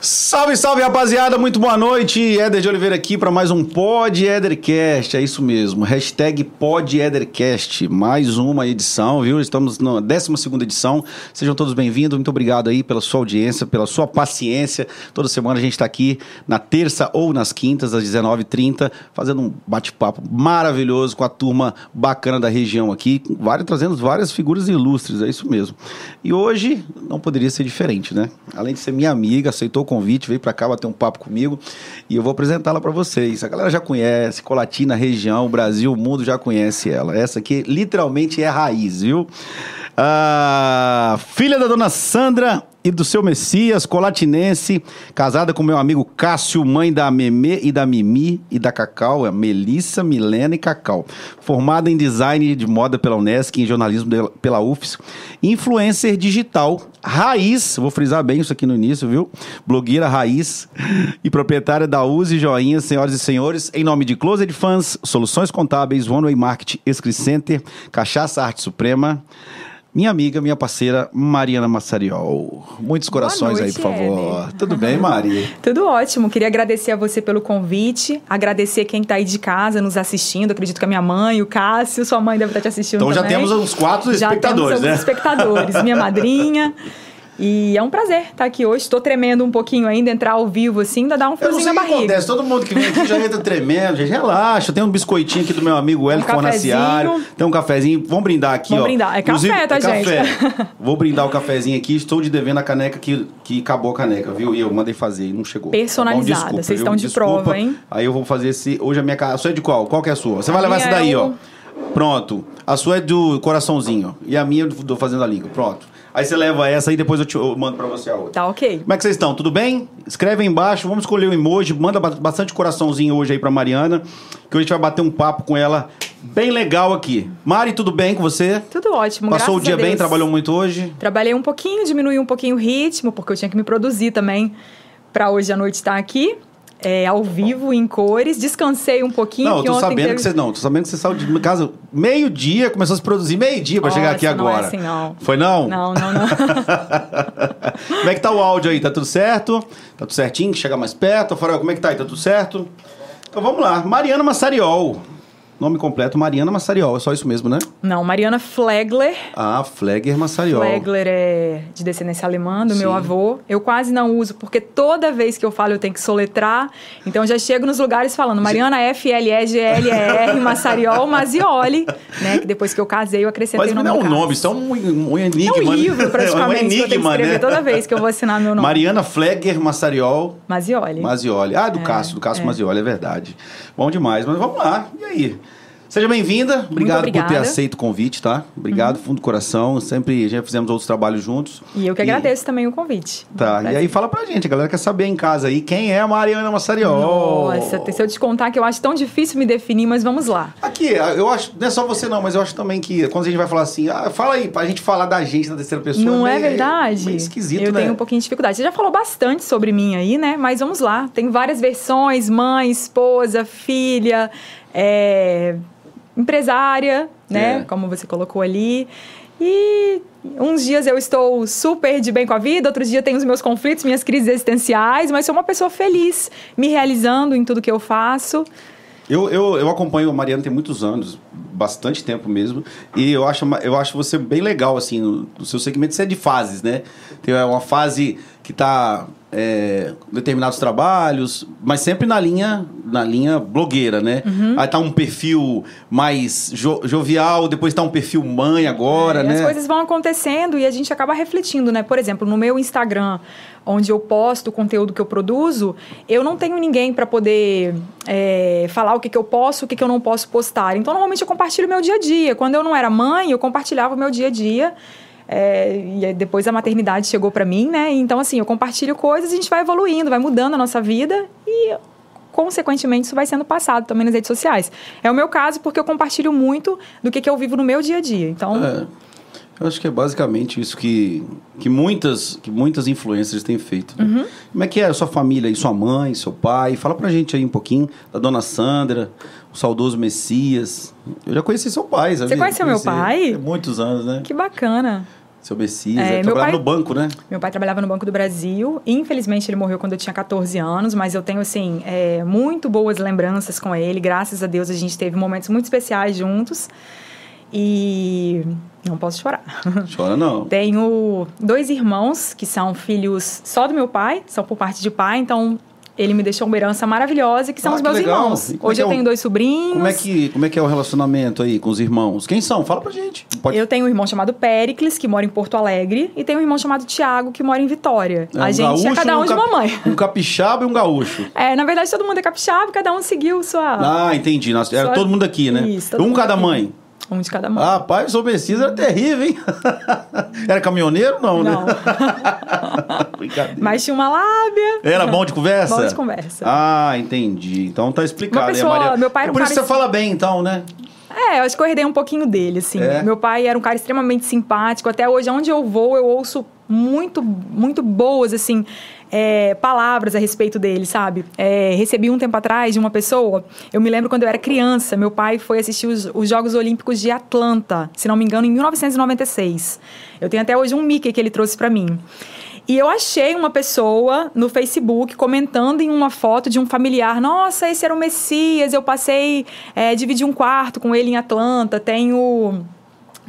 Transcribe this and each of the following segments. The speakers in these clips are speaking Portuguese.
Salve, salve, rapaziada, muito boa noite. Éder de Oliveira aqui para mais um Pod Edercast, é isso mesmo. Hashtag Pod Edercast, mais uma edição, viu? Estamos na 12 edição. Sejam todos bem-vindos, muito obrigado aí pela sua audiência, pela sua paciência. Toda semana a gente está aqui na terça ou nas quintas, às 19h30, fazendo um bate-papo maravilhoso com a turma bacana da região aqui, trazendo várias figuras ilustres, é isso mesmo. E hoje não poderia ser diferente, né? Além de ser minha amiga, aceitou convite, veio para cá bater um papo comigo e eu vou apresentá-la para vocês. A galera já conhece, Colatina, região, Brasil, o mundo já conhece ela. Essa aqui literalmente é raiz, viu? Ah, filha da dona Sandra e do seu Messias, colatinense, casada com meu amigo Cássio, mãe da Memê e da Mimi e da Cacau, é Melissa, Milena e Cacau. Formada em design de moda pela Unesc, em jornalismo pela UFS, influencer digital, raiz, vou frisar bem isso aqui no início, viu? Blogueira raiz e proprietária da Use Joinha, senhoras e senhores, em nome de Closet Fans, Soluções Contábeis, One Way Market, Escri Center, Cachaça Arte Suprema, minha amiga, minha parceira, Mariana Massariol. Muitos corações noite, aí, por favor. Eder. Tudo bem, Mari? Tudo ótimo. Queria agradecer a você pelo convite, agradecer quem está aí de casa nos assistindo. Acredito que a minha mãe, o Cássio, sua mãe deve estar te assistindo então, também. Já temos uns quatro já espectadores, temos né? espectadores. minha madrinha. E é um prazer estar aqui hoje. Estou tremendo um pouquinho ainda, entrar ao vivo assim, ainda dá um friozinho na barriga. acontece, todo mundo que vem aqui já entra tremendo, gente. Relaxa, tem um biscoitinho aqui do meu amigo Hélio um Fornaciário. Tem um cafezinho. Vamos brindar aqui, Vamos ó. brindar. É Inclusive, café, tá, é gente? Café. Vou brindar o cafezinho aqui. Estou de devendo a caneca que, que acabou a caneca, viu? E eu mandei fazer e não chegou. Personalizada. Tá Desculpa, Vocês estão de Desculpa. prova, hein? Aí eu vou fazer esse. Hoje a minha casa. A sua é de qual? Qual que é a sua? Você vai levar essa daí, é ó. Pronto. A sua é do coraçãozinho. E a minha do Fazendo a Língua. Pronto. Aí você leva essa e depois eu, te, eu mando pra você a outra. Tá ok. Como é que vocês estão? Tudo bem? Escreve aí embaixo, vamos escolher o um emoji, manda bastante coraçãozinho hoje aí pra Mariana, que hoje a gente vai bater um papo com ela bem legal aqui. Mari, tudo bem com você? Tudo ótimo, Passou o dia bem? Trabalhou muito hoje? Trabalhei um pouquinho, diminui um pouquinho o ritmo, porque eu tinha que me produzir também pra hoje à noite estar aqui é, ao vivo, em cores. Descansei um pouquinho. Não, eu tô sabendo teve... que você não. Tô sabendo que você saiu de casa meio-dia, começou a se produzir meio-dia para chegar aqui não agora. É assim, não. Foi não? Não, não, não. como é que tá o áudio aí? Tá tudo certo? Tá tudo certinho? Chega mais perto? Farol, como é que tá aí? Tá tudo certo? Então vamos lá. Mariana Massariol. Nome completo, Mariana Massariol. É só isso mesmo, né? Não, Mariana Flegler. Ah, Flegler Massariol. Flegler é de descendência alemã, do Sim. meu avô. Eu quase não uso, porque toda vez que eu falo eu tenho que soletrar. Então já chego nos lugares falando Mariana F-L-E-G-L-E-R Massariol Mazioli, né? Que depois que eu casei eu acrescentei Mas o nome não é um nome, isso é um, um enigma. É um livro, praticamente, é um enigma, que eu tenho que escrever né? toda vez que eu vou assinar meu nome. Mariana Flegler Massariol. Mazioli. Mazioli. Ah, do é, Cássio, do Cássio é. Mazioli, é verdade. Bom demais, mas vamos lá. E aí? Seja bem-vinda. Obrigado por ter aceito o convite, tá? Obrigado, uhum. fundo do coração. Sempre já fizemos outros trabalhos juntos. E eu que e... agradeço também o convite. Tá. E aí fala pra gente, a galera quer saber em casa aí quem é a Mariana Massariol. Nossa, se eu te contar que eu acho tão difícil me definir, mas vamos lá. Aqui, eu acho, não é só você não, mas eu acho também que quando a gente vai falar assim, ah, fala aí, pra gente falar da gente na terceira pessoa. Não é, é verdade? Meio esquisito, eu né? tenho um pouquinho de dificuldade. Você já falou bastante sobre mim aí, né? Mas vamos lá. Tem várias versões: mãe, esposa, filha, é empresária, né? É. Como você colocou ali. E uns dias eu estou super de bem com a vida, outros dias tenho os meus conflitos, minhas crises existenciais, mas sou uma pessoa feliz, me realizando em tudo que eu faço. Eu, eu, eu acompanho a Mariana tem muitos anos, bastante tempo mesmo, e eu acho, eu acho você bem legal, assim, no, no seu segmento, você é de fases, né? Tem uma fase que está é, determinados trabalhos, mas sempre na linha na linha blogueira, né? Uhum. Aí tá um perfil mais jo jovial, depois tá um perfil mãe agora, é, né? As coisas vão acontecendo e a gente acaba refletindo, né? Por exemplo, no meu Instagram, onde eu posto o conteúdo que eu produzo, eu não tenho ninguém para poder é, falar o que, que eu posso, o que, que eu não posso postar. Então, normalmente eu compartilho meu dia a dia. Quando eu não era mãe, eu compartilhava o meu dia a dia. É, e depois a maternidade chegou para mim, né? Então, assim, eu compartilho coisas, a gente vai evoluindo, vai mudando a nossa vida e consequentemente isso vai sendo passado também nas redes sociais. É o meu caso porque eu compartilho muito do que, que eu vivo no meu dia a dia. Então. É, eu acho que é basicamente isso que, que, muitas, que muitas influências têm feito. Né? Uhum. Como é que é a sua família aí, sua mãe, seu pai? Fala pra gente aí um pouquinho da dona Sandra, o saudoso Messias. Eu já conheci seu pai, sabe? Você conheceu meu pai? Há muitos anos, né? Que bacana. Seu Messias, É, é, meu trabalhava pai- no banco, né? Meu pai trabalhava no Banco do Brasil. Infelizmente, ele morreu quando eu tinha 14 anos, mas eu tenho, assim, é, muito boas lembranças com ele. Graças a Deus, a gente teve momentos muito especiais juntos. E não posso chorar. Chora não. Tenho dois irmãos que são filhos só do meu pai, são por parte de pai, então ele me deixou uma herança maravilhosa, que são Ah, os meus irmãos. É Hoje é eu tenho dois sobrinhos. Como é, que, como é que é o relacionamento aí com os irmãos? Quem são? Fala pra gente. Pode... Eu tenho um irmão chamado Péricles, que mora em Porto Alegre, e tenho um irmão chamado Tiago, que mora em Vitória. É, a um gente é gaúcho cada e um de cap- mamãe. Um capixaba e um gaúcho. É, na verdade, todo mundo é capixaba, cada um seguiu sua. Ah, entendi. Nós, era Só- todo mundo aqui, né? Isso, um cada aqui. mãe. Um de cada mãe. Ah, pai, o Messias era terrível, hein? era caminhoneiro? Não, Não. né? Mas tinha uma lábia. Era bom de conversa? Bom de conversa. Ah, entendi. Então tá explicado, Uma hein, pessoa- Maria? meu pai era É um Por isso cara você fala bem, então, né? É, eu acho que eu herdei um pouquinho dele, assim. É? Meu pai era um cara extremamente simpático. Até hoje, onde eu vou, eu ouço muito, muito boas, assim, é, palavras a respeito dele, sabe? É, recebi um tempo atrás de uma pessoa, eu me lembro quando eu era criança, meu pai foi assistir os, os Jogos Olímpicos de Atlanta, se não me engano, em 1996. Eu tenho até hoje um Mickey que ele trouxe pra mim. E eu achei uma pessoa no Facebook comentando em uma foto de um familiar. Nossa, esse era o Messias. Eu passei, é, dividi um quarto com ele em Atlanta. Tenho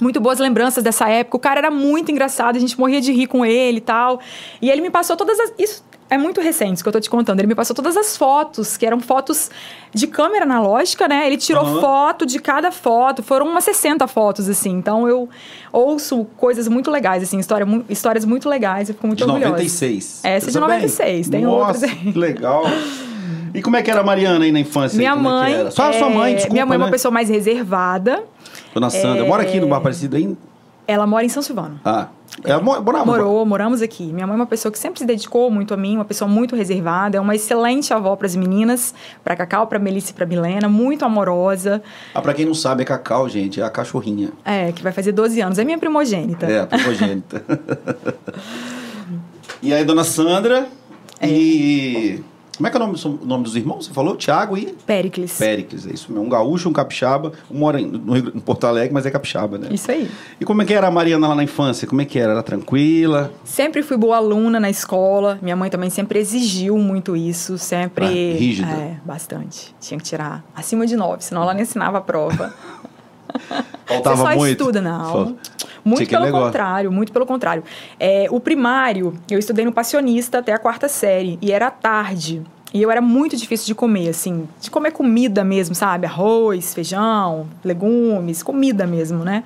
muito boas lembranças dessa época. O cara era muito engraçado, a gente morria de rir com ele e tal. E ele me passou todas as. Isso é muito recente isso que eu tô te contando. Ele me passou todas as fotos, que eram fotos de câmera analógica, né? Ele tirou Aham. foto de cada foto. Foram umas 60 fotos, assim. Então eu ouço coisas muito legais, assim, história, mu- histórias muito legais. Eu fico muito De orgulhosa. 96. Essa é de Pensa bem. 96, tem Nossa, outras aí. que legal. E como é que era a Mariana aí na infância? Minha aí? É mãe. era? Só a sua é, mãe, desculpa, Minha mãe é uma né? pessoa mais reservada. Dona Sandra. Mora aqui no Bar Aparecido ainda? Ela mora em São Silvano. Ah. Ela mo- morava Morou, moramos aqui. Minha mãe é uma pessoa que sempre se dedicou muito a mim, uma pessoa muito reservada, é uma excelente avó para as meninas, para Cacau, para Melissa e para Milena, muito amorosa. Ah, pra quem não sabe, é Cacau, gente. É a cachorrinha. É, que vai fazer 12 anos. É minha primogênita. É, a primogênita. e aí, Dona Sandra. E... Como é que é o nome, o nome dos irmãos? Você falou? Tiago e Péricles. Péricles. É isso mesmo. Um gaúcho, um capixaba. Um mora em, no em Porto Alegre, mas é capixaba, né? Isso aí. E como é que era a Mariana lá na infância? Como é que era? Era tranquila? Sempre fui boa aluna na escola. Minha mãe também sempre exigiu muito isso. Sempre. Ah, rígida. É, bastante. Tinha que tirar acima de nove, senão ela nem ensinava a prova. Faltava Você só muito? estuda, não. Fal- Tinha Muito pelo contrário, muito pelo contrário. É, o primário, eu estudei no Passionista até a quarta série, e era tarde. E eu era muito difícil de comer, assim, de comer comida mesmo, sabe? Arroz, feijão, legumes, comida mesmo, né?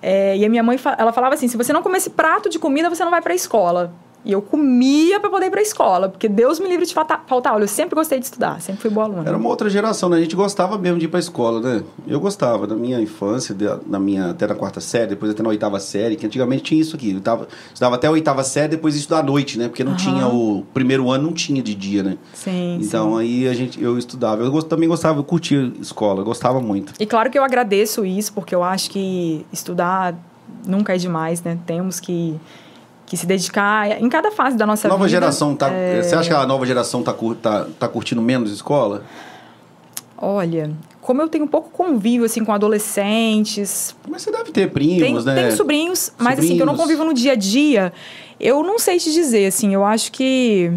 É, e a minha mãe, ela falava assim, se você não comer esse prato de comida, você não vai pra escola. E eu comia pra poder ir pra escola, porque Deus me livre de falta- faltar aula. Eu sempre gostei de estudar, sempre fui boa aluna. Era uma outra geração, né? A gente gostava mesmo de ir pra escola, né? Eu gostava, da minha infância, da- minha, até na quarta série, depois até na oitava série, que antigamente tinha isso aqui. Eu tava, estudava até a oitava série, depois isso da noite, né? Porque não tinha o primeiro ano, não tinha de dia, né? Sim, Então sim. aí a gente, eu estudava. Eu gost- também gostava, eu curtia escola, gostava muito. E claro que eu agradeço isso, porque eu acho que estudar nunca é demais, né? Temos que, que se dedicar em cada fase da nossa nova vida. geração tá. é, Você acha que a nova geração tá, cur- tá, tá curtindo menos escola? Olha, como eu tenho pouco convívio, assim, com adolescentes... Mas você deve ter primos, Tenho, né? tenho sobrinhos, mas assim, que eu não convivo no dia a dia, eu não sei te dizer, assim, eu acho que...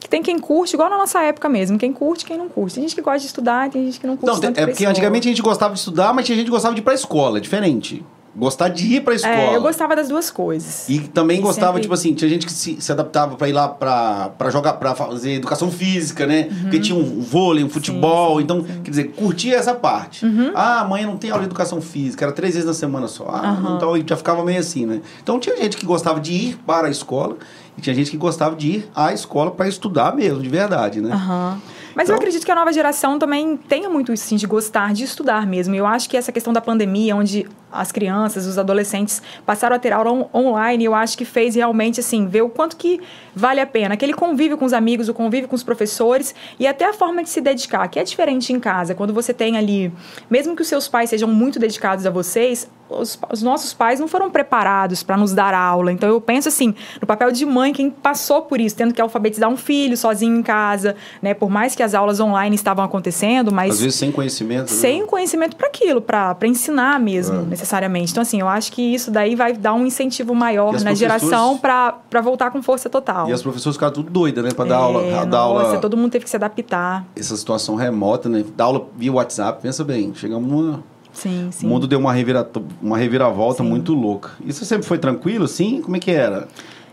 Que tem quem curte, igual na nossa época mesmo. Quem curte, quem não curte. Tem gente que gosta de estudar, tem gente que não curte Não, é porque escola. antigamente a gente gostava de estudar, mas tinha gente que gostava de ir pra escola, é diferente. Gostar de ir pra escola. É, eu gostava das duas coisas. E também E gostava, sempre- tipo assim, tinha gente que se, se adaptava pra ir lá pra, pra jogar, pra fazer educação física, né? Porque tinha um vôlei, um futebol, Uhum. sim, então, sim. Uhum. quer dizer, curtia essa parte. Ah, amanhã não tem aula de educação física, era três vezes na semana só. Ah, Aham. então já ficava meio assim, né? Então tinha gente que gostava de ir para a escola e tinha gente que gostava de ir à escola pra estudar mesmo, de verdade, né? Aham. Mas eu Então- acredito que a nova geração também tenha muito isso, sim, de gostar de estudar mesmo. Eu acho que essa questão da pandemia, onde as crianças, os adolescentes passaram a ter aula on- online, eu acho que fez realmente, assim, ver o quanto que vale a pena. Aquele convívio com os amigos, o convívio com os professores e até a forma de se dedicar, que é diferente em casa. Quando você tem ali, mesmo que os seus pais sejam muito dedicados a vocês, os, os nossos pais não foram preparados para nos dar aula. Então eu penso assim, no papel de mãe, quem passou por isso, tendo que alfabetizar um filho sozinho em casa, né? Por mais que as aulas online estavam acontecendo, mas Às vezes sem conhecimento. né? sem o conhecimento para aquilo, para ensinar mesmo. É. necessariamente. Então, assim, eu acho que isso daí vai dar um incentivo maior na geração para voltar com força total. E as professoras ficaram tudo doidas, né? Para dar é, aula. Dar nossa, aula... todo mundo teve que se adaptar. Essa situação remota, né? Dar aula via WhatsApp, pensa bem, chegamos numa. Sim, sim. O mundo deu uma, revira, uma reviravolta sim. muito louca. Isso sempre foi tranquilo, sim? Como é que era?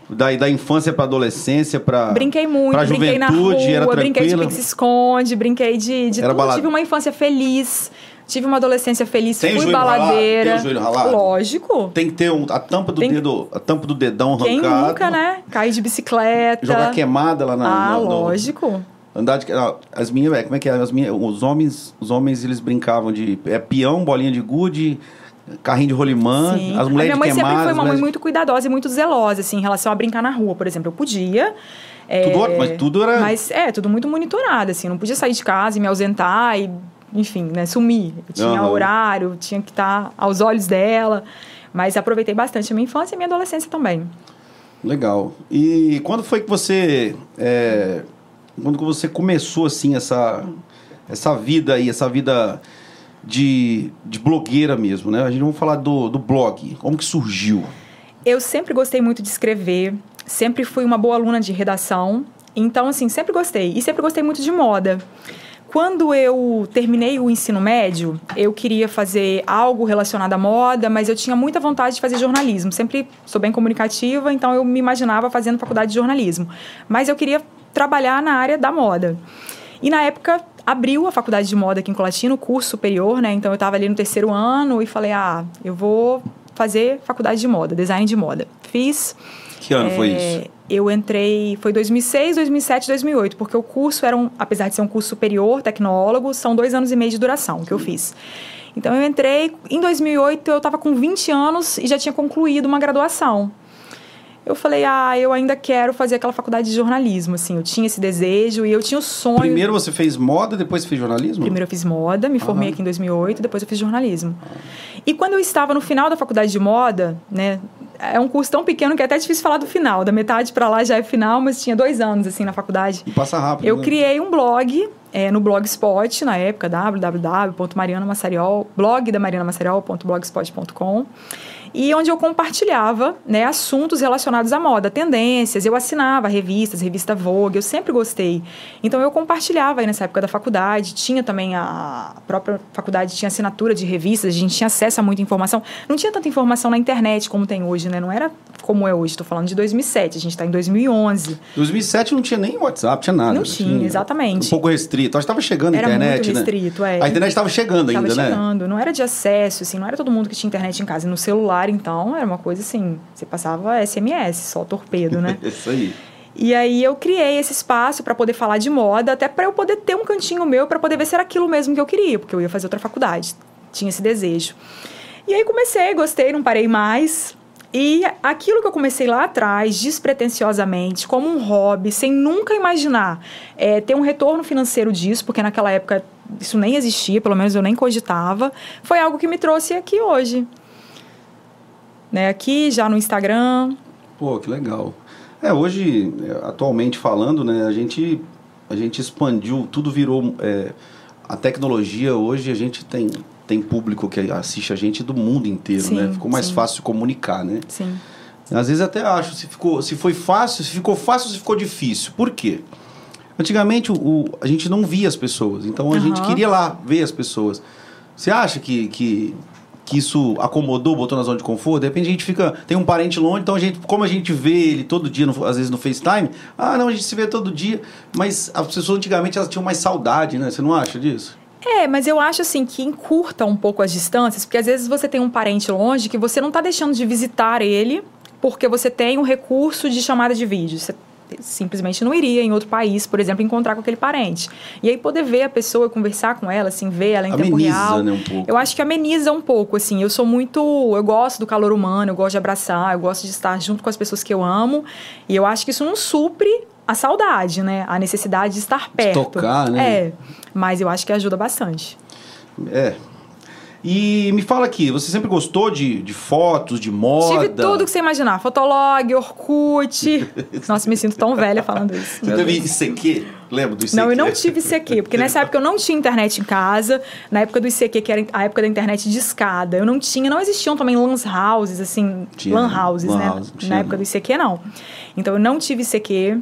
Da, da infância para adolescência, para Brinquei muito, pra brinquei na rua, era brinquei de pique se esconde, brinquei de, de era tudo. Balada. Tive uma infância feliz. Tive uma adolescência feliz, Tem fui baladeira. Ralado? Joelho ralado? Lógico. Tem que ter um, a tampa do Tem... dedo, a tampa do dedão arrancado. Quem nunca, né? Cair de bicicleta. Jogar queimada lá na. Ah, no, lógico. Andar de. As minhas, como é que é? As minhas, os homens, os homens eles brincavam de é, peão, bolinha de gude, carrinho de rolimã, Sim. as mulheres a minha mãe sempre foi uma mãe muito cuidadosa e muito zelosa, assim, em relação a brincar na rua, por exemplo. Eu podia. É, tudo, mas tudo era. Mas é, tudo muito monitorado, assim. Não podia sair de casa e me ausentar e, enfim, né, sumir. Eu tinha uhum. horário, tinha que estar aos olhos dela. Mas aproveitei bastante a minha infância e a minha adolescência também. Legal. E quando foi que você. É, quando você começou, assim, essa, essa vida aí, essa vida de, de blogueira mesmo, né? A gente vai falar do, do blog. Como que surgiu? Eu sempre gostei muito de escrever, sempre fui uma boa aluna de redação. Então, assim, sempre gostei. E sempre gostei muito de moda. Quando eu terminei o ensino médio, eu queria fazer algo relacionado à moda, mas eu tinha muita vontade de fazer jornalismo. Sempre sou bem comunicativa, então eu me imaginava fazendo faculdade de jornalismo. Mas eu queria trabalhar na área da moda. E na época abriu a faculdade de moda aqui em Colatina, o curso superior, né? Então eu estava ali no terceiro ano e falei: "Ah, eu vou fazer faculdade de moda, design de moda". Fiz Que ano é, foi isso? Eu entrei, foi 2006, 2007, 2008, porque o curso era um, apesar de ser um curso superior, tecnólogo, são dois anos e meio de duração que eu fiz. Então eu entrei, em 2008 eu estava com 20 anos e já tinha concluído uma graduação eu falei, ah, eu ainda quero fazer aquela faculdade de jornalismo, assim, eu tinha esse desejo e eu tinha o sonho... Primeiro você fez moda, depois fez jornalismo? Primeiro eu fiz moda, me formei aqui em 2008, depois eu fiz jornalismo. E quando eu estava no final da faculdade de moda, né, é um curso tão pequeno que é até difícil falar do final, da metade para lá já é final, mas tinha dois anos, assim, na faculdade. E passa rápido, Eu né? criei um blog é, no Blogspot, na época, www.marianamassariol, blog da marianamassariol.blogspot.com e onde eu compartilhava né, assuntos relacionados à moda, tendências. Eu assinava revistas, revista Vogue, eu sempre gostei. Então eu compartilhava aí nessa época da faculdade. Tinha também a própria faculdade tinha assinatura de revistas, a gente tinha acesso a muita informação. Não tinha tanta informação na internet como tem hoje, né? Não era como é hoje. Estou falando de 2007, a gente está em 2011. 2007 não tinha nem WhatsApp, tinha nada. Não tinha, tinha exatamente. Um pouco restrito. Acho que estava chegando a era internet, muito restrito, né? É. A internet estava chegando tava ainda, chegando. né? chegando. Não era de acesso, assim, não era todo mundo que tinha internet em casa. No celular então, era uma coisa assim, você passava SMS, só torpedo, né? Isso aí. E aí eu criei esse espaço para poder falar de moda, até para eu poder ter um cantinho meu para poder ver se era aquilo mesmo que eu queria, porque eu ia fazer outra faculdade. Tinha esse desejo. E aí comecei, gostei, não parei mais. E aquilo que eu comecei lá atrás, despretensiosamente, como um hobby, sem nunca imaginar é, ter um retorno financeiro disso, porque naquela época isso nem existia, pelo menos eu nem cogitava, foi algo que me trouxe aqui hoje né? Aqui, já no Instagram. Pô, que legal. É, hoje, atualmente falando, né, a gente, a gente expandiu, tudo virou. É, a tecnologia hoje a gente tem, tem público que assiste a gente do mundo inteiro, sim, né? Ficou mais sim. fácil de comunicar, né? Sim. Às vezes até acho, se, ficou, se foi fácil, se ficou fácil, se ficou difícil. Por quê? Antigamente o, o a gente não via as pessoas, então a uhum. gente queria lá ver as pessoas. Você acha que, que que isso acomodou, botou na zona de conforto. De repente a gente fica. Tem um parente longe, então a gente, como a gente vê ele todo dia, no, às vezes no FaceTime, ah, não, a gente se vê todo dia. Mas as pessoas antigamente elas tinham mais saudade, né? Você não acha disso? É, mas eu acho assim que encurta um pouco as distâncias, porque às vezes você tem um parente longe que você não está deixando de visitar ele porque você tem um recurso de chamada de vídeo. Você simplesmente não iria em outro país, por exemplo, encontrar com aquele parente. E aí poder ver a pessoa, conversar com ela, assim, ver ela em ameniza, tempo real. Né, um pouco. Eu acho que ameniza um pouco, assim. Eu sou muito, eu gosto do calor humano, eu gosto de abraçar, eu gosto de estar junto com as pessoas que eu amo. E eu acho que isso não supre a saudade, né? A necessidade de estar perto. De tocar, né? É. Mas eu acho que ajuda bastante. É. E me fala aqui, você sempre gostou de, de fotos, de moda? Tive tudo que você imaginar. Fotolog, Orkut. Nossa, me sinto tão velha falando isso. Você teve ICQ? Lembra do ICQ? Não, eu não tive ICQ, porque nessa época eu não tinha internet em casa. Na época do ICQ, que era a época da internet de escada, eu não tinha, não existiam também lan houses, assim, Tinha, lan houses, lan né? house. Na época do ICQ, não. Então eu não tive ICQ.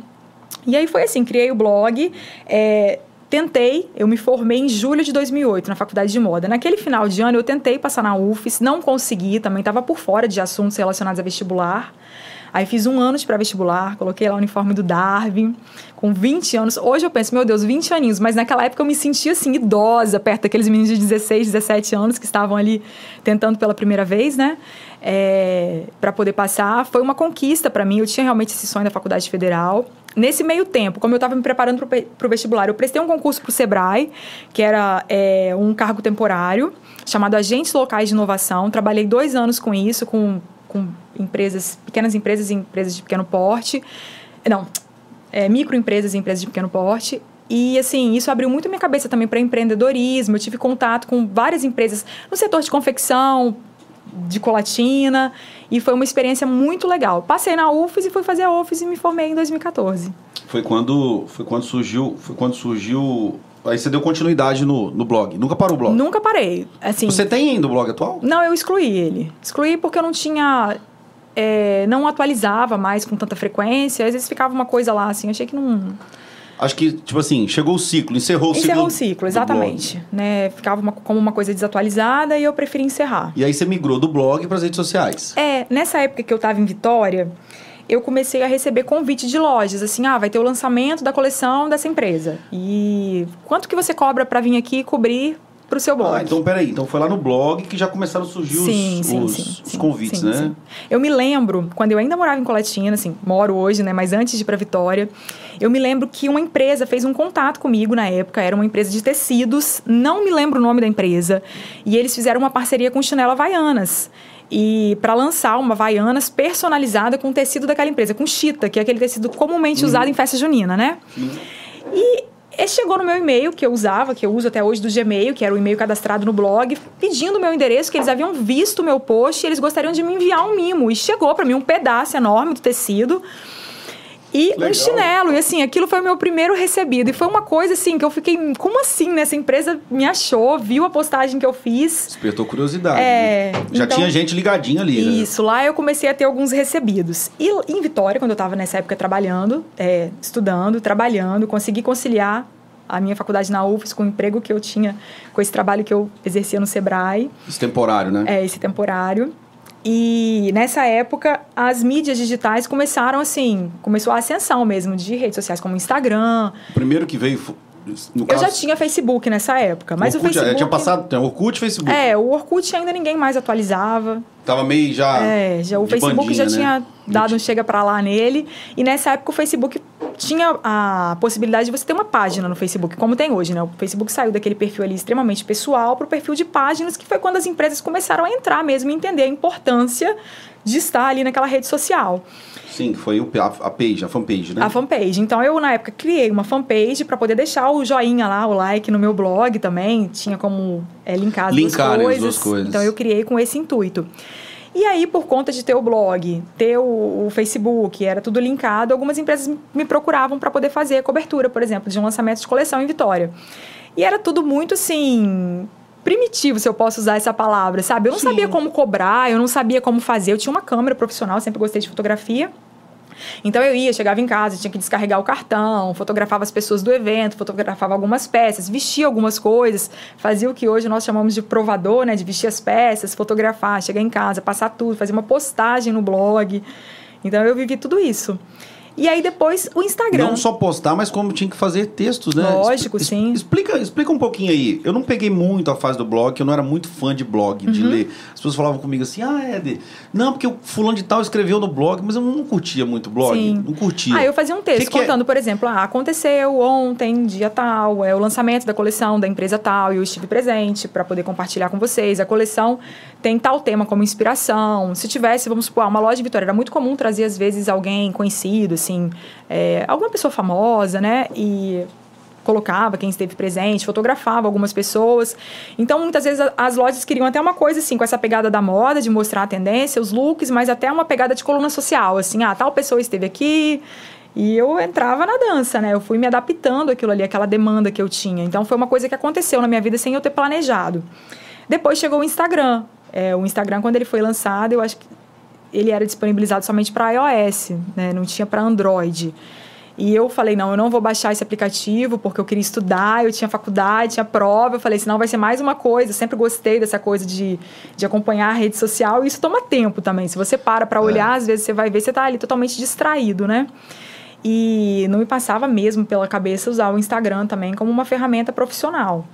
E aí foi assim, criei o blog, é, tentei, eu me formei em julho de 2008 na faculdade de moda. Naquele final de ano eu tentei passar na UFES, não consegui, também estava por fora de assuntos relacionados a vestibular. Aí fiz um ano de pré-vestibular, coloquei lá o uniforme do Darwin, com 20 anos. Hoje eu penso, meu Deus, 20 aninhos, mas naquela época eu me sentia assim, idosa, perto daqueles meninos de 16, 17 anos que estavam ali tentando pela primeira vez, né? É, para poder passar. Foi uma conquista para mim, eu tinha realmente esse sonho da faculdade federal. Nesse meio tempo, como eu estava me preparando para o vestibular, eu prestei um concurso para o Sebrae, que era é, um cargo temporário, chamado Agentes Locais de Inovação. Trabalhei dois anos com isso, com, com empresas, pequenas empresas e empresas de pequeno porte. Não, é, microempresas e empresas de pequeno porte. E, assim, isso abriu muito minha cabeça também para empreendedorismo. Eu tive contato com várias empresas no setor de confecção, de colatina. E foi uma experiência muito legal. Passei na UFES e fui fazer a UFES e me formei em 2014. Foi quando, foi quando surgiu, foi quando surgiu. Aí você deu continuidade no, no blog. Nunca parou o blog. Nunca parei. Assim, Você tem ainda o blog atual? Não, eu excluí ele. Excluí porque eu não tinha. é, não atualizava mais com tanta frequência. Às vezes ficava uma coisa lá, assim. Achei que não. Acho que, tipo assim, chegou o ciclo, encerrou o ciclo. Encerrou o ciclo, exatamente. Né? Ficava uma- como uma coisa desatualizada e eu preferi encerrar. E aí você migrou do blog para as redes sociais. É, nessa época que eu estava em Vitória, eu comecei a receber convite de lojas, assim, ah, vai ter o lançamento da coleção dessa empresa. E quanto que você cobra para vir aqui cobrir pro seu blog? Ah, então peraí. Então foi lá no blog que já começaram a surgir os, Sim, os, sim, os sim, convites, sim, né? sim. Eu me lembro, quando eu ainda morava em Coletina, assim, moro hoje, né, mas antes de ir para Vitória, eu me lembro que uma empresa fez um contato comigo na época, era uma empresa de tecidos, não me lembro o nome da empresa, e eles fizeram uma parceria com Chinelo Havaianas. E para lançar uma Havaianas personalizada com o tecido daquela empresa, com chita, que é aquele tecido comumente usado em festa junina, né? E e chegou no meu e-mail, que eu usava, que eu uso até hoje do Gmail, que era o e-mail cadastrado no blog, pedindo o meu endereço, que eles haviam visto o meu post e eles gostariam de me enviar um mimo. E chegou para mim um pedaço enorme do tecido e Legal. um chinelo. E assim, aquilo foi o meu primeiro recebido. E foi uma coisa assim que eu fiquei, como assim, né? Essa empresa me achou, viu a postagem que eu fiz. Despertou curiosidade. É, né? Já então- tinha gente ligadinha ali, né? Isso, lá eu comecei a ter alguns recebidos. E em Vitória, quando eu estava nessa época trabalhando, é, estudando, trabalhando, consegui conciliar a minha faculdade na UFES com o emprego que eu tinha, com esse trabalho que eu exercia no Sebrae, Esse temporário, né? é, esse temporário. E nessa época, as mídias digitais começaram assim, começou a ascensão mesmo de redes sociais como Instagram. O primeiro que veio, no Eu caso... já tinha Facebook nessa época, mas Orkut, o já- Facebook... Tinha passado, tem Orkut e Facebook. É, o Orkut ainda ninguém mais atualizava. Tava meio já... É, já, o Facebook bandinha, já né? tinha dado um chega pra lá nele. E nessa época o Facebook tinha a possibilidade de você ter uma página no Facebook, como tem hoje, né? O Facebook saiu daquele perfil ali extremamente pessoal para o perfil de páginas, que foi quando as empresas começaram a entrar mesmo e entender a importância de estar ali naquela rede social. Sim, foi o, a, page, a fanpage, né? A fanpage. Então eu, na época, criei uma fanpage para poder deixar o joinha lá, o like no meu blog também. Tinha como é, linkar as Linkar, né, duas, as duas coisas. Então eu criei com esse intuito. E aí, por conta de ter o blog, ter o, o Facebook, era tudo linkado, algumas empresas me procuravam para poder fazer a cobertura, por exemplo, de um lançamento de coleção em Vitória. E era tudo muito assim. Primitivo, se eu posso usar essa palavra, sabe? Eu não Sim. sabia como cobrar, eu não sabia como fazer. Eu tinha uma câmera profissional, sempre gostei de fotografia. Então eu ia, chegava em casa, tinha que descarregar o cartão, fotografava as pessoas do evento, fotografava algumas peças, vestia algumas coisas, fazia o que hoje nós chamamos de provador, né? De vestir as peças, fotografar, chegar em casa, passar tudo, fazer uma postagem no blog. Então eu vivi tudo isso. E aí depois o Instagram. Não só postar, mas como tinha que fazer textos, né? Lógico, sim. Explica, explica um pouquinho aí. Eu não peguei muito a fase do blog, eu não era muito fã de blog, de Uhum. ler. As pessoas falavam comigo assim, ah, Éder, não, porque o fulano de tal escreveu no blog, mas eu não curtia muito blog. Sim. Não curtia. Ah, eu fazia um texto Que que é? contando, por exemplo, ah, aconteceu ontem, dia tal, é o lançamento da coleção da empresa tal, e eu estive presente para poder compartilhar com vocês. A coleção tem tal tema como inspiração. Se tivesse, vamos supor, uma loja de Vitória, era muito comum trazer às vezes alguém conhecido, assim, é, alguma pessoa famosa, né? E colocava quem esteve presente, fotografava algumas pessoas. Então, muitas vezes as lojas queriam até uma coisa assim, com essa pegada da moda, de mostrar a tendência, os looks, mas até uma pegada de coluna social, assim, ah, tal pessoa esteve aqui, e eu entrava na dança, né? Eu fui me adaptando aquilo ali, aquela demanda que eu tinha. Então foi uma coisa que aconteceu na minha vida sem eu ter planejado. Depois chegou o Instagram. É, o Instagram, quando ele foi lançado, eu acho que ele era disponibilizado somente para iOS, né? Não tinha para Android. E eu falei, não, eu não vou baixar esse aplicativo porque eu queria estudar, eu tinha faculdade, tinha prova. Eu falei, senão vai ser mais uma coisa. Eu sempre gostei dessa coisa de, de acompanhar a rede social. E isso toma tempo também. Se você para para olhar, é. às vezes você vai ver, você está ali totalmente distraído, né? E não me passava mesmo pela cabeça usar o Instagram também como uma ferramenta profissional.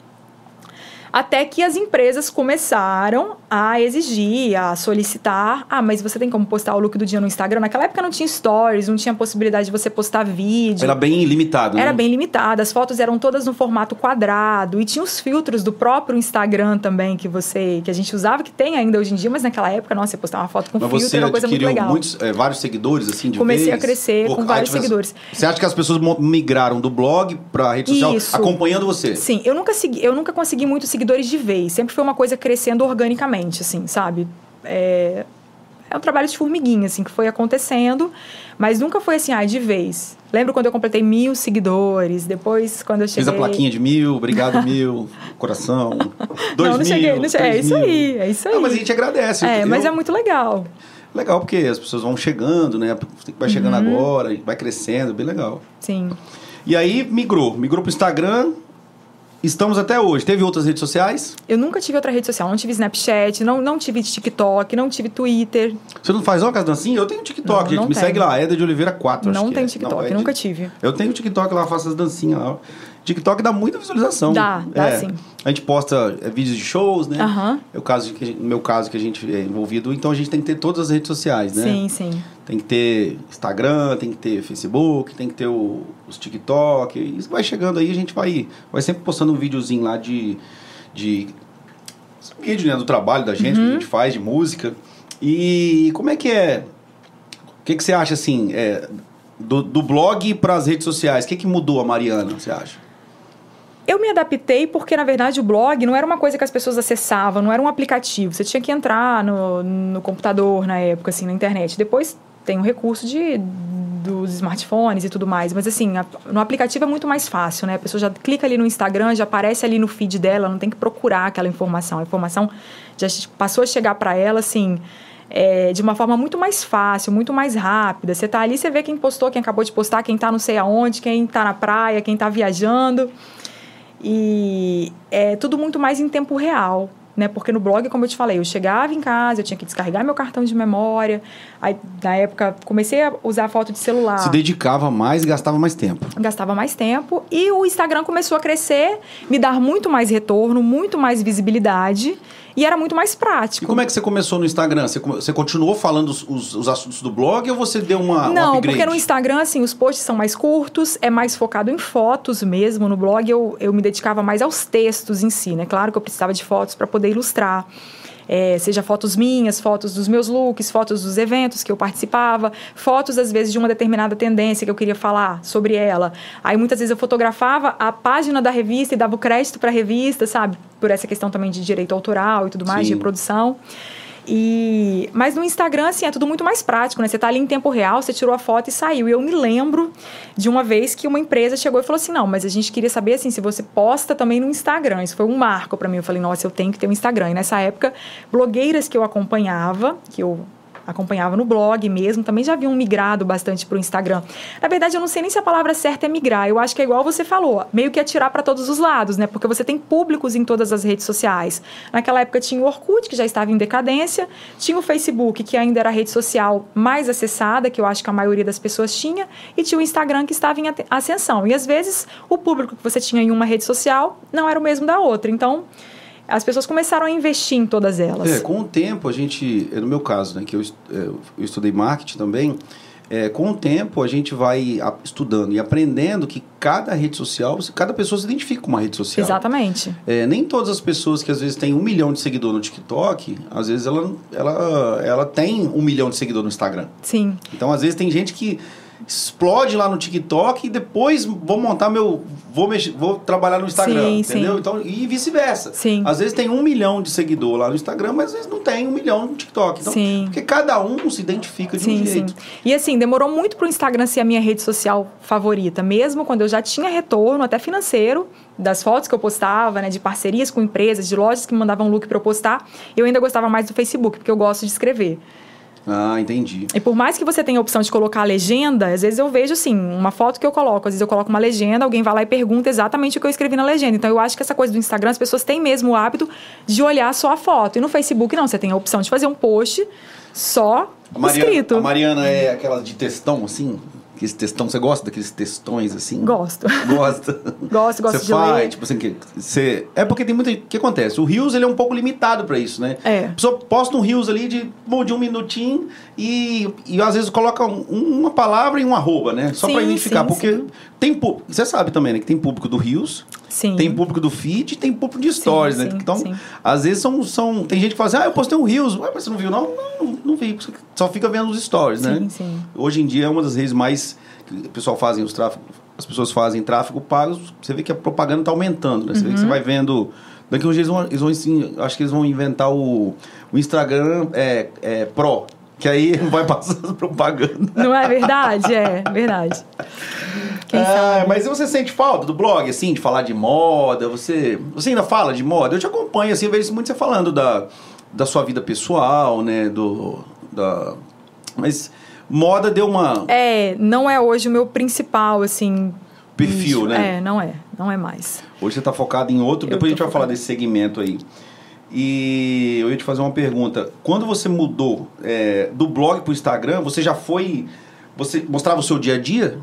Até que as empresas começaram a exigir, a solicitar. Ah, mas você tem como postar o look do dia no Instagram? Naquela época não tinha stories, não tinha possibilidade de você postar vídeo. Era bem limitado, né? Era bem limitado. As fotos eram todas no formato quadrado. E tinha os filtros do próprio Instagram também, que você que a gente usava, que tem ainda hoje em dia, mas naquela época, nossa, você postava uma foto com mas filtro, era uma coisa muito legal. Muitos, é, vários seguidores, assim, de Comecei vez? a crescer com vários tipo, seguidores. Você acha que as pessoas migraram do blog para a rede social Isso. acompanhando você? Sim, eu nunca, segui, eu nunca consegui muitos seguidores de vez. Sempre foi uma coisa crescendo organicamente, assim, sabe? É, é um trabalho de formiguinha, assim, que foi acontecendo, mas nunca foi assim, ah, de vez. Lembro quando eu completei mil seguidores, depois quando eu cheguei... Fiz a plaquinha de mil, obrigado mil, coração, dois não, não mil, cheguei, não cheguei. É isso aí, é isso aí. Não, mas a gente agradece. É, eu, mas é muito legal. Legal, porque as pessoas vão chegando, né? Vai chegando uhum. agora, vai crescendo, bem legal. Sim. E aí migrou, migrou pro Instagram, Estamos até hoje. Teve outras redes sociais? Eu nunca tive outra rede social. Não tive Snapchat, não, não tive TikTok, não tive Twitter. Você não faz ó, dancinhas? Eu tenho TikTok, não, gente. Não Me segue lá, Eda de Oliveira 4. Não tem é. TikTok, não, é nunca tive. Eu tenho TikTok lá, faço as dancinhas lá. TikTok dá muita visualização. Dá, dá é, sim. A gente posta é, vídeos de shows, né? Uhum. É o caso que, no meu caso que a gente é envolvido, então a gente tem que ter todas as redes sociais, né? Sim, sim. Tem que ter Instagram, tem que ter Facebook, tem que ter o, os TikTok. Isso vai chegando aí, a gente vai, vai sempre postando um videozinho lá de. de vídeo né, do trabalho da gente, uhum. que a gente faz, de música. E como é que é? O que, que você acha assim? É, do, do blog para as redes sociais, o que, que mudou a Mariana, você acha? Eu me adaptei porque, na verdade, o blog não era uma coisa que as pessoas acessavam, não era um aplicativo. Você tinha que entrar no, no computador na época, assim, na internet. Depois tem o recurso de, dos smartphones e tudo mais. Mas, assim, a, no aplicativo é muito mais fácil, né? A pessoa já clica ali no Instagram, já aparece ali no feed dela, não tem que procurar aquela informação. A informação já passou a chegar para ela, assim é, de uma forma muito mais fácil, muito mais rápida. Você tá ali, você vê quem postou, quem acabou de postar, quem tá não sei aonde, quem tá na praia, quem tá viajando. E é tudo muito mais em tempo real. Né? Porque no blog, como eu te falei, eu chegava em casa, eu tinha que descarregar meu cartão de memória. Aí, na época, comecei a usar foto de celular. Se dedicava mais e gastava mais tempo. Gastava mais tempo. E o Instagram começou a crescer, me dar muito mais retorno, muito mais visibilidade. E era muito mais prático. E como é que você começou no Instagram? Você, você continuou falando os, os, os, assuntos do blog ou você deu uma. Não, um porque no Instagram, assim, os posts são mais curtos, é mais focado em fotos mesmo. No blog eu, eu me dedicava mais aos textos em si, né? Claro que eu precisava de fotos para poder ilustrar. É, seja fotos minhas, fotos dos meus looks, fotos dos eventos que eu participava, fotos às vezes de uma determinada tendência que eu queria falar sobre ela. Aí muitas vezes eu fotografava a página da revista e dava o crédito para a revista, sabe? Por essa questão também de direito autoral e tudo mais, Sim. de reprodução. E, mas no Instagram, assim, é tudo muito mais prático, né? Você tá ali em tempo real, você tirou a foto e saiu. E eu me lembro de uma vez que uma empresa chegou e falou assim: não, mas a gente queria saber, assim, se você posta também no Instagram. Isso foi um marco para mim. Eu falei, nossa, eu tenho que ter um Instagram. E nessa época, blogueiras que eu acompanhava, que eu acompanhava no blog mesmo, também já haviam migrado bastante para o Instagram. Na verdade, eu não sei nem se a palavra certa é migrar. Eu acho que é igual você falou, meio que atirar para todos os lados, né? Porque você tem públicos em todas as redes sociais. Naquela época tinha o Orkut, que já estava em decadência, tinha o Facebook, que ainda era a rede social mais acessada, que eu acho que a maioria das pessoas tinha, e tinha o Instagram, que estava em ascensão. E às vezes o público que você tinha em uma rede social não era o mesmo da outra. Então, as pessoas começaram a investir em todas elas. É, com o tempo a gente, no meu caso, né, que eu, é, eu estudei marketing também, é, com o tempo a gente vai estudando e aprendendo que cada rede social, cada pessoa se identifica com uma rede social. Exatamente. É, nem todas as pessoas que às vezes têm um milhão de seguidores no TikTok, às vezes ela, ela, ela tem um milhão de seguidores no Instagram. Sim. Então às vezes tem gente que explode lá no TikTok e depois vou montar meu. Vou, mexer, vou trabalhar no Instagram. Sim, entendeu? sim. Então, e vice-versa. Sim. Às vezes tem um milhão de seguidor lá no Instagram, mas às vezes não tem um milhão no TikTok. Então, Sim. Porque cada um se identifica de Sim, um sim. jeito. E assim, demorou muito pro Instagram ser a minha rede social favorita, mesmo quando eu já tinha retorno, até financeiro, das fotos que eu postava, né, de parcerias com empresas, de lojas que me mandavam look para eu postar, eu ainda gostava mais do Facebook, porque eu gosto de escrever. Ah, entendi. E por mais que você tenha a opção de colocar a legenda, às vezes eu vejo assim, uma foto que eu coloco, às vezes eu coloco uma legenda, alguém vai lá e pergunta exatamente o que eu escrevi na legenda. Então eu acho que essa coisa do Instagram, as pessoas têm mesmo o hábito de olhar só a foto. E no Facebook não, você tem a opção de fazer um post só A Mariana, escrito. a Mariana é aquela de textão, assim? Aqueles textão, você gosta daqueles textões assim? Gosto. Gosta. Gosto, gosto você de faz, ler. tipo assim, que você... É porque tem muita... O que acontece? O Reels, ele é um pouco limitado pra isso, né? É. A pessoa posta um Reels ali de, bom, de um minutinho e, e às vezes coloca um- uma palavra e um arroba, né? Só pra Sim, identificar. sim, porque sim. Tem público... Você sabe também, né? Que tem público do Reels, Sim. tem público do feed e tem público de stories, né? sim, Então, sim. às vezes são, são... Tem gente que fala assim, ah, eu postei um. Ué, mas você não viu? Não, não, não, não vi. Só fica vendo os stories, né? Sim, sim. Hoje em dia é uma das redes mais o pessoal fazem os tráfegos, as pessoas fazem tráfego pagos, você vê que a propaganda está aumentando, né? Você vê que Uhum. você vai vendo. Daqui uns dias eles vão, eles vão assim, acho que eles vão inventar o, o Instagram é, é, Pro. Que aí vai passar as propagandas. Não é verdade? É, verdade. Quem Ah, sabe? mas você sente falta do blog, assim, de falar de moda? Você, você ainda fala de moda? Eu te acompanho, assim, eu vejo muito você falando da, da sua vida pessoal, né? Do, da, mas moda deu uma É, não é hoje o meu principal, assim. perfil, nicho. né? É, não é. Não é mais. Hoje você está focado em outro, Eu depois a gente vai falar desse segmento aí. E eu ia te fazer uma pergunta. Quando você mudou é, do blog para o Instagram, você já foi. Você mostrava o seu dia a dia?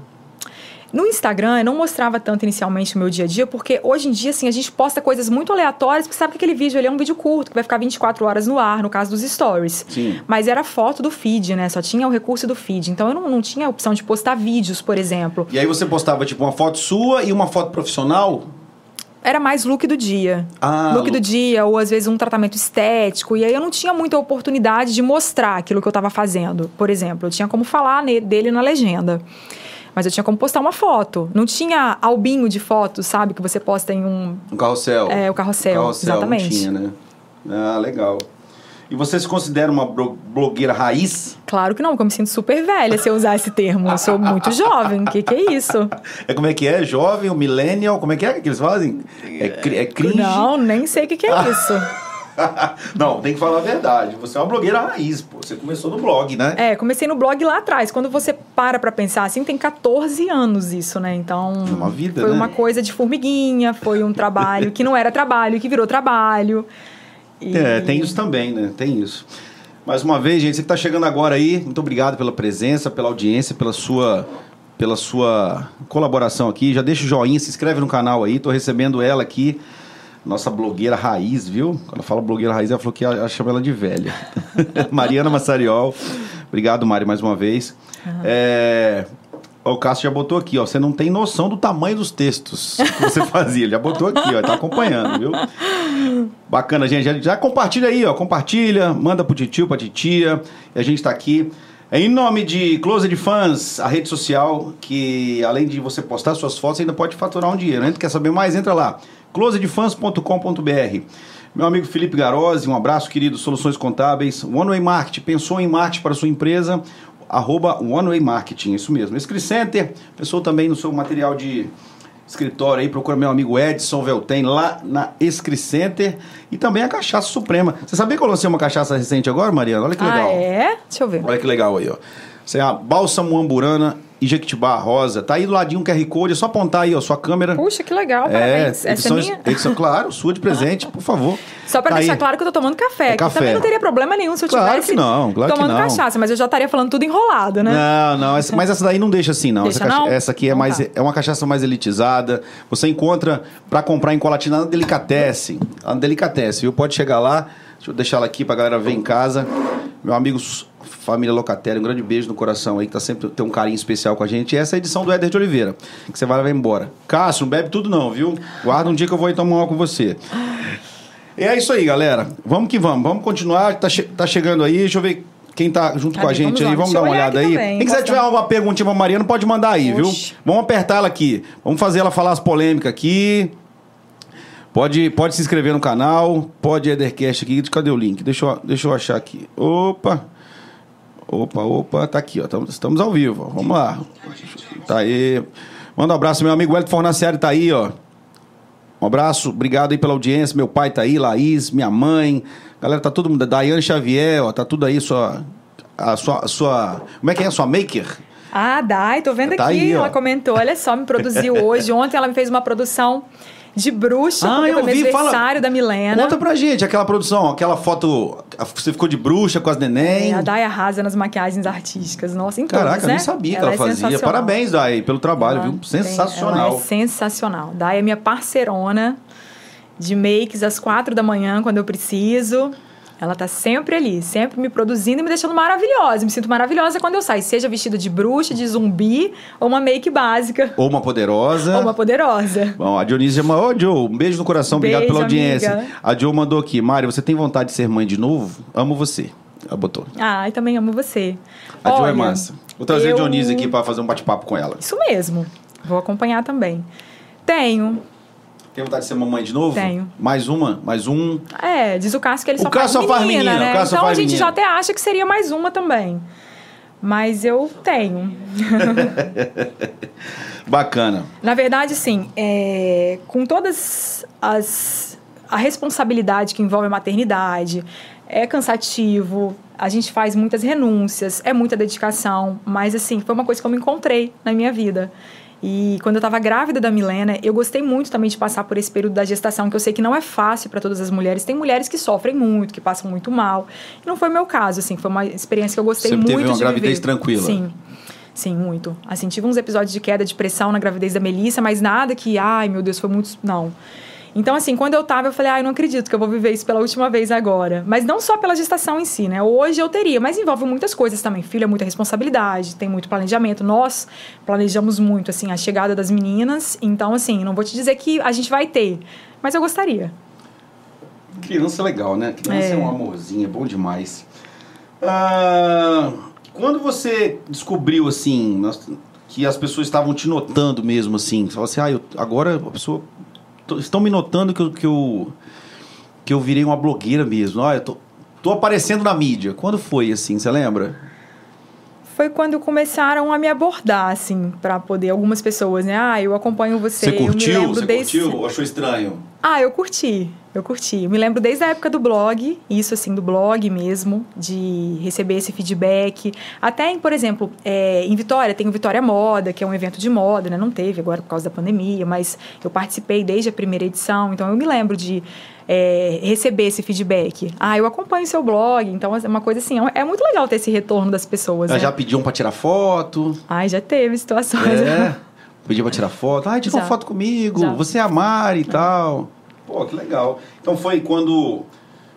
No Instagram, eu não mostrava tanto inicialmente o meu dia a dia, porque hoje em dia, assim, a gente posta coisas muito aleatórias, porque sabe que aquele vídeo ali é um vídeo curto, que vai ficar 24 horas no ar, no caso dos stories. Sim. Mas era foto do feed, né? Só tinha o recurso do feed. Então eu não, não tinha a opção de postar vídeos, por exemplo. E aí você postava tipo uma foto sua e uma foto profissional? Era mais look do dia. Ah, look look- do dia, ou às vezes um tratamento estético. E aí eu não tinha muita oportunidade de mostrar aquilo que eu estava fazendo. Por exemplo, eu tinha como falar dele na legenda. Mas eu tinha como postar uma foto. Não tinha albinho de fotos, sabe? Que você posta em um. Um carrossel. É, o carrossel, carrossel exatamente. Não tinha, né? Ah, legal. E você se considera uma blogueira raiz? Claro que não, porque eu me sinto super velha se eu usar esse termo. Eu sou muito jovem. O que, que é isso? É como é que é? Jovem, o millennial, como é que é que eles fazem? É, é cringe? Não, nem sei o que, que é isso. Não, tem que falar a verdade. Você é uma blogueira raiz, pô. Você começou no blog, né? É, comecei no blog lá atrás. Quando você para pra pensar assim, tem 14 anos isso, né? Então. É uma vida, Foi né? uma coisa de formiguinha, foi um trabalho que não era trabalho, que virou trabalho. E- É, tem isso também, né? Tem isso. Mais uma vez, gente, você que está chegando agora aí, muito obrigado pela presença, pela audiência, pela sua, pela sua colaboração aqui. Já deixa o joinha, se inscreve no canal aí. Tô recebendo ela aqui, nossa blogueira raiz, viu? Quando eu falo blogueira raiz, ela falou que ela, ela chama ela de velha. Mariana Massariol. Obrigado, Mari, mais uma vez. É, ó, O Cássio já botou aqui, ó. Você não tem noção do tamanho dos textos que você fazia. Ele já botou aqui, ó. Tá acompanhando, viu? Bacana, gente. Já, já compartilha aí, ó. Compartilha, manda pro titio, pra titia. E a gente tá aqui. É em nome de Closet Fans, a rede social que, além de você postar suas fotos, ainda pode faturar um dinheiro. Né? Quer saber mais? Entra lá. closetfans.com.br Meu amigo Felipe Garozzi, um abraço, querido. Soluções Contábeis. One Way Marketing. Pensou em marketing para sua empresa? Arroba One Way Marketing, isso mesmo. Escri Center, pensou também no seu material de escritório aí, procura meu amigo Edson Velten lá na Escri Center e também a Cachaça Suprema. Você sabia que eu lancei uma cachaça recente agora, Mariana? Olha que legal. Ah, é? Deixa eu ver. Olha que legal aí, ó. Isso é a Bálsamo Amburana e Jequitibá Rosa. Tá aí do ladinho um QR Code, é só apontar aí, ó, sua câmera. Puxa, que legal, é, parabéns. Essa é minha? edição, claro, sua de presente, por favor. Só pra Tá deixar aí. claro que eu tô tomando café. É que café. também não teria problema nenhum se eu Claro tivesse que não, claro que tomando não. cachaça, mas eu já estaria falando tudo enrolado, né? Não, não, essa- mas essa daí não deixa assim, não. Deixa essa, cacha- não? essa aqui é, Então mais, tá. é uma cachaça mais elitizada. Você encontra pra comprar em Colatina na Delicatessen. A Delicatessen, viu? Pode chegar lá. Deixa eu deixar ela aqui pra galera ver em casa. Meu amigo, família Locatéria, um grande beijo no coração aí, que tá sempre tem um carinho especial com a gente. E essa é a edição do Éder de Oliveira, que você vai levar embora. Cássio, não bebe tudo não, viu? Guarda um dia que eu vou ir tomar uma com você. E é isso aí, galera. Vamos que vamos. Vamos continuar. Tá, che- tá chegando aí. Deixa eu ver quem tá junto com a Cadê? gente Vamos aí, vamos dar uma olhada aí. também, Quem quiser tiver alguma perguntinha pra Mariana, pode mandar aí, viu? Vamos apertar ela aqui. Vamos fazer ela falar as polêmicas aqui. Pode, pode se inscrever no canal, pode Edercast aqui. Cadê o link? Deixa eu, deixa eu achar aqui. Opa! Opa, opa, tá aqui, ó. Tamo- Estamos ao vivo. ó. Vamos lá. Tá aí. Manda um abraço, meu amigo Wellington Fornaciari tá aí, ó. Um abraço, obrigado aí pela audiência. Meu pai tá aí, Laís, minha mãe. Galera, tá todo mundo. Daiane Xavier, ó, tá tudo aí, sua. A sua, a sua. Como é que é? A sua maker? Ah, Dai, tô vendo Tá aqui. aí, ela comentou, olha só, me produziu hoje. Ontem ela me fez uma produção de bruxa, Ah, porque eu foi vi, fala- aniversário da Milena. Conta pra gente aquela produção, aquela foto. Você ficou de bruxa com as neném. É, a Dai arrasa nas maquiagens artísticas. Nossa, em Caraca, todas, eu né? nem sabia que ela é fazia. Parabéns, Dai, pelo trabalho, Ela viu? Sensacional. ela é sensacional. Dai é minha parceirona de makes às quatro da manhã, quando eu preciso. Ela tá sempre ali, sempre me produzindo e me deixando maravilhosa. Me sinto maravilhosa quando eu saio, seja vestida de bruxa, de zumbi ou uma make básica Ou uma poderosa. ou uma poderosa. Bom, a Dionísia mandou. Ô, Joe, um beijo no coração, obrigado Beijo, pela audiência. amiga. A Joe mandou aqui. Mário, você tem vontade de ser mãe de novo? Amo você. Ela botou. Ai, também amo você. A Joe é Olha, massa. Vou trazer eu- a Dionísia aqui pra fazer um bate-papo com ela. Isso mesmo. Vou acompanhar também. Tenho. Tem vontade de ser mamãe de novo? Tenho. Mais uma? Mais um? É, diz o Cássio que ele O só Cássio faz só faz menina, menina, né? o Cássio só então faz a gente menina. já até acha que seria mais uma também. Mas eu tenho. Bacana. Na verdade, sim, é, com todas as a responsabilidade que envolve a maternidade, é cansativo, a gente faz muitas renúncias, é muita dedicação, mas assim, foi uma coisa que eu me encontrei na minha vida. E quando eu estava grávida da Milena, eu gostei muito também de passar por esse período da gestação, que eu sei que não é fácil para todas as mulheres. Tem mulheres que sofrem muito, que passam muito mal. E não foi o meu caso, assim, foi uma experiência que eu gostei Você muito teve uma de gravidez viver. tranquila? Sim. Sim, muito. Assim, tive uns episódios de queda de pressão na gravidez da Melissa, mas nada que, ai, meu Deus, foi muito. Não. Então, assim, quando eu tava, eu falei, ai, não acredito que eu vou viver isso pela última vez agora. Mas não só pela gestação em si, né? Hoje eu teria, mas envolve muitas coisas também. Filho é muita responsabilidade, tem muito planejamento. Nós planejamos muito, assim, a chegada das meninas. Então, assim, não vou te dizer que a gente vai ter, mas eu gostaria. Criança é legal, né? Criança é, É. um amorzinho, é bom demais. Ah, quando você descobriu, assim, que as pessoas estavam te notando mesmo, assim, você falou assim, ah, eu- agora a pessoa... estão me notando que eu, que eu, que eu virei uma blogueira mesmo. Olha, tô, tô aparecendo na mídia. Quando foi, assim, você lembra? Foi quando começaram a me abordar, assim, pra poder. Algumas pessoas, né? Ah, eu acompanho você. Você curtiu? Eu me lembro Você desde... curtiu ou achou estranho? Ah, eu curti. Eu curti. Eu me lembro desde a época do blog, isso assim, do blog mesmo, de receber esse feedback. Até em, por exemplo, é, em Vitória, tem o Vitória Moda, que é um evento de moda, né? Não teve agora por causa da pandemia, mas eu participei desde a primeira edição, então eu me lembro de é, receber esse feedback. Ah, eu acompanho seu blog, então é uma coisa assim, é é muito legal ter esse retorno das pessoas. Né? já pediam pra tirar foto. Ai, já teve situações. É. Pediu pra tirar foto. Ah, tira uma foto comigo. Já. Você é a Mari e tal. Pô, que legal. Então foi quando.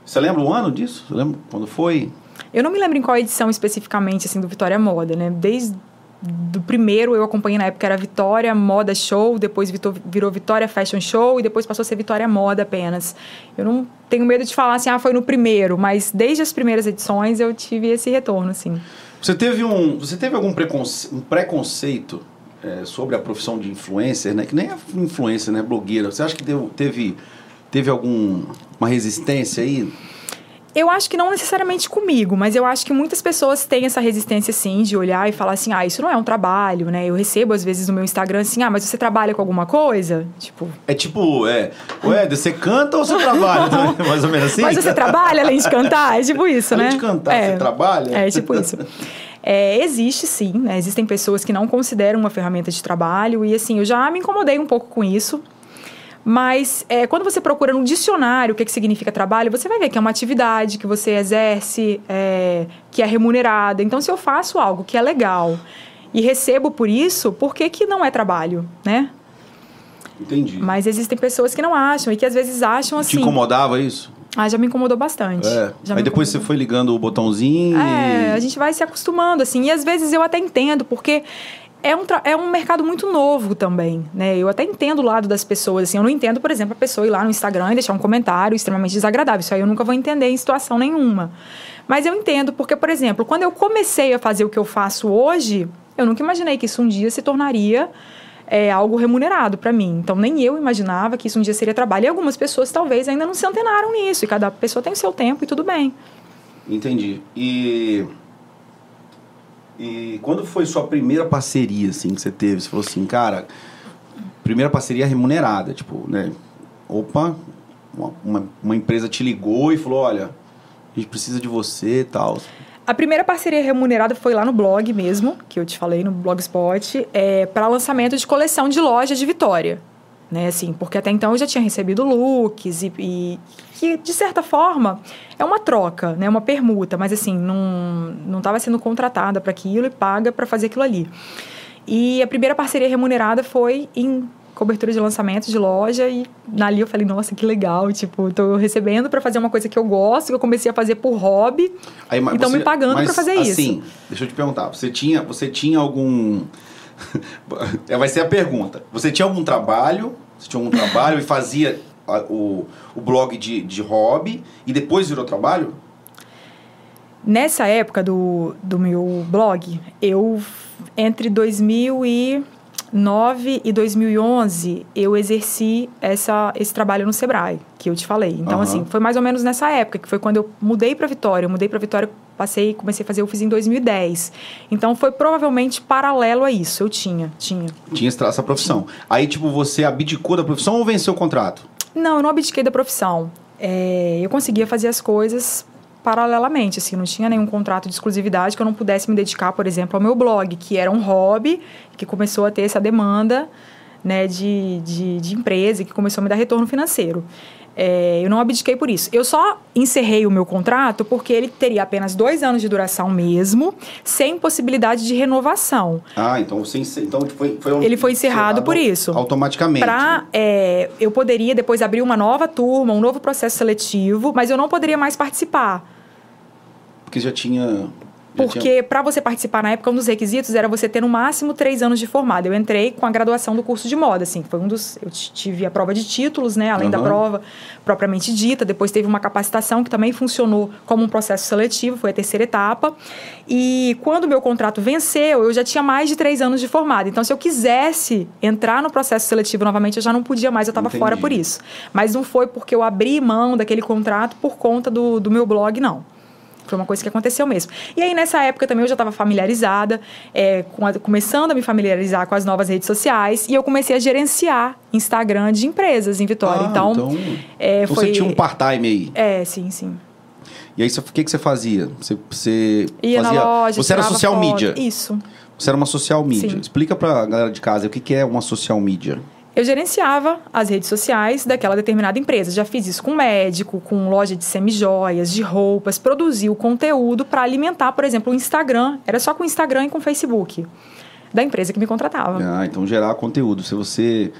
Você lembra o ano disso? Você lembra quando foi? Eu não me lembro em qual edição especificamente, assim, do Vitória Moda, né? Desde do primeiro eu acompanhei na época era Vitória Moda Show, depois virou Vitória Fashion Show e depois passou a ser Vitória Moda apenas. Eu não tenho medo de falar assim, ah, foi no primeiro, mas desde as primeiras edições eu tive esse retorno, assim. Você teve um. Você teve algum preconce- um preconceito é, sobre a profissão de influencer, né? Que nem é influencer, né? Blogueira. Você acha que deu- teve, teve alguma resistência aí? Eu acho que não necessariamente comigo, mas eu acho que muitas pessoas têm essa resistência, assim, de olhar e falar assim, ah, isso não é um trabalho, né? Eu recebo, às vezes, no meu Instagram, assim, ah, mas você trabalha com alguma coisa? Tipo, É tipo, é. Ué, você canta ou você trabalha? Mais ou menos assim? mas você trabalha além de cantar? É tipo isso, Além né? de cantar, é, você trabalha? É, tipo isso. É, existe sim, né? Existem pessoas que não consideram uma ferramenta de trabalho e assim, eu já me incomodei um pouco com isso. Mas é, quando você procura no dicionário o que, que significa trabalho, você vai ver que é uma atividade que você exerce, é, que é remunerada. Então, se eu faço algo que é legal e recebo por isso, por que, que não é trabalho, né? Entendi. Mas existem pessoas que não acham e que às vezes acham Te assim. incomodava isso? Ah, já me incomodou bastante. É. Aí depois você foi ligando o botãozinho É, e... a gente vai se acostumando, assim. E às vezes eu até entendo, porque é um, é um mercado muito novo também, né? Eu até entendo o lado das pessoas, assim, eu não entendo, por exemplo, a pessoa ir lá no Instagram e deixar um comentário extremamente desagradável. Isso aí eu nunca vou entender em situação nenhuma. Mas eu entendo, porque, por exemplo, quando eu comecei a fazer o que eu faço hoje, eu nunca imaginei que isso um dia se tornaria é, algo remunerado para mim. Então, nem eu imaginava que isso um dia seria trabalho. E algumas pessoas talvez ainda não se antenaram nisso. E cada pessoa tem o seu tempo e tudo bem. Entendi. E. E quando foi sua primeira parceria, assim, que você teve? Você falou assim, cara, primeira parceria remunerada, tipo, né? Opa, uma, uma, empresa te ligou e falou, olha, a gente precisa de você e tal. A primeira parceria remunerada foi lá no blog mesmo, que eu te falei no Blogspot, é, para lançamento de coleção de loja de Vitória. Né, assim, porque até então eu já tinha recebido looks e, e que, de certa forma, é uma troca, né, uma permuta, mas assim, não estava sendo contratada para aquilo e paga para fazer aquilo ali. E a primeira parceria remunerada foi em cobertura de lançamento de loja e ali eu falei, nossa, que legal, tipo, tô recebendo para fazer uma coisa que eu gosto, que eu comecei a fazer por hobby. Aí, então me pagando para fazer assim, isso. Assim, deixa eu te perguntar, você tinha, você tinha algum vai ser a pergunta. Você tinha algum trabalho? Você tinha algum trabalho e fazia a, o, o blog de, de hobby e depois virou trabalho? Nessa época do, do meu blog, eu entre 2000 e 2009 e 2011 eu exerci essa, esse trabalho no Sebrae, que eu te falei. Então, uhum. assim, foi mais ou menos nessa época, que foi quando eu mudei para Vitória. Eu mudei para Vitória, passei, comecei a fazer, eu fiz em 2010. Então, foi provavelmente paralelo a isso. Eu tinha, tinha. Tinha essa profissão. Tinha. Aí, tipo, você abdicou da profissão ou venceu o contrato? Não, eu não abdiquei da profissão. É, eu conseguia fazer as coisas paralelamente, assim, não tinha nenhum contrato de exclusividade que eu não pudesse me dedicar, por exemplo, ao meu blog, que era um hobby, que começou a ter essa demanda, né, de, de, de empresa, que começou a me dar retorno financeiro. É, eu não abdiquei por isso. Eu só encerrei o meu contrato porque ele teria apenas dois anos de duração mesmo, sem possibilidade de renovação. Ah, então você então foi, foi um, ele foi encerrado, encerrado por isso. Automaticamente. Pra, né? é, eu poderia depois abrir uma nova turma, um novo processo seletivo, mas eu não poderia mais participar. Porque já tinha. Porque para você participar na época, um dos requisitos era você ter no máximo três anos de formado. Eu entrei com a graduação do curso de moda, assim, foi um dos. Eu tive a prova de títulos, né? Além uhum. da prova propriamente dita. Depois teve uma capacitação que também funcionou como um processo seletivo, foi a terceira etapa. E quando o meu contrato venceu, eu já tinha mais de três anos de formado. Então, se eu quisesse entrar no processo seletivo novamente, eu já não podia mais, eu estava fora por isso. Mas não foi porque eu abri mão daquele contrato por conta do, do meu blog, não. Foi uma coisa que aconteceu mesmo. E aí, nessa época também, eu já estava familiarizada, é, a, começando a me familiarizar com as novas redes sociais, e eu comecei a gerenciar Instagram de empresas em Vitória. Ah, então, então, é, então foi... você tinha um part-time aí? É, sim, sim. E aí, o que, que você fazia? Você, você Ia fazia... na loja, Você era social foto. media? Isso. Você era uma social media. Sim. Explica pra galera de casa o que, que é uma social media eu gerenciava as redes sociais daquela determinada empresa. Já fiz isso com médico, com loja de semijoias, de roupas, produzi o conteúdo para alimentar, por exemplo, o Instagram. Era só com o Instagram e com o Facebook da empresa que me contratava. Ah, então gerar conteúdo. Se você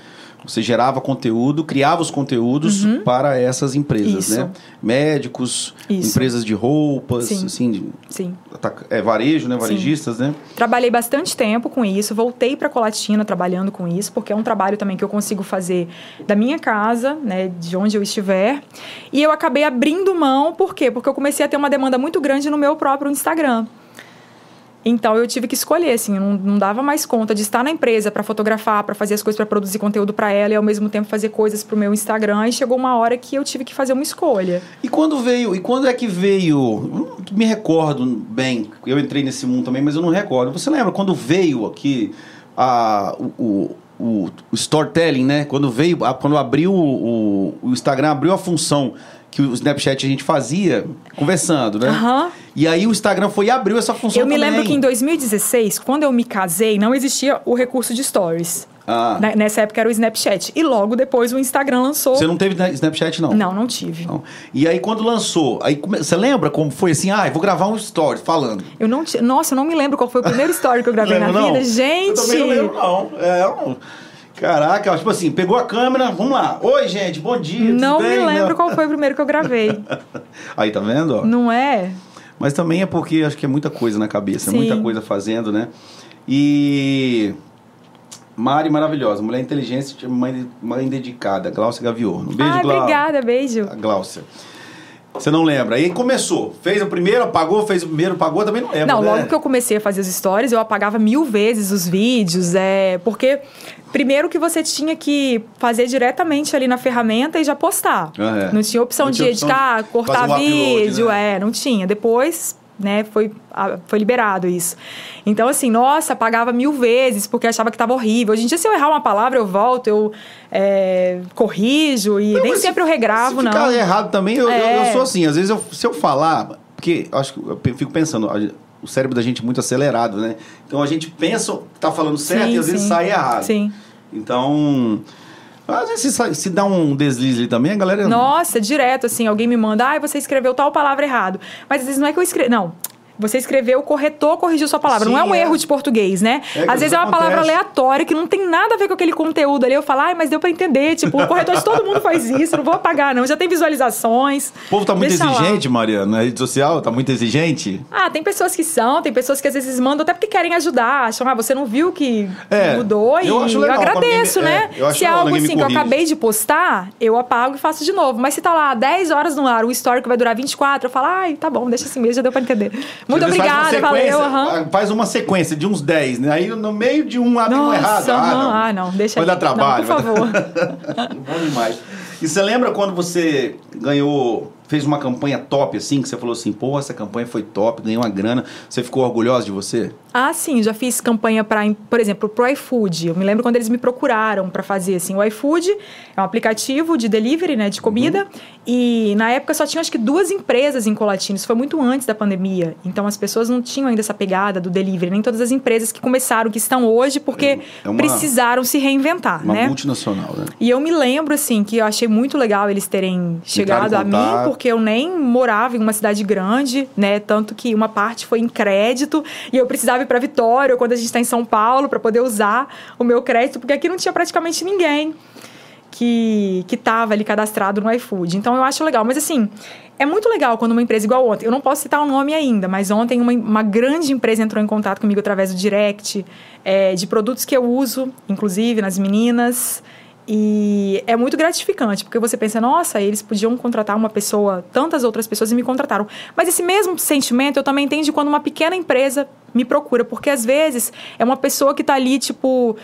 você gerava conteúdo, criava os conteúdos uhum. para essas empresas, Isso. né? Médicos, Isso. empresas de roupas, Sim. assim, de, Sim. É varejo, né? Varejistas, Sim. né? Trabalhei bastante tempo com isso, voltei para Colatina trabalhando com isso, porque é um trabalho também que eu consigo fazer da minha casa, né, de onde eu estiver. E eu acabei abrindo mão, por quê? Porque eu comecei a ter uma demanda muito grande no meu próprio Instagram. Então eu tive que escolher, assim, não, não dava mais conta de estar na empresa para fotografar, para fazer as coisas, para produzir conteúdo para ela e ao mesmo tempo fazer coisas para o meu Instagram. E chegou uma hora que eu tive que fazer uma escolha. E quando veio? E quando é que veio? Me recordo bem. Eu entrei nesse mundo também, mas eu não recordo. Você lembra quando veio aqui a o, o, o storytelling, né? Quando veio, quando abriu o, o Instagram abriu a função que o Snapchat a gente fazia conversando, né? Uhum. E aí o Instagram foi e abriu essa função Eu me também. lembro que em 2016, quando eu me casei, não existia o recurso de stories. Ah. Nessa época era o Snapchat. E logo depois o Instagram lançou. Você não teve Snapchat, não? Não, não tive. Não. E aí, quando lançou, aí você lembra como foi assim? Ah, vou gravar um story falando. Eu não t... Nossa, eu não me lembro qual foi o primeiro story que eu gravei na não? vida. Gente! Eu também não lembro, não. É, eu... Caraca, tipo assim, pegou a câmera, vamos lá. Oi, gente, bom dia. Não me lembro qual foi o primeiro que eu gravei. Aí, tá vendo? Não é? Mas também é porque acho que é muita coisa na cabeça, é muita coisa fazendo, né? E. Mari maravilhosa, mulher inteligente, mãe, mãe dedicada, Glaucia Gaviorno. Beijo, ah, Glau- obrigada, beijo. a Glaucia. Você não lembra? Aí começou. Fez o primeiro, apagou, fez o primeiro, apagou, também não lembra. Não, né? logo que eu comecei a fazer os stories, eu apagava mil vezes os vídeos, é, porque primeiro que você tinha que fazer diretamente ali na ferramenta e já postar. Ah, é. Não tinha opção Não de tinha opção editar, de cortar fazer o upload, vídeo, né? é, não tinha. Depois, né, foi, foi liberado isso. Então, assim, nossa, apagava mil vezes porque achava que tava horrível. Hoje em dia, se eu errar uma palavra, eu volto, eu é, corrijo e Não, nem sempre eu se- regravo, se não. ficar errado também, eu, eu- É. eu sou assim. Às vezes, eu- se eu falar... Porque eu acho que eu fico pensando... O cérebro da gente é muito acelerado, né? Então, a gente pensa que tá falando certo Sim, e às vezes sim. sai errado. Sim. Então... Às vezes, se, se dá um deslize também, a galera... Nossa, direto, assim, alguém me manda, ai, você escreveu tal palavra errado. Mas às vezes não é que eu escrevi. Não. Você escreveu, o corretor corrigiu sua palavra. não é Sim, um é. erro de português, né? É, às vezes é uma acontece. palavra aleatória que não tem nada a ver com aquele conteúdo ali. Eu falo, ai, mas deu pra entender. Tipo, o corretor de todo mundo faz isso, não vou apagar, não. Já tem visualizações. O povo tá muito Deixa lá. exigente, Mariana, na rede social, tá muito exigente. Ah, tem pessoas que são, tem pessoas que às vezes mandam até porque querem ajudar. Acham, ah, você não viu que É, mudou e eu acho legal quando agradeço, me- né? é, eu acho Se é legal algo alguém me assim que eu acabei de postar, eu apago e faço de novo. Mas se tá lá 10 horas no ar, o story que vai durar 24, eu falo, ai, tá bom, deixa assim mesmo, já deu pra entender. Muito uma obrigada, valeu. sequência, aham. Faz uma sequência de uns 10, né? Aí no meio de um abre um Nossa, errado. aham. Ah, não, deixa Vai dar trabalho. Não, por favor. Bom demais. E você lembra quando você ganhou, fez uma campanha top assim, que você falou assim, pô, essa campanha foi top, ganhei uma grana. Você ficou orgulhosa de você? Ah, sim, já fiz campanha para, por exemplo, pro iFood. Eu me lembro quando eles me procuraram para fazer assim. O iFood é um aplicativo de delivery, né, de comida, Uhum. e na época só tinha acho que duas empresas em Colatina. Isso foi muito antes da pandemia. Então as pessoas não tinham ainda essa pegada do delivery, nem todas as empresas que começaram, que estão hoje, porque É uma- precisaram se reinventar, Uma né? multinacional, né? E eu me lembro, assim, que eu achei muito legal eles terem chegado a mim, contato. Porque eu nem morava em uma cidade grande, né? Tanto que uma parte foi em crédito e eu precisava ir para Vitória, quando a gente está em São Paulo, para poder usar o meu crédito, porque aqui não tinha praticamente ninguém que que estava ali cadastrado no iFood. Então eu acho legal, mas assim, é muito legal quando uma empresa igual ontem, eu não posso citar o nome ainda, mas ontem uma, uma grande empresa entrou em contato comigo através do direct é, de produtos que eu uso, inclusive nas meninas. E é muito gratificante, porque você pensa, nossa, eles podiam contratar uma pessoa, tantas outras pessoas e me contrataram. Mas esse mesmo sentimento eu também tenho de quando uma pequena empresa me procura, porque às vezes é uma pessoa que está ali, tipo,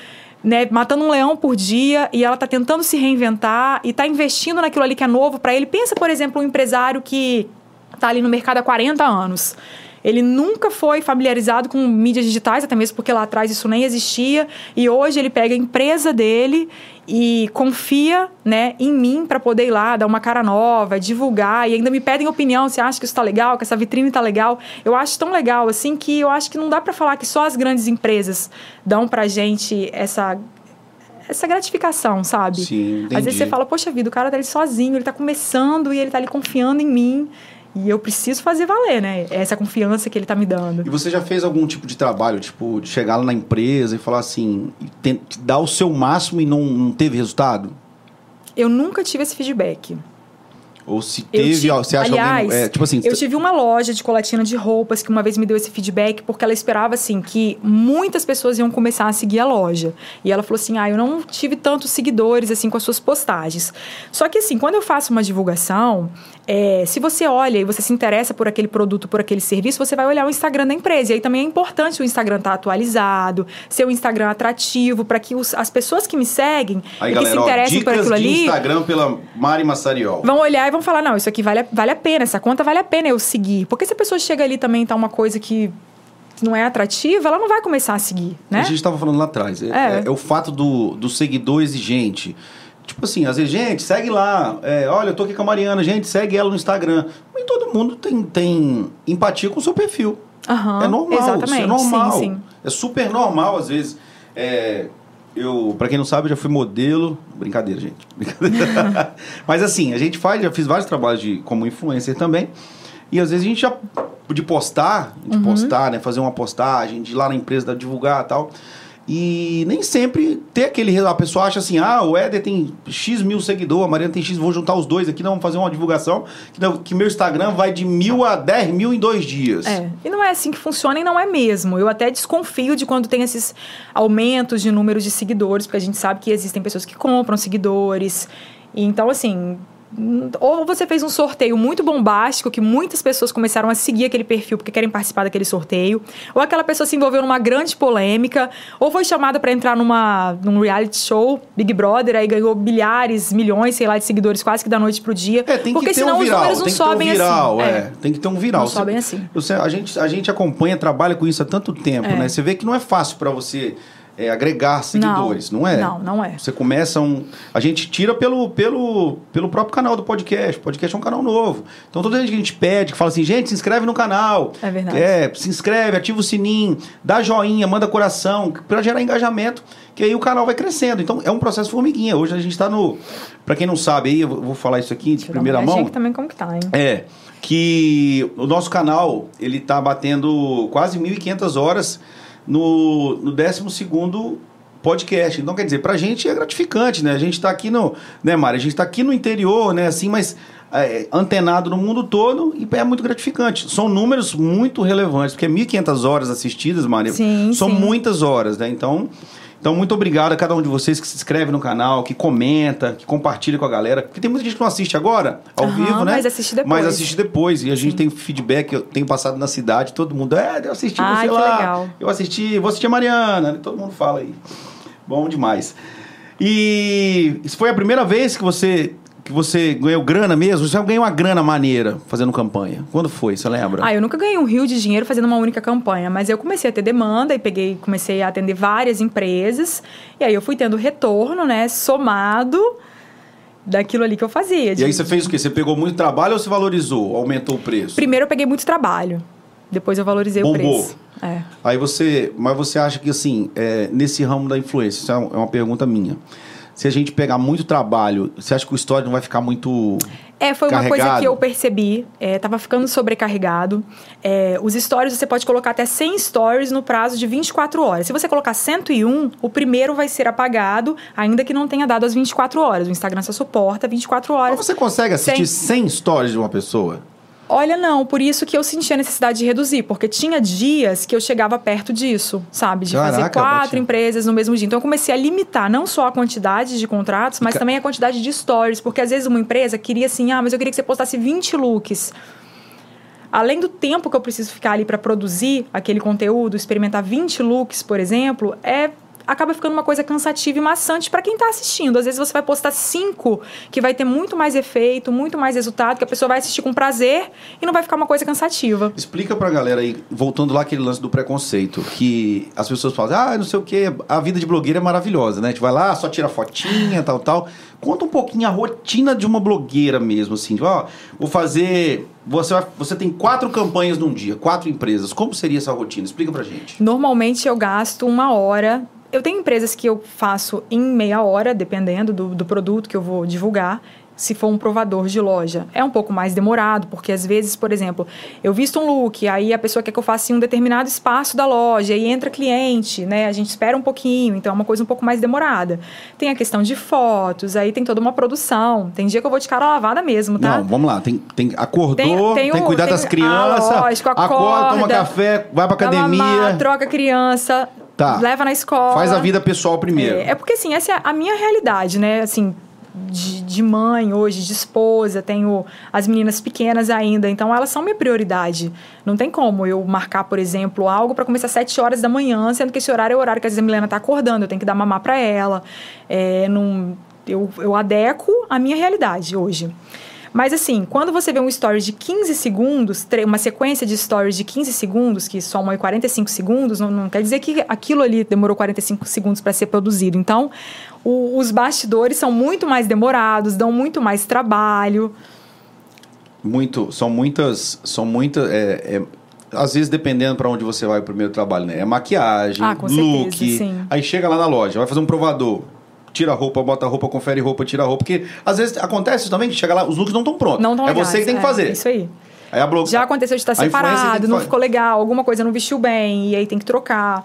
né, matando um leão por dia e ela está tentando se reinventar e está investindo naquilo ali que é novo para ele. Pensa, por exemplo, um empresário que está ali no mercado há 40 anos. Ele nunca foi familiarizado com mídias digitais, até mesmo porque lá atrás isso nem existia. E hoje ele pega a empresa dele e confia né, em mim para poder ir lá, dar uma cara nova, divulgar. E ainda me pedem opinião, se acha que isso está legal, que essa vitrine está legal. Eu acho tão legal assim que eu acho que não dá para falar que só as grandes empresas dão para gente essa essa gratificação, sabe? Sim, Às vezes entendi. você fala, poxa vida, o cara tá ali sozinho, ele tá começando e ele tá ali confiando em mim. E eu preciso fazer valer, né? Essa confiança que ele tá me dando. E você já fez algum tipo de trabalho, tipo, de chegar lá na empresa e falar assim, dar o seu máximo e não, não teve resultado? Eu nunca tive esse feedback. Ou se teve, ti- ó, você acha Aliás, alguém. É, tipo assim, eu tive uma loja de colatina de roupas que uma vez me deu esse feedback porque ela esperava assim que muitas pessoas iam começar a seguir a loja. E ela falou assim: "Ah, eu não tive tantos seguidores assim com as suas postagens". Só que assim, quando eu faço uma divulgação, é, se você olha e você se interessa por aquele produto, por aquele serviço, você vai olhar o Instagram da empresa. E aí também é importante o Instagram estar atualizado, ser um Instagram atrativo para que os- as pessoas que me seguem aí, e galera, que se ó, interessem por dicas aquilo ali, Instagram pela Mari Massariol. vão olhar e vão falar, não, isso aqui vale, a- vale a pena, essa conta vale a pena eu seguir. Porque se a pessoa chega ali também e tá uma coisa que não é atrativa, ela não vai começar a seguir, né? A gente estava falando lá atrás. É, É. é- é o fato do, do seguidor exigente. Tipo assim, às vezes, gente, segue lá. É, olha, eu tô aqui com a Mariana, gente, segue ela no Instagram. Nem todo mundo tem, tem empatia com o seu perfil. Aham, é normal, Exatamente, isso é normal. sim, sim. É super normal, às vezes. É, eu, pra quem não sabe, já fui modelo. Brincadeira, gente. Brincadeira. Mas assim, a gente faz, já fiz vários trabalhos de, como influencer também. E às vezes a gente já. De postar, de Uhum. postar, né? Fazer uma postagem, de ir lá na empresa, divulgar e tal. E nem sempre ter aquele. A pessoa acha assim: ah, o Éder tem X mil seguidores, a Mariana tem X, vou juntar os dois aqui, não, vamos fazer uma divulgação. Que, não, que meu Instagram vai de mil a dez mil em dois dias. É, e não é assim que funciona e não é mesmo. Eu até desconfio de quando tem esses aumentos de números de seguidores, porque a gente sabe que existem pessoas que compram seguidores. Então, assim, ou você fez um sorteio muito bombástico que muitas pessoas começaram a seguir aquele perfil porque querem participar daquele sorteio, ou aquela pessoa se envolveu numa grande polêmica, ou foi chamada para entrar numa num reality show, Big Brother, aí ganhou bilhares, milhões, sei lá, de seguidores quase que da noite pro dia. É, tem porque que ter senão um viral, os números não tem que ter um sobem viral, assim. é. Tem que ter um viral. Não Você- sobem assim. você- a, gente, a gente acompanha, trabalha com isso há tanto tempo, É. né? Você vê que não é fácil para você é, agregar seguidores, não, é? Não, não é. Você começa um. A gente tira pelo, pelo, pelo próprio canal do podcast. O podcast é um canal novo. Então toda vez que a gente pede, que fala assim, gente, se inscreve no canal. É verdade. É, se inscreve, ativa o sininho, dá joinha, manda coração, para gerar engajamento, que aí o canal vai crescendo. Então é um processo formiguinha. Hoje a gente está no. Para quem não sabe aí, eu vou falar isso aqui de primeira mão. aqui também como que tá, hein? É, que o nosso canal, ele tá batendo quase 1.500 horas no, no 12º podcast. Então, quer dizer, pra gente é gratificante, né? A gente tá aqui no... Né, Mari? A gente tá aqui no interior, né? Assim, mas é, antenado no mundo todo e é muito gratificante. São números muito relevantes, porque 1.500 horas assistidas, Mari, Sim, são sim. muitas horas, né? Então... Então, muito obrigado a cada um de vocês que se inscreve no canal, que comenta, que compartilha com a galera. Porque tem muita gente que não assiste agora, ao Aham, vivo, né? mas assiste depois. Mas assiste depois. E a gente tem feedback, eu tenho passado na cidade, todo mundo, é, eu assisti Ai, que lá. legal. Eu assisti, vou assistir a Mariana, né? todo mundo fala aí. Bom demais. E isso foi a primeira vez que você que você ganhou grana mesmo? Você já ganhou uma grana maneira fazendo campanha. Quando foi, você lembra? Ah, eu nunca ganhei um rio de dinheiro fazendo uma única campanha, mas eu comecei a ter demanda e peguei, comecei a atender várias empresas. E aí eu fui tendo retorno, né, somado daquilo ali que eu fazia. e de- aí você fez o quê? Você pegou muito trabalho ou você valorizou? Aumentou o preço? Primeiro eu peguei muito trabalho, depois eu valorizei Bombou. o preço. É. Aí você. Mas você acha que assim, é, nesse ramo da influência, isso é é uma pergunta minha. Se a gente pegar muito trabalho, você acha que o story não vai ficar muito. É, foi uma coisa Carregado. que eu percebi. É, tava ficando sobrecarregado. É, os stories, você pode colocar até 100 stories no prazo de 24 horas. Se você colocar 101, o primeiro vai ser apagado, ainda que não tenha dado as 24 horas. O Instagram só suporta 24 horas. Mas você consegue assistir Sem- 100 stories de uma pessoa? Olha, não, por isso que eu senti a necessidade de reduzir, porque tinha dias que eu chegava perto disso, sabe? De fazer Caraca, quatro Batia. empresas no mesmo dia. Então eu comecei a limitar não só a quantidade de contratos, mas ca- também a quantidade de stories, porque às vezes uma empresa queria assim, ah, mas eu queria que você postasse 20 looks. Além do tempo que eu preciso ficar ali para produzir aquele conteúdo, experimentar 20 looks, por exemplo, é acaba ficando uma coisa cansativa e maçante para quem está assistindo. Às vezes você vai postar cinco que vai ter muito mais efeito, muito mais resultado, que a pessoa vai assistir com prazer e não vai ficar uma coisa cansativa. Explica pra galera aí, voltando lá aquele lance do preconceito, que as pessoas falam, ah, não sei o que, a vida de blogueira é maravilhosa, né? A gente vai lá, só tira fotinha, tal, tal. Conta um pouquinho a rotina de uma blogueira mesmo, assim, tipo, ó, vou fazer. Você, vai- você tem quatro campanhas num dia, quatro empresas. Como seria essa rotina? Explica pra gente. Normalmente eu gasto uma hora. Eu tenho empresas que eu faço em meia hora, dependendo do, do produto que eu vou divulgar. Se for um provador de loja, é um pouco mais demorado, porque às vezes, por exemplo, eu visto um look, aí a pessoa quer que eu faça em um determinado espaço da loja, aí entra cliente, né? A gente espera um pouquinho, então é uma coisa um pouco mais demorada. Tem a questão de fotos, aí tem toda uma produção. Tem dia que eu vou de cara lavada mesmo, tá? Não, vamos lá. Tem, tem, acordou, tem, Tem- tem que cuidar tem- das ah, crianças. lógico, acorda, toma acorda, café, vai pra academia. mamar, troca a criança, Tá. leva na escola. Faz a vida pessoal primeiro. É, é porque, assim, essa é a minha realidade, né? Assim, de, de mãe hoje, de esposa, tenho as meninas pequenas ainda, então elas são minha prioridade. Não tem como eu marcar, por exemplo, algo para começar às 7 horas da manhã, sendo que esse horário é o horário que às vezes a Milena tá acordando, eu tenho que dar mamar para ela. É, não, eu, eu adequo a minha realidade hoje. Mas assim, quando você vê um story de 15 segundos, uma sequência de stories de 15 segundos, que somam aí 45 segundos, não, não quer dizer que aquilo ali demorou 45 segundos para ser produzido. Então, o- os bastidores são muito mais demorados, dão muito mais trabalho. Muito, são muitas, são muitas, é, é, às vezes dependendo para onde você vai o primeiro trabalho, né? É maquiagem, Ah, com certeza, look, sim. aí chega lá na loja, vai fazer um provador, tira a roupa, bota a roupa, confere roupa, tira a roupa, porque às vezes acontece também que chega lá, os looks não estão prontos. Não tão é legais, você que tem que fazer. Isso aí. Aí a. Já aconteceu de estar a separado, não ficou legal, alguma coisa não vestiu bem, e aí tem que trocar.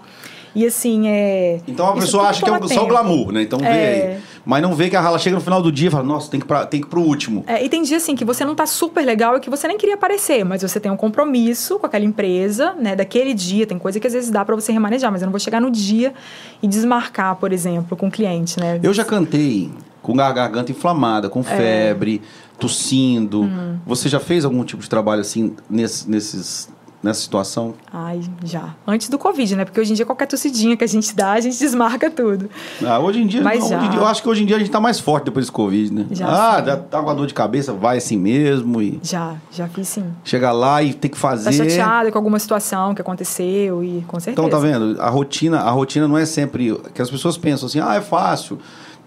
E assim, é. Então a pessoa acha que é só o glamour, né? Então vê É. aí. Mas não vê que ela chega no final do dia e fala, nossa, tem que, pra, tem que ir pro último. É, e tem dia assim que você não tá super legal e que você nem queria aparecer, mas você tem um compromisso com aquela empresa, né, daquele dia. Tem coisa que às vezes dá pra você remanejar, mas eu não vou chegar no dia e desmarcar, por exemplo, com o cliente, né? Eu já cantei com a garganta inflamada, É. com febre, tossindo. Uhum. Você já fez algum tipo de trabalho assim nesse- nesses, nessa situação? Ai, já. Antes do Covid, né? Porque hoje em dia qualquer tossidinha que a gente dá, a gente desmarca tudo. Ah, hoje em dia, Mas não, já. dia- eu acho que hoje em dia a gente tá mais forte depois do Covid, né? Já, ah, sim. dá, tá com a dor de cabeça, vai assim mesmo e Já, já fiz sim. chega lá e tem que fazer. Tá chateada com alguma situação que aconteceu e com certeza. Então tá vendo? A rotina, a rotina não é sempre que as pessoas pensam assim: "Ah, é fácil".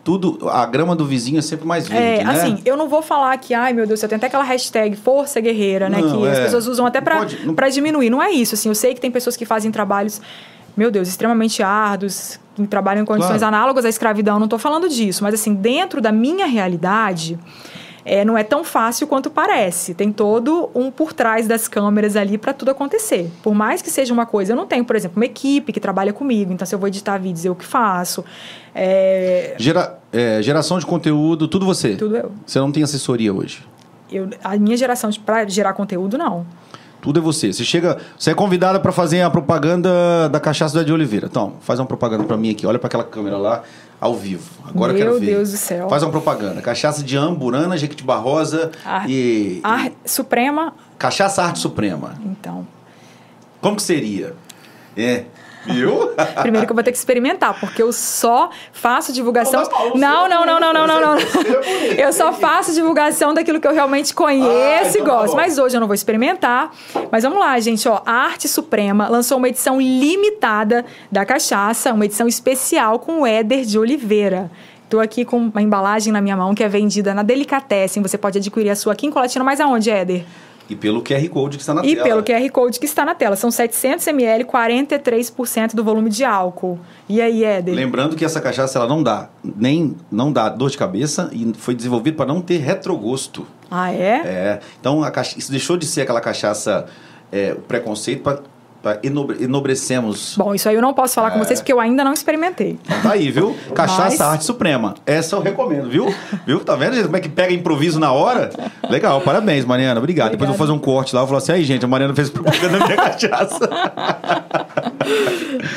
Tudo, a grama do vizinho é sempre mais verde, É, né? assim, eu não vou falar que, ai meu Deus, eu tenho até aquela hashtag Força Guerreira, né? Não, que as é. pessoas usam até pode- não- pra diminuir. Não é isso, assim. Eu sei que tem pessoas que fazem trabalhos, meu Deus, extremamente árduos, que trabalham em condições Claro. análogas à escravidão. Não tô falando disso. Mas, assim, dentro da minha realidade. É, não é tão fácil quanto parece. Tem todo um por trás das câmeras ali para tudo acontecer. Por mais que seja uma coisa, eu não tenho, por exemplo, uma equipe que trabalha comigo. Então, se eu vou editar vídeos, eu que faço. É, Gera- é, geração de conteúdo, tudo você. tudo eu. Você não tem assessoria hoje. Eu, a minha geração pra gerar conteúdo, não. Tudo é você. Você chega, você é convidada para fazer a propaganda da cachaça da de Oliveira. Então, faz uma propaganda para mim aqui. Olha para aquela câmera lá, ao vivo. Agora eu Meu quero ver. Deus do céu. Faz uma propaganda. Cachaça de Amburana, Jequitibá Rosa Ar- e, A e Suprema, Cachaça Arte Suprema. então. Como que seria? É. Viu? Primeiro que eu vou ter que experimentar, porque eu só faço divulgação. Não, Não, não, é não, não, não, não, não. você é bonito. Eu só faço divulgação daquilo que eu realmente conheço Ah, e então tá gosto. Mas hoje eu não vou experimentar. Mas vamos lá, gente, ó. A Arte Suprema lançou uma edição limitada da cachaça, uma edição especial com o Éder de Oliveira. Estou aqui com uma embalagem na minha mão que é vendida na Delicatessen. Você pode adquirir a sua aqui em Colatina, mas aonde, Éder? E pelo QR Code que está na E tela. pelo QR Code que está na tela. São 700 ml, 43% do volume de álcool. E aí, Éder? Lembrando que essa cachaça ela não dá nem não dá dor de cabeça e foi desenvolvido para não ter retrogosto. Ah, é? É. Então a cacha- isso deixou de ser aquela cachaça é, o preconceito para enobre, enobrecemos. Bom, isso aí eu não posso falar com É. vocês porque eu ainda não experimentei. Tá aí, viu? Cachaça Mas- Arte Suprema. Essa eu recomendo, viu? Viu? Tá vendo, gente? Como é que pega improviso na hora? Legal, parabéns, Mariana. Obrigado. Depois eu vou fazer um corte lá. Eu vou falar assim, aí, gente, a Mariana fez propaganda da minha cachaça.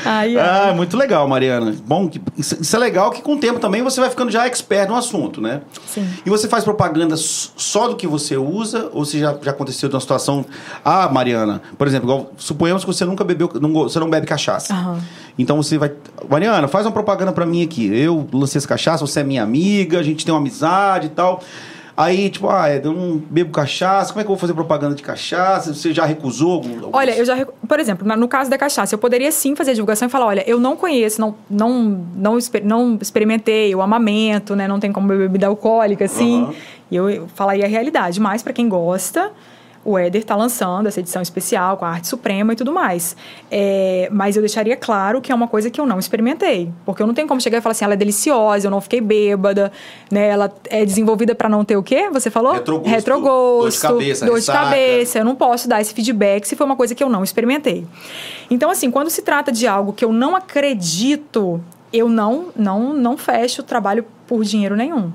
Aí, ó. Ah, muito legal, Mariana. Bom, isso é legal que com o tempo também você vai ficando já expert no assunto, né? Sim. E você faz propaganda só do que você usa? Ou se já, já aconteceu de uma situação. Ah, Mariana, por exemplo, igual, suponhamos que você nunca bebeu, não, você não bebe cachaça. Aham. Então você vai. Mariana, faz uma propaganda pra mim aqui. Eu lancei essa cachaça, você é minha amiga, a gente tem uma amizade e tal. Aí, tipo, ah, eu não bebo cachaça, como é que eu vou fazer propaganda de cachaça? Você já recusou? algum- Olha, eu já, por exemplo, no caso da cachaça, eu poderia sim fazer a divulgação e falar, olha, eu não conheço, não, não, não, exper- não experimentei o amamento, né? Não tem como beber bebida alcoólica, assim. Aham. E eu, eu falaria a realidade. Mas para quem gosta, o Éder está lançando essa edição especial com a arte suprema e tudo mais. É, mas eu deixaria claro que é uma coisa que eu não experimentei. Porque eu não tenho como chegar e falar assim, ela é deliciosa, eu não fiquei bêbada, né? Ela é desenvolvida para não ter o quê? Você falou? Retrogosto, Retrogosto. dor de cabeça, dor de ressaca. cabeça. Eu não posso dar esse feedback se for uma coisa que eu não experimentei. Então, assim, quando se trata de algo que eu não acredito, eu não, não, não fecho o trabalho por dinheiro nenhum.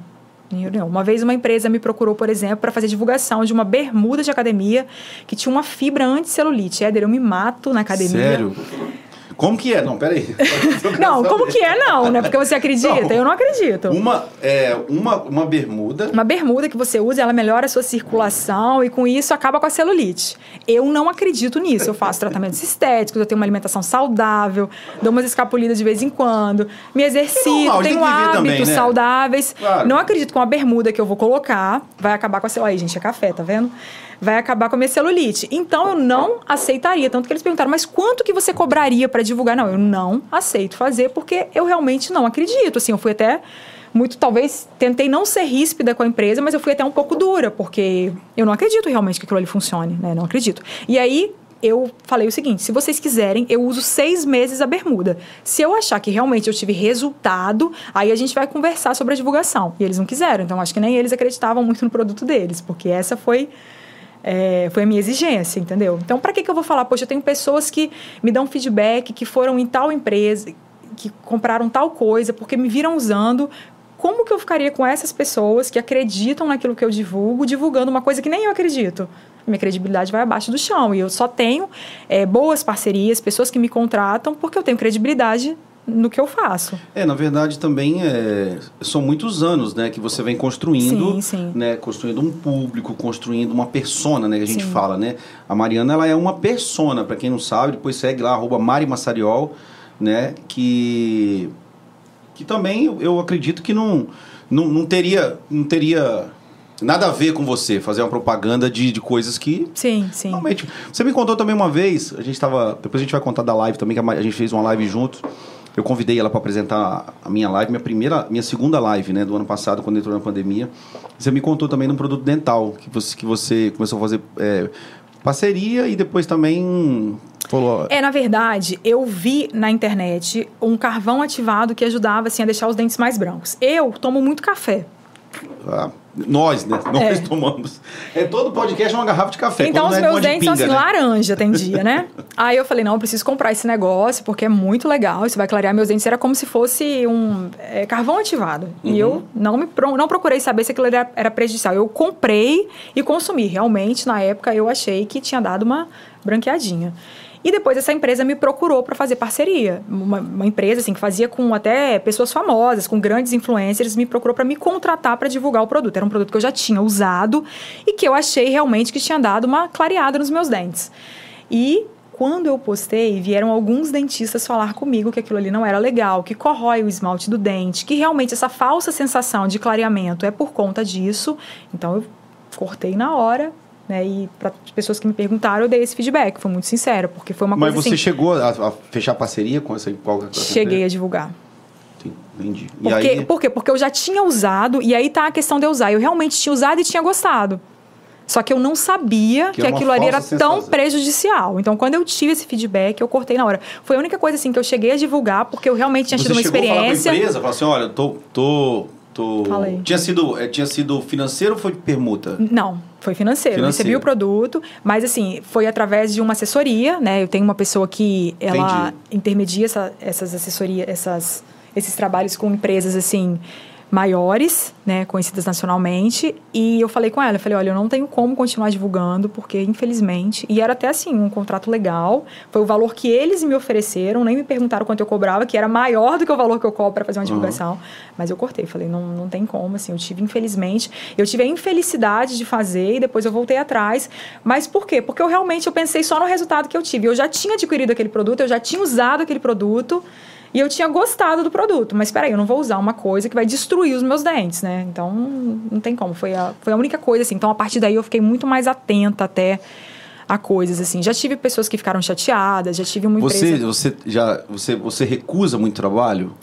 Uma vez uma empresa me procurou, por exemplo, para fazer divulgação de uma bermuda de academia que tinha uma fibra anticelulite. Éder, eu me mato na academia. Sério? Como que é? Não, peraí. Não, como que é não, né? Porque você acredita? Não. Eu não acredito. Uma, é, uma, uma bermuda. Uma bermuda que você usa, ela melhora a sua circulação e com isso acaba com a celulite. Eu não acredito nisso. Eu faço tratamentos estéticos, eu tenho uma alimentação saudável, dou umas escapulidas de vez em quando, me exercito, normal, tenho hábitos também, né? saudáveis. Claro. Não acredito que uma bermuda que eu vou colocar vai acabar com a celulite. Aí, gente, é café, tá vendo? Vai acabar com a minha celulite. Então eu não aceitaria. Tanto que eles perguntaram, mas quanto que você cobraria para divulgar? Não, eu não aceito fazer porque eu realmente não acredito. Assim, eu fui até muito, talvez, tentei não ser ríspida com a empresa, mas eu fui até um pouco dura, porque eu não acredito realmente que aquilo ali funcione, né? Não acredito. E aí, eu falei o seguinte: se vocês quiserem, eu uso seis meses a bermuda. Se eu achar que realmente eu tive resultado, aí a gente vai conversar sobre a divulgação. E eles não quiseram, então acho que nem eles acreditavam muito no produto deles, porque essa foi É, foi a minha exigência, entendeu? Então, para que, que eu vou falar? Poxa, eu tenho pessoas que me dão feedback, que foram em tal empresa, que compraram tal coisa, porque me viram usando. Como que eu ficaria com essas pessoas que acreditam naquilo que eu divulgo, divulgando uma coisa que nem eu acredito? Minha credibilidade vai abaixo do chão. E eu só tenho é, boas parcerias, pessoas que me contratam, porque eu tenho credibilidade no que eu faço. É, na verdade também é, são muitos anos, né, que você vem construindo, sim, sim. né, construindo um público, construindo uma persona, né, que a gente sim. fala, né. A Mariana ela é uma persona, para quem não sabe, depois segue lá arroba Mari Massariol, né, que que também eu acredito que não não, não teria não teria nada a ver com você fazer uma propaganda de, de coisas que. Sim, sim. Realmente. Você me contou também uma vez, a gente estava. Depois a gente vai contar da live também, que a gente fez uma live juntos. Eu convidei ela para apresentar a minha live, minha primeira, minha segunda live, né, do ano passado, quando entrou na pandemia. Você me contou também de um produto dental que você, que você começou a fazer é, parceria e depois também falou. É, na verdade, eu vi na internet um carvão ativado que ajudava assim a deixar os dentes mais brancos. Eu tomo muito café. Ah, nós, né? Nós é. tomamos. É todo podcast é uma garrafa de café. Então os é meus dentes são assim, né? laranja, tem dia, né? Aí eu falei, não, eu preciso comprar esse negócio, porque é muito legal, isso vai clarear meus dentes. Era como se fosse um é, carvão ativado. Uhum. E eu não, me, não procurei saber se aquilo era, era prejudicial. Eu comprei e consumi. Realmente, na época, eu achei que tinha dado uma branqueadinha. E depois essa empresa me procurou para fazer parceria. Uma, uma, empresa assim que fazia com até pessoas famosas, com grandes influencers, me procurou para me contratar para divulgar o produto. Era um produto que eu já tinha usado e que eu achei realmente que tinha dado uma clareada nos meus dentes. E quando eu postei, vieram alguns dentistas falar comigo que aquilo ali não era legal, que corrói o esmalte do dente, que realmente essa falsa sensação de clareamento é por conta disso. Então eu cortei na hora, né? E para as pessoas que me perguntaram, eu dei esse feedback, foi muito sincero, porque foi uma Mas coisa você assim, chegou a, a, fechar parceria com essa qual, essa Cheguei a divulgar. Entendi. Porque, aí... Por quê? Porque eu já tinha usado, e aí tá a questão de eu usar. Eu realmente tinha usado e tinha gostado. Só que eu não sabia que, que aquilo ali era tão prejudicial. Então, quando eu tive esse feedback, eu cortei na hora. Foi a única coisa assim que eu cheguei a divulgar, porque eu realmente tinha Você tido uma experiência. A empresa, assim, olha, tô, tô Tu... Falei. Tinha sido, é, tinha sido financeiro ou foi permuta? Não, foi financeiro. financeiro. Eu recebi o produto, mas assim, foi através de uma assessoria, né? Eu tenho uma pessoa que ela Entendi. intermedia essa, essas assessorias, essas, esses trabalhos com empresas assim maiores, né, conhecidas nacionalmente, e eu falei com ela, eu falei, olha, eu não tenho como continuar divulgando, porque infelizmente, e era até assim, um contrato legal, foi o valor que eles me ofereceram, nem me perguntaram quanto eu cobrava, que era maior do que o valor que eu cobro para fazer uma divulgação, uhum. mas eu cortei, falei, não, não tem como, assim, eu tive, infelizmente, eu tive a infelicidade de fazer e depois eu voltei atrás, mas por quê? Porque eu realmente, eu pensei só no resultado que eu tive, eu já tinha adquirido aquele produto, eu já tinha usado aquele produto, e eu tinha gostado do produto, mas espera aí, eu não vou usar uma coisa que vai destruir os meus dentes, né? Então, não tem como. Foi a, foi a única coisa, assim. Então, a partir daí, eu fiquei muito mais atenta até a coisas, assim. Já tive pessoas que ficaram chateadas, já tive uma você, empresa... Você, já, você, você recusa muito trabalho?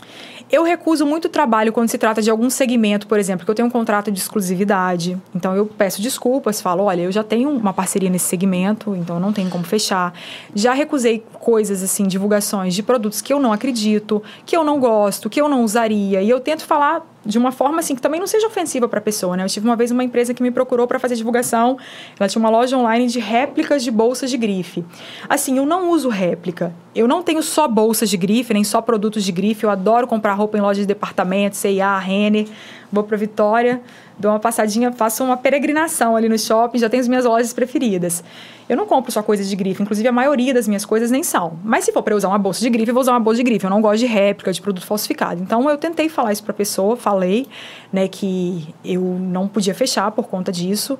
Eu recuso muito trabalho quando se trata de algum segmento, por exemplo, que eu tenho um contrato de exclusividade. Então eu peço desculpas, falo, olha, eu já tenho uma parceria nesse segmento, então não tenho como fechar. Já recusei coisas assim, divulgações de produtos que eu não acredito, que eu não gosto, que eu não usaria, e eu tento falar de uma forma assim que também não seja ofensiva para a pessoa, né? Eu tive uma vez uma empresa que me procurou para fazer divulgação. Ela tinha uma loja online de réplicas de bolsas de grife. Assim, eu não uso réplica. Eu não tenho só bolsas de grife, nem só produtos de grife. Eu adoro comprar roupa em lojas de departamento, C&A, Renner. Vou para Vitória, dou uma passadinha, faço uma peregrinação ali no shopping, já tenho as minhas lojas preferidas. Eu não compro só coisas de grife, inclusive a maioria das minhas coisas nem são. Mas se for para usar uma bolsa de grife, eu vou usar uma bolsa de grife. Eu não gosto de réplica, de produto falsificado. Então eu tentei falar isso para a pessoa, falei, né, que eu não podia fechar por conta disso.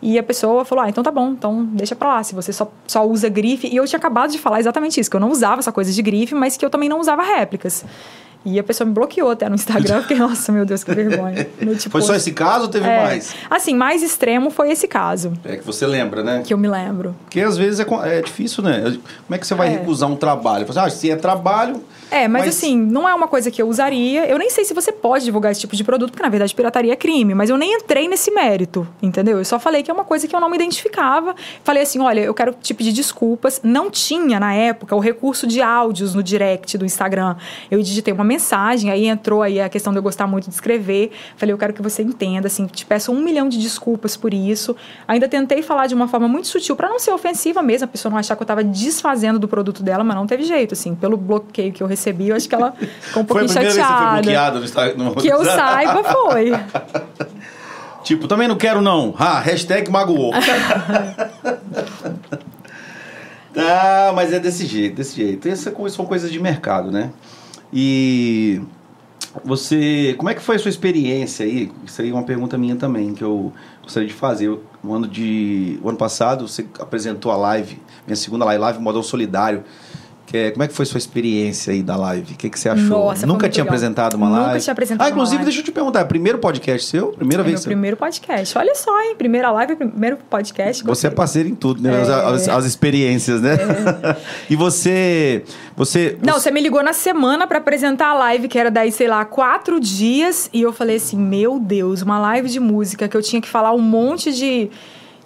E a pessoa falou: Ah, então tá bom, então deixa pra lá. Se você só, só usa grife. E eu tinha acabado de falar exatamente isso, que eu não usava essa coisa de grife, mas que eu também não usava réplicas. E a pessoa me bloqueou até no Instagram, porque, nossa, meu Deus, que vergonha. Tipo, foi só esse caso ou teve é, mais? Assim, mais extremo foi esse caso. É que você lembra, né? Que eu me lembro. Porque às vezes é, é difícil, né? Como é que você vai é. recusar um trabalho? Você, ah, se é trabalho. É, mas, mas, assim, não é uma coisa que eu usaria. Eu nem sei se você pode divulgar esse tipo de produto, porque na verdade pirataria é crime, mas eu nem entrei nesse mérito, entendeu? Eu só falei que é uma coisa que eu não me identificava. Falei assim: olha, eu quero te pedir desculpas. Não tinha na época o recurso de áudios no direct do Instagram. Eu digitei uma mensagem. Aí entrou aí a questão de eu gostar muito de escrever. Falei, eu quero que você entenda, assim, te peço um milhão de desculpas por isso. Ainda tentei falar de uma forma muito sutil, para não ser ofensiva mesmo, a pessoa não achar que eu estava desfazendo do produto dela, mas não teve jeito, assim. Pelo bloqueio que eu recebi, eu acho que ela ficou um pouquinho foi a chateada. Que, foi no, no... que eu saiba, foi. Tipo, também não quero não. Ah, hashtag magoou. ah, mas é desse jeito, desse jeito. Essas são coisas de mercado, né? E você, como é que foi a sua experiência aí? Isso aí é uma pergunta minha também que eu gostaria de fazer. O ano de, o ano passado você apresentou a live, minha segunda live, live modal solidário. É, como é que foi sua experiência aí da live? O que, que você achou? Nossa, Nunca tinha legal. apresentado uma Nunca live? Nunca tinha apresentado Ah, inclusive, deixa eu te perguntar, é primeiro podcast seu? Primeira é vez meu seu? primeiro podcast. Olha só, hein? Primeira live, primeiro podcast. Você é parceiro em tudo, né? As, É. as- as experiências, né? e você. Você. Não, você me ligou na semana pra apresentar a live, que era daí, sei lá, quatro dias. E eu falei assim: Meu Deus, uma live de música que eu tinha que falar um monte de.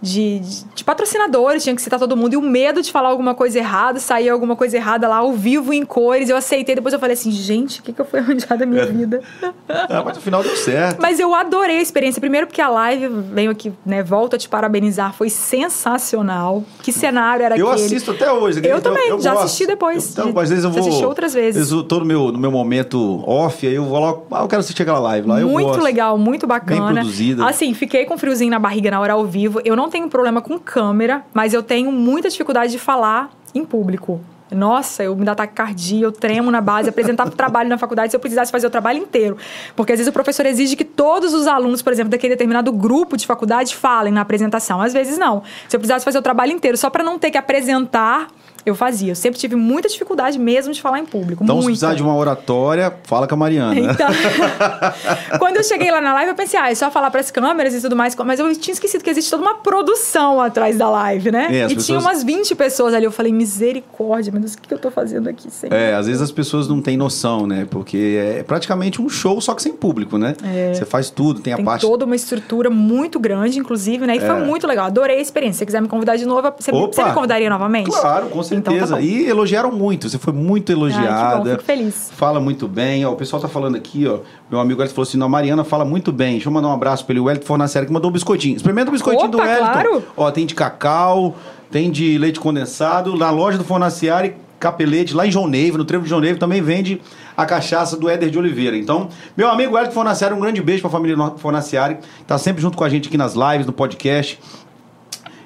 De, de- de patrocinadores, tinha que citar todo mundo, e o medo de falar alguma coisa errada, sair alguma coisa errada lá ao vivo, em cores. Eu aceitei, depois eu falei assim: gente, o que, que eu fui arranjar da minha vida? Ah, mas no final deu certo. Mas eu adorei a experiência. Primeiro porque a live, venho aqui, né, volto a te parabenizar, foi sensacional. Que cenário era Eu aquele? assisto até hoje. Eu então também, já gosto. assisti depois. Eu, então, às vezes eu vou. assistiu outras vezes. Eu tô no meu, no meu momento off, aí eu vou lá. Ah, eu quero assistir aquela live lá. eu muito gosto. legal, muito bacana. Bem produzida. Assim, fiquei com friozinho na barriga na hora ao vivo. Eu não tenho problema com câmera, mas eu tenho muita dificuldade de falar em público. Nossa, eu me dá taquicardia, eu tremo na base, apresentar trabalho na faculdade se eu precisasse fazer o trabalho inteiro. Porque às vezes o professor exige que todos os alunos, por exemplo, daquele determinado grupo de faculdade falem na apresentação. Às vezes não. Se eu precisasse fazer o trabalho inteiro só para não ter que apresentar, eu fazia. Eu sempre tive muita dificuldade mesmo de falar em público. Então, se muita. precisar de uma oratória, fala com a Mariana. Então, quando eu cheguei lá na live, eu pensei, ah, é só falar pras câmeras e tudo mais. Mas eu tinha esquecido que existe toda uma produção atrás da live, né? É, as e tinha pessoas- umas 20 pessoas ali. Eu falei, misericórdia, meu Deus, o que eu tô fazendo aqui? Senhor? É, às vezes as pessoas não têm noção, né? Porque é praticamente um show, só que sem público, né? Você faz tudo, tem a Tem parte. toda uma estrutura muito grande, inclusive, né? E foi muito legal. Adorei a experiência. Se você quiser me convidar de novo, você, me- Opa! você me convidaria novamente? Claro, com certeza. Então, tá bom. e elogiaram muito. Você foi muito Ai, bom, elogiada. fico feliz. Fala muito bem. Ó, o pessoal tá falando aqui, ó. Meu amigo Elton falou assim: não, a Mariana fala muito bem. Deixa eu mandar um abraço pra ele. O Elton Fornaciari que mandou um biscoitinho. Experimenta o biscoitinho do Opa, Elton. claro. Ó, tem de cacau, tem de leite condensado. Na loja do Fornaciari, Capelete, lá em João Neiva, no Trevo de João Neiva, também vende a cachaça do Éder de Oliveira. Então, meu amigo Elton Fornaciari, um grande beijo pra família Fornaciari. Tá sempre junto com a gente aqui nas lives, no podcast.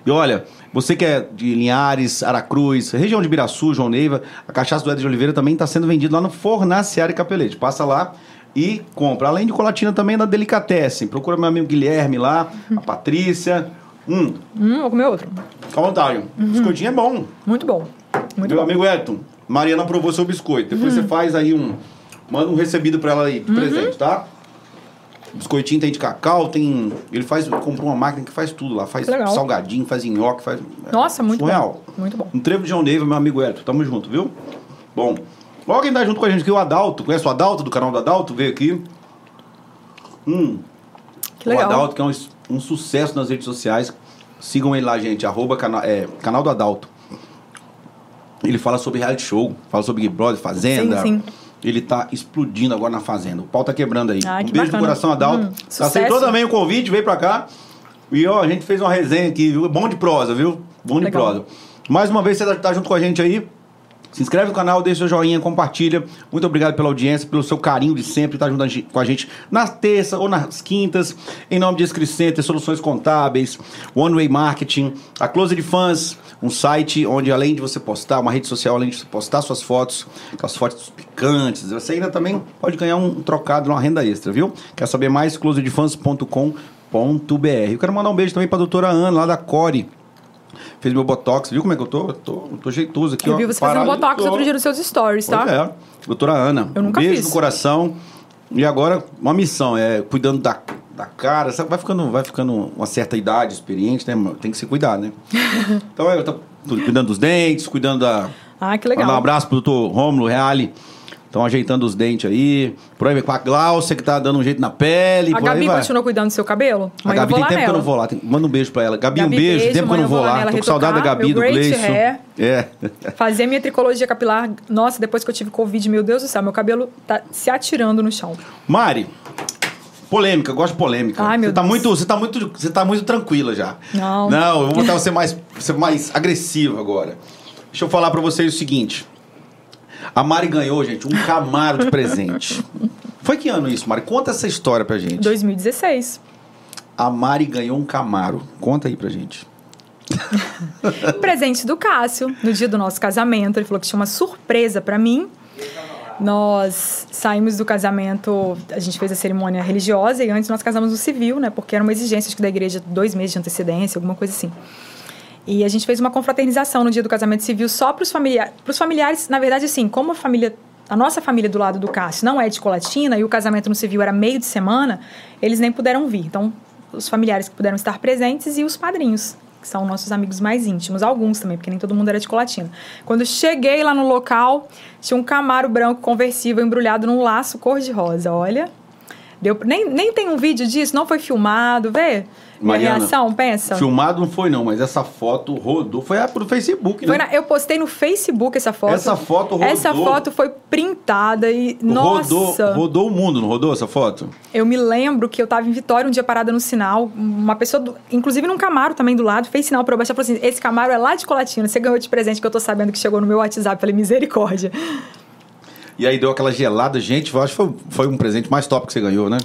E olha, você que é de Linhares, Aracruz, região de Biraçu, João Neiva, a cachaça do Éder de Oliveira também está sendo vendida lá no Fornaciari Capelete. Passa lá e compra. Além de colatina também da Delicatessen. Procura meu amigo Guilherme lá, a Patrícia. Hum, Hum, vou comer outro. fica à vontade. O biscoitinho é bom. Muito bom. Muito meu bom. amigo Edson, Mariana aprovou seu biscoito. Depois você faz aí um... Manda um recebido para ela aí, de presente, tá? Biscoitinho tem de cacau, tem... Ele faz... Comprou uma máquina que faz tudo lá. Faz Legal. salgadinho, faz nhoque, faz... Nossa, muito Surreal. bom. Muito bom. Um trevo de João Neiva, meu amigo Elton. Tamo junto, viu? Bom. Logo quem tá junto com a gente aqui, o Adalto. Conhece o Adalto, do canal do Adalto? Veio aqui. Hum, Que legal. o Adalto, que é um, um sucesso nas redes sociais. Sigam ele lá, gente. Arroba cana, é, canal do Adalto. Ele fala sobre reality show, fala sobre Big Brother, Fazenda. Sim, sim. Ele tá explodindo agora na Fazenda. O pau tá quebrando aí. Ah, um que beijo bacana. no coração, Adalto. Hum. Aceitou também o convite, veio pra cá. E ó, a gente fez uma resenha aqui, viu? Bom de prosa, viu? Bom de Legal. prosa. Mais uma vez você tá- tá junto com a gente aí. Se inscreve no canal, deixa seu joinha, compartilha. Muito obrigado pela audiência, pelo seu carinho de sempre estar junto a gente- com a gente na terça ou nas quintas. Em nome de Escricenter, Soluções Contábeis, One Way Marketing, a Close de Fãs, um site onde além de você postar, uma rede social, além de você postar suas fotos, aquelas fotos picantes, você ainda também pode ganhar um trocado, uma renda extra, viu? Quer saber mais? closedefans.com.br. Eu quero mandar um beijo também para a doutora Ana, lá da Core. Fez meu botox, viu como é que eu tô? Eu tô, eu tô jeitoso aqui, Eu ó. vi você fazendo botox outro dia nos seus stories, tá? Pois é. Doutora Ana, Eu nunca beijo fiz. no coração. E agora, uma missão, é cuidando da, da cara. Sabe, vai ficando, vai ficando uma certa idade, experiente, né? Tem que se cuidar, né? então, eu tô cuidando dos dentes, cuidando da... Ah, que legal. Mandar um abraço pro doutor Rômulo Reale, Estão ajeitando os dentes aí. Por aí, com a Glaucia, que tá dando um jeito na pele. A Gabi vai. continua cuidando do seu cabelo? A Gabi tem tempo que eu nela. não vou lá. Tem- Manda um beijo pra ela. Gabi, um Gabi, beijo. beijo, Tempo que eu não vou lá nela Tô com saudade da Gabi, do Gleison. É. Fazer minha tricologia capilar. Nossa, depois que eu tive Covid, meu Deus do céu, meu cabelo tá se atirando no chão. Mari, polêmica, eu gosto de polêmica. Ai, meu você tá Deus. muito, você tá muito, você tá muito tranquila já. Não. Não, eu vou botar você mais, você mais agressivo agora. Deixa eu falar pra vocês o seguinte. A Mari ganhou, gente, um Camaro de presente. Foi que ano isso, Mari? Conta essa história pra gente. 2016. A Mari ganhou um Camaro. Conta aí pra gente. Presente do Cássio, no dia do nosso casamento. Ele falou que tinha uma surpresa pra mim. Nós saímos do casamento, a gente fez a cerimônia religiosa e antes nós casamos no civil, né? Porque era uma exigência acho que da igreja, dois meses de antecedência, alguma coisa assim. E a gente fez uma confraternização no dia do casamento civil só para os familiares. Para os familiares, na verdade, assim, como a família, a nossa família do lado do Cássio não é de Colatina e o casamento no civil era meio de semana, eles nem puderam vir. Então, os familiares que puderam estar presentes e os padrinhos, que são nossos amigos mais íntimos, alguns também, porque nem todo mundo era de Colatina. Quando cheguei lá no local, tinha um Camaro branco conversível embrulhado num laço cor-de-rosa. Olha, deu, nem, nem tem um vídeo disso, não foi filmado, vê? Mariana, reação, pensa. Filmado não foi não, mas essa foto rodou. Foi a- pro Facebook, né? Foi na- eu postei no Facebook essa foto. Essa foto rodou. Essa foto foi printada e. Nossa! Rodou, rodou o mundo, não rodou essa foto? Eu me lembro que eu tava em Vitória um dia parada no sinal. Uma pessoa, do- inclusive num Camaro também do lado, fez sinal pra eu baixar e falou assim: Esse Camaro é lá de Colatina, você ganhou de presente que eu tô sabendo que chegou no meu WhatsApp. Falei, misericórdia. E aí deu aquela gelada. Gente, eu acho que foi, foi um presente mais top que você ganhou, né?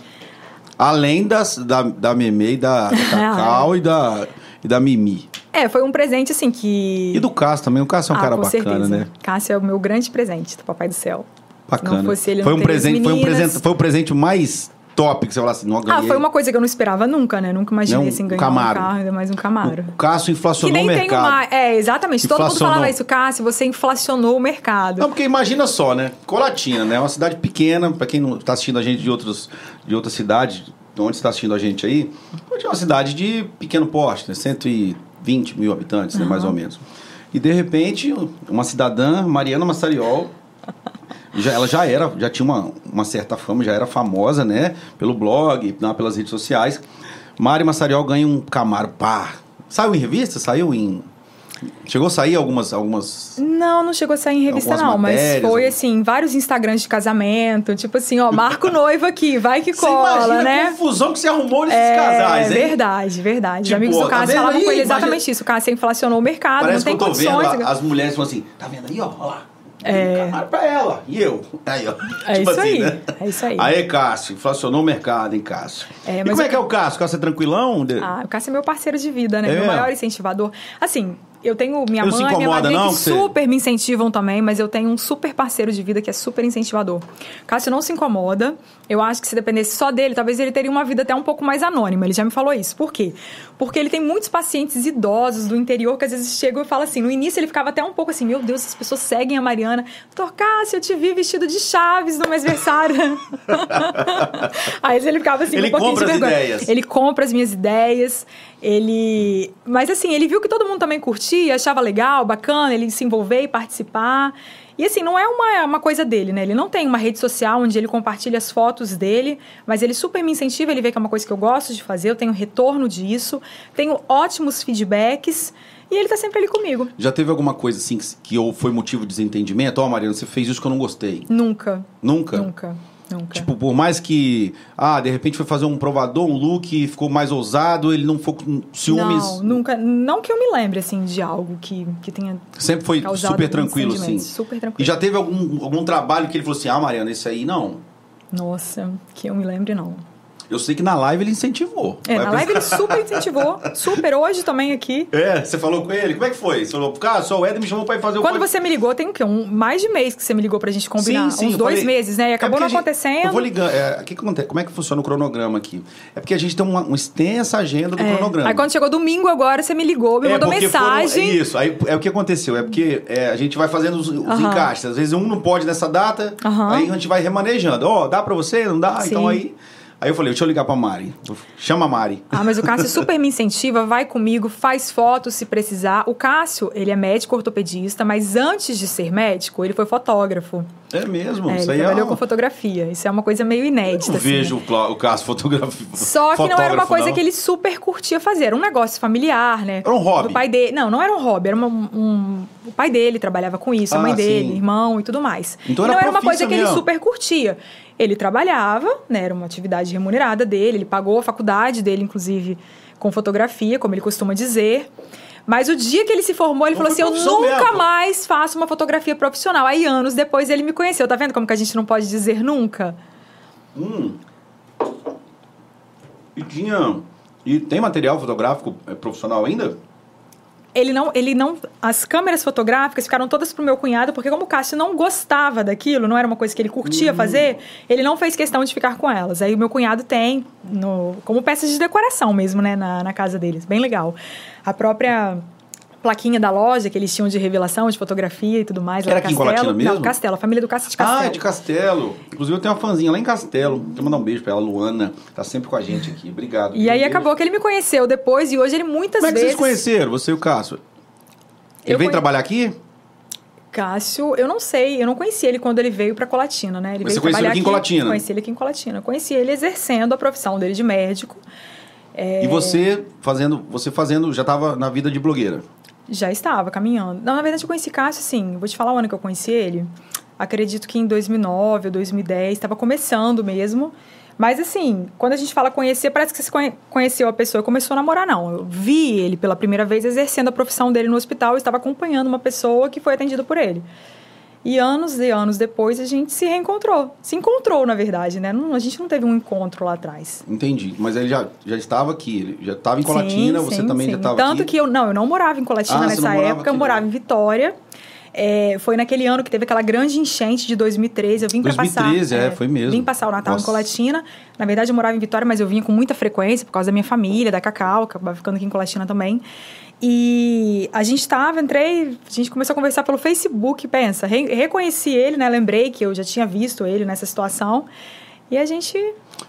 Além das, da, da Meme e da, da Cacau e da, e da Mimi. É, foi um presente assim que. E do Cássio também. O Cássio é um ah, cara bacana, certeza. né? Cássio é o meu grande presente do Papai do Céu. Bacana. Se não fosse ele, foi, um presente, foi um presente, foi o presente mais top que você falou assim, não ganhei. Ah, foi uma coisa que eu não esperava nunca, né? Nunca imaginei Não, assim ganhar um carro, ainda mais um Camaro. O Cássio Que inflacionou nem o tem mercado. uma. É, exatamente. Todo mundo falava isso, Cássio, você inflacionou o mercado. Não, porque imagina só, né? Colatina, né? É uma cidade pequena, pra quem não tá assistindo a gente de outros de outras cidades, de onde está assistindo a gente aí, é uma cidade de pequeno porte, né? 120 mil habitantes, né? Mais ou menos. E de repente, uma cidadã, Mariana Massariol, já, ela já era, já tinha uma, uma certa fama, já era famosa, né? Pelo blog, pelas redes sociais. Mari Massariol ganha um Camaro, pá. Saiu em revista? Saiu em... Chegou a sair algumas... algumas... Não, não chegou a sair em revista, não, mas matérias, foi algum- assim, vários Instagrams de casamento, tipo assim, ó, marco noivo aqui, vai que Você cola, imagina a né? confusão que você arrumou nesses É casais, hein? verdade, verdade. Os Tipo, amigos do tá Cássio vendo falavam aí? com ele Imagina- exatamente isso. O Cássio inflacionou o mercado, Parece não tem que eu tô condições. vendo a- as mulheres falando assim, tá vendo aí, ó, ó lá. É. Camaro pra ela. E eu? Aí, ó. É Tipo isso assim, aí, né? é isso aí. Aí, Cássio, inflacionou o mercado, hein, Cássio? É, e mas como é eu- que é o Cássio? Cássio é tranquilão? Ah, o Cássio é meu parceiro de vida, né? É meu maior incentivador. Assim, eu tenho minha Não mãe e minha madrinha não, que você- super me incentivam também, mas eu tenho um super parceiro de vida que é super incentivador. Cássio não se incomoda. Eu acho que se dependesse só dele, talvez ele teria uma vida até um pouco mais anônima. Ele já me falou isso. Por quê? Porque ele tem muitos pacientes idosos do interior que às vezes chegam e falam assim. No início ele ficava até um pouco assim: Meu Deus, as pessoas seguem a Mariana. Doutor Cássio, eu te vi vestido de chaves no mêsversário. Aí ele ficava assim, Ele um pouquinho compra de as ideias. Ele compra as minhas ideias, ele... Mas assim, ele viu que todo mundo também curtia, achava legal, bacana, ele se envolver e participar. E assim, não é uma, uma coisa dele, né? Ele não tem uma rede social onde ele compartilha as fotos dele, mas ele super me incentiva, ele vê que é uma coisa que eu gosto de fazer, eu tenho retorno disso, tenho ótimos feedbacks e ele tá sempre ali comigo. Já teve alguma coisa assim que, que ou foi motivo de desentendimento? Ó, Mariana, você fez isso que eu não gostei. Nunca, Nunca? nunca, nunca. Tipo, por mais que, ah, de repente foi fazer um provador, um look, ficou mais ousado, ele não ficou com ciúmes. Não, nunca. Não que eu me lembre, assim, de algo que, que tenha Sempre foi super tranquilo, assim. Super tranquilo. E já teve algum, algum trabalho que ele falou assim, ah, Mariana, esse aí não. Nossa, que eu me lembre, não. Eu sei que na live ele incentivou. É, na live ele super incentivou. Super hoje também aqui. É, você falou com ele? Como é que foi? Você falou, cara, só o Éder me chamou pra ir fazer o Quando você me ligou, tem o quê? Um, mais de mês que você me ligou pra gente combinar. Sim, sim, Uns dois falei- meses, né? E É acabou porque não a gente- acontecendo. Eu vou ligando. É, que acontece? Como é que funciona o cronograma aqui? É porque a gente tem uma, uma extensa agenda do É. cronograma. Aí quando chegou domingo agora, você me ligou, me É, mandou foram- mensagem. é isso, aí é o que aconteceu. É porque é, a gente vai fazendo os, os Aham. encaixes. Às vezes um não pode nessa data, Aham. aí a gente vai remanejando. Ó, dá pra você? Não dá? Sim. Então aí Aí eu falei, deixa eu ligar pra Mari. Chama a Mari. Ah, mas o Cássio super me incentiva, vai comigo, faz fotos se precisar. O Cássio, ele é médico ortopedista, mas antes de ser médico, ele foi fotógrafo. É mesmo? É, Isso ele aí trabalhou é... com fotografia. Isso é uma coisa meio inédita. Eu assim, vejo né? o, Cássio fotografia. Só que não era uma coisa que ele super curtia fazer. Era um negócio familiar, né? Era um hobby? Do pai dele. Não, não era um hobby. Era uma- um... O pai dele trabalhava com isso, a Ah, mãe dele, sim. irmão e tudo mais. Então e era não era uma coisa que ele mesmo. super curtia. Ele trabalhava, né? Era uma atividade remunerada dele. Ele pagou a faculdade dele, inclusive, com fotografia, como ele costuma dizer. Mas o dia que ele se formou, ele Não falou assim: Eu nunca mesmo." mais faço uma fotografia profissional. Aí, anos depois, ele me conheceu. Tá vendo como que a gente não pode dizer nunca? Hum. E tinha... E tem material fotográfico é, profissional ainda? Ele não, ele não. As câmeras fotográficas ficaram todas pro meu cunhado, porque como o Cássio não gostava daquilo, não era uma coisa que ele curtia fazer, ele não fez questão de ficar com elas. Aí o meu cunhado tem, no, como peças de decoração mesmo, né, na, na casa deles. Bem legal. A própria plaquinha da loja que eles tinham de revelação, de fotografia e tudo mais. lá Era em aqui em Castelo. Colatina mesmo? Não, Castelo, a família do Cássio de Castelo. Ah, é de Castelo. Inclusive eu tenho uma fanzinha lá em Castelo. Quero mandar um beijo pra ela, Luana. Tá sempre com a gente aqui. Obrigado. E aí Beijo. acabou que ele me conheceu depois e hoje ele muitas Como é que vezes. vocês conheceram, você e o Cássio? Ele Eu veio conhe- trabalhar aqui? Cássio, eu não sei, eu não conheci ele quando ele veio para Colatina, né? Ele Mas veio você conheceu ele trabalhar aqui em Colatina? Conheci ele aqui em Colatina. Conheci ele exercendo a profissão dele de médico. É, E você fazendo, você fazendo, já tava na vida de blogueira. Já estava caminhando. Não, na verdade, eu conheci Cássio, assim, vou te falar o ano que eu conheci ele. Acredito que em 2009 ou 2010, estava começando mesmo. Mas, assim, quando a gente fala conhecer, parece que você conhe- conheceu a pessoa e começou a namorar, não. Eu vi ele pela primeira vez exercendo a profissão dele no hospital e estava acompanhando uma pessoa que foi atendida por ele. E anos e anos depois, a gente se reencontrou. Se encontrou, na verdade, né? Não- a gente não teve um encontro lá atrás. Entendi. Mas ele já, já estava aqui, ele já estava em Colatina, Sim, você sim, também sim. já estava Tanto aqui. que eu não, eu não morava em Colatina Ah, nessa época, eu aqui, morava não. em Vitória. É, foi naquele ano que teve aquela grande enchente de 2013. Eu vim para passar. 2013, é, foi mesmo. Vim passar o Natal Nossa. em Colatina. Na verdade, eu morava em Vitória, mas eu vinha com muita frequência por causa da minha família, da Cacau, que acabava ficando aqui em Colatina também. E a gente tava, entrei, a gente começou a conversar pelo Facebook, pensa. Re- reconheci ele, né? Lembrei que eu já tinha visto ele nessa situação. E a gente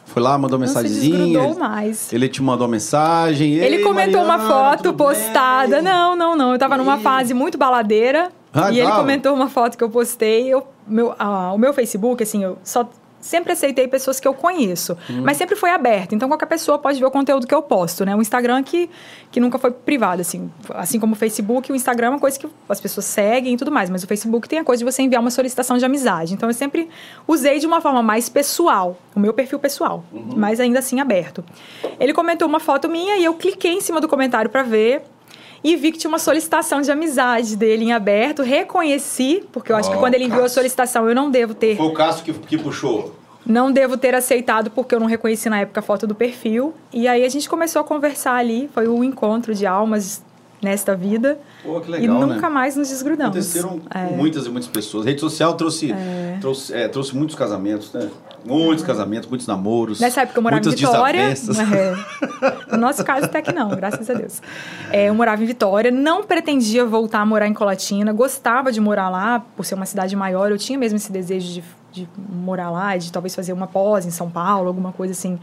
Foi lá, mandou mensagenzinha. Ele, mais. ele te mandou uma mensagem. Ele "Ei, comentou uma Mariana, foto tudo postada. bem?" Não, não, não. Eu tava numa fase muito baladeira. Ah, e ele tava? comentou uma foto que eu postei. Eu, meu, ah, o meu Facebook, assim, eu só sempre aceitei pessoas que eu conheço. Hum. Mas sempre foi aberto. Então qualquer pessoa pode ver o conteúdo que eu posto, né? O Instagram que, que nunca foi privado, assim. Assim como o Facebook, o Instagram é uma coisa que as pessoas seguem e tudo mais. Mas o Facebook tem a coisa de você enviar uma solicitação de amizade. Então eu sempre usei de uma forma mais pessoal. O meu perfil pessoal. Uhum. Mas ainda assim aberto. Ele comentou uma foto minha e eu cliquei em cima do comentário para ver. E vi que tinha uma solicitação de amizade dele em aberto. Reconheci, porque eu acho que Oh, quando ele enviou a solicitação eu não devo ter Foi o Cássio que, que puxou. não devo ter aceitado porque eu não reconheci na época a foto do perfil. E aí a gente começou a conversar ali. Foi um encontro de almas nesta vida. Pô, que e legal, nunca né? mais nos desgrudamos. Aconteceram É. muitas e muitas pessoas. A rede social trouxe, trouxe, é, trouxe muitos casamentos, né? Muitos casamentos, muitos namoros. Nessa época eu morava em Vitória. É. No nosso caso, até que não, graças a Deus. É, eu morava em Vitória, não pretendia voltar a morar em Colatina, gostava de morar lá, por ser uma cidade maior. Eu tinha mesmo esse desejo de, de morar lá, de talvez fazer uma pós em São Paulo, alguma coisa assim,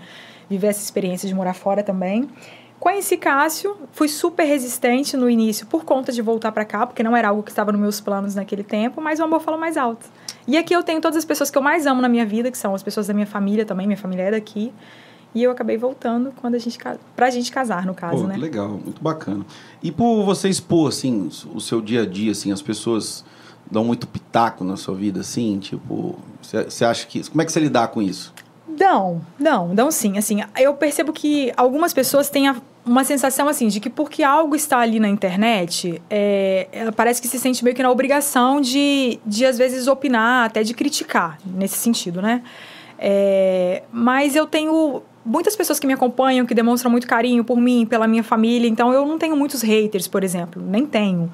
viver essa experiência de morar fora também. Conheci Cássio, fui super resistente no início por conta de voltar para cá, porque não era algo que estava nos meus planos naquele tempo, mas o amor falou mais alto. E aqui eu tenho todas as pessoas que eu mais amo na minha vida, que são as pessoas da minha família também, minha família é daqui. E eu acabei voltando quando a gente pra gente casar, no caso, Pô, né? que legal, muito bacana. E por você expor, assim, o seu dia a dia, assim, as pessoas dão muito pitaco na sua vida, assim, tipo, você você acha que... Como é que você lidar com isso? Dão, dão, dão sim. Assim, eu percebo que algumas pessoas têm a- uma sensação assim de que porque algo está ali na internet, é, ela parece que se sente meio que na obrigação de, de às vezes opinar, até de criticar nesse sentido, né? É, mas eu tenho muitas pessoas que me acompanham, que demonstram muito carinho por mim, pela minha família, então eu não tenho muitos haters, por exemplo, nem tenho.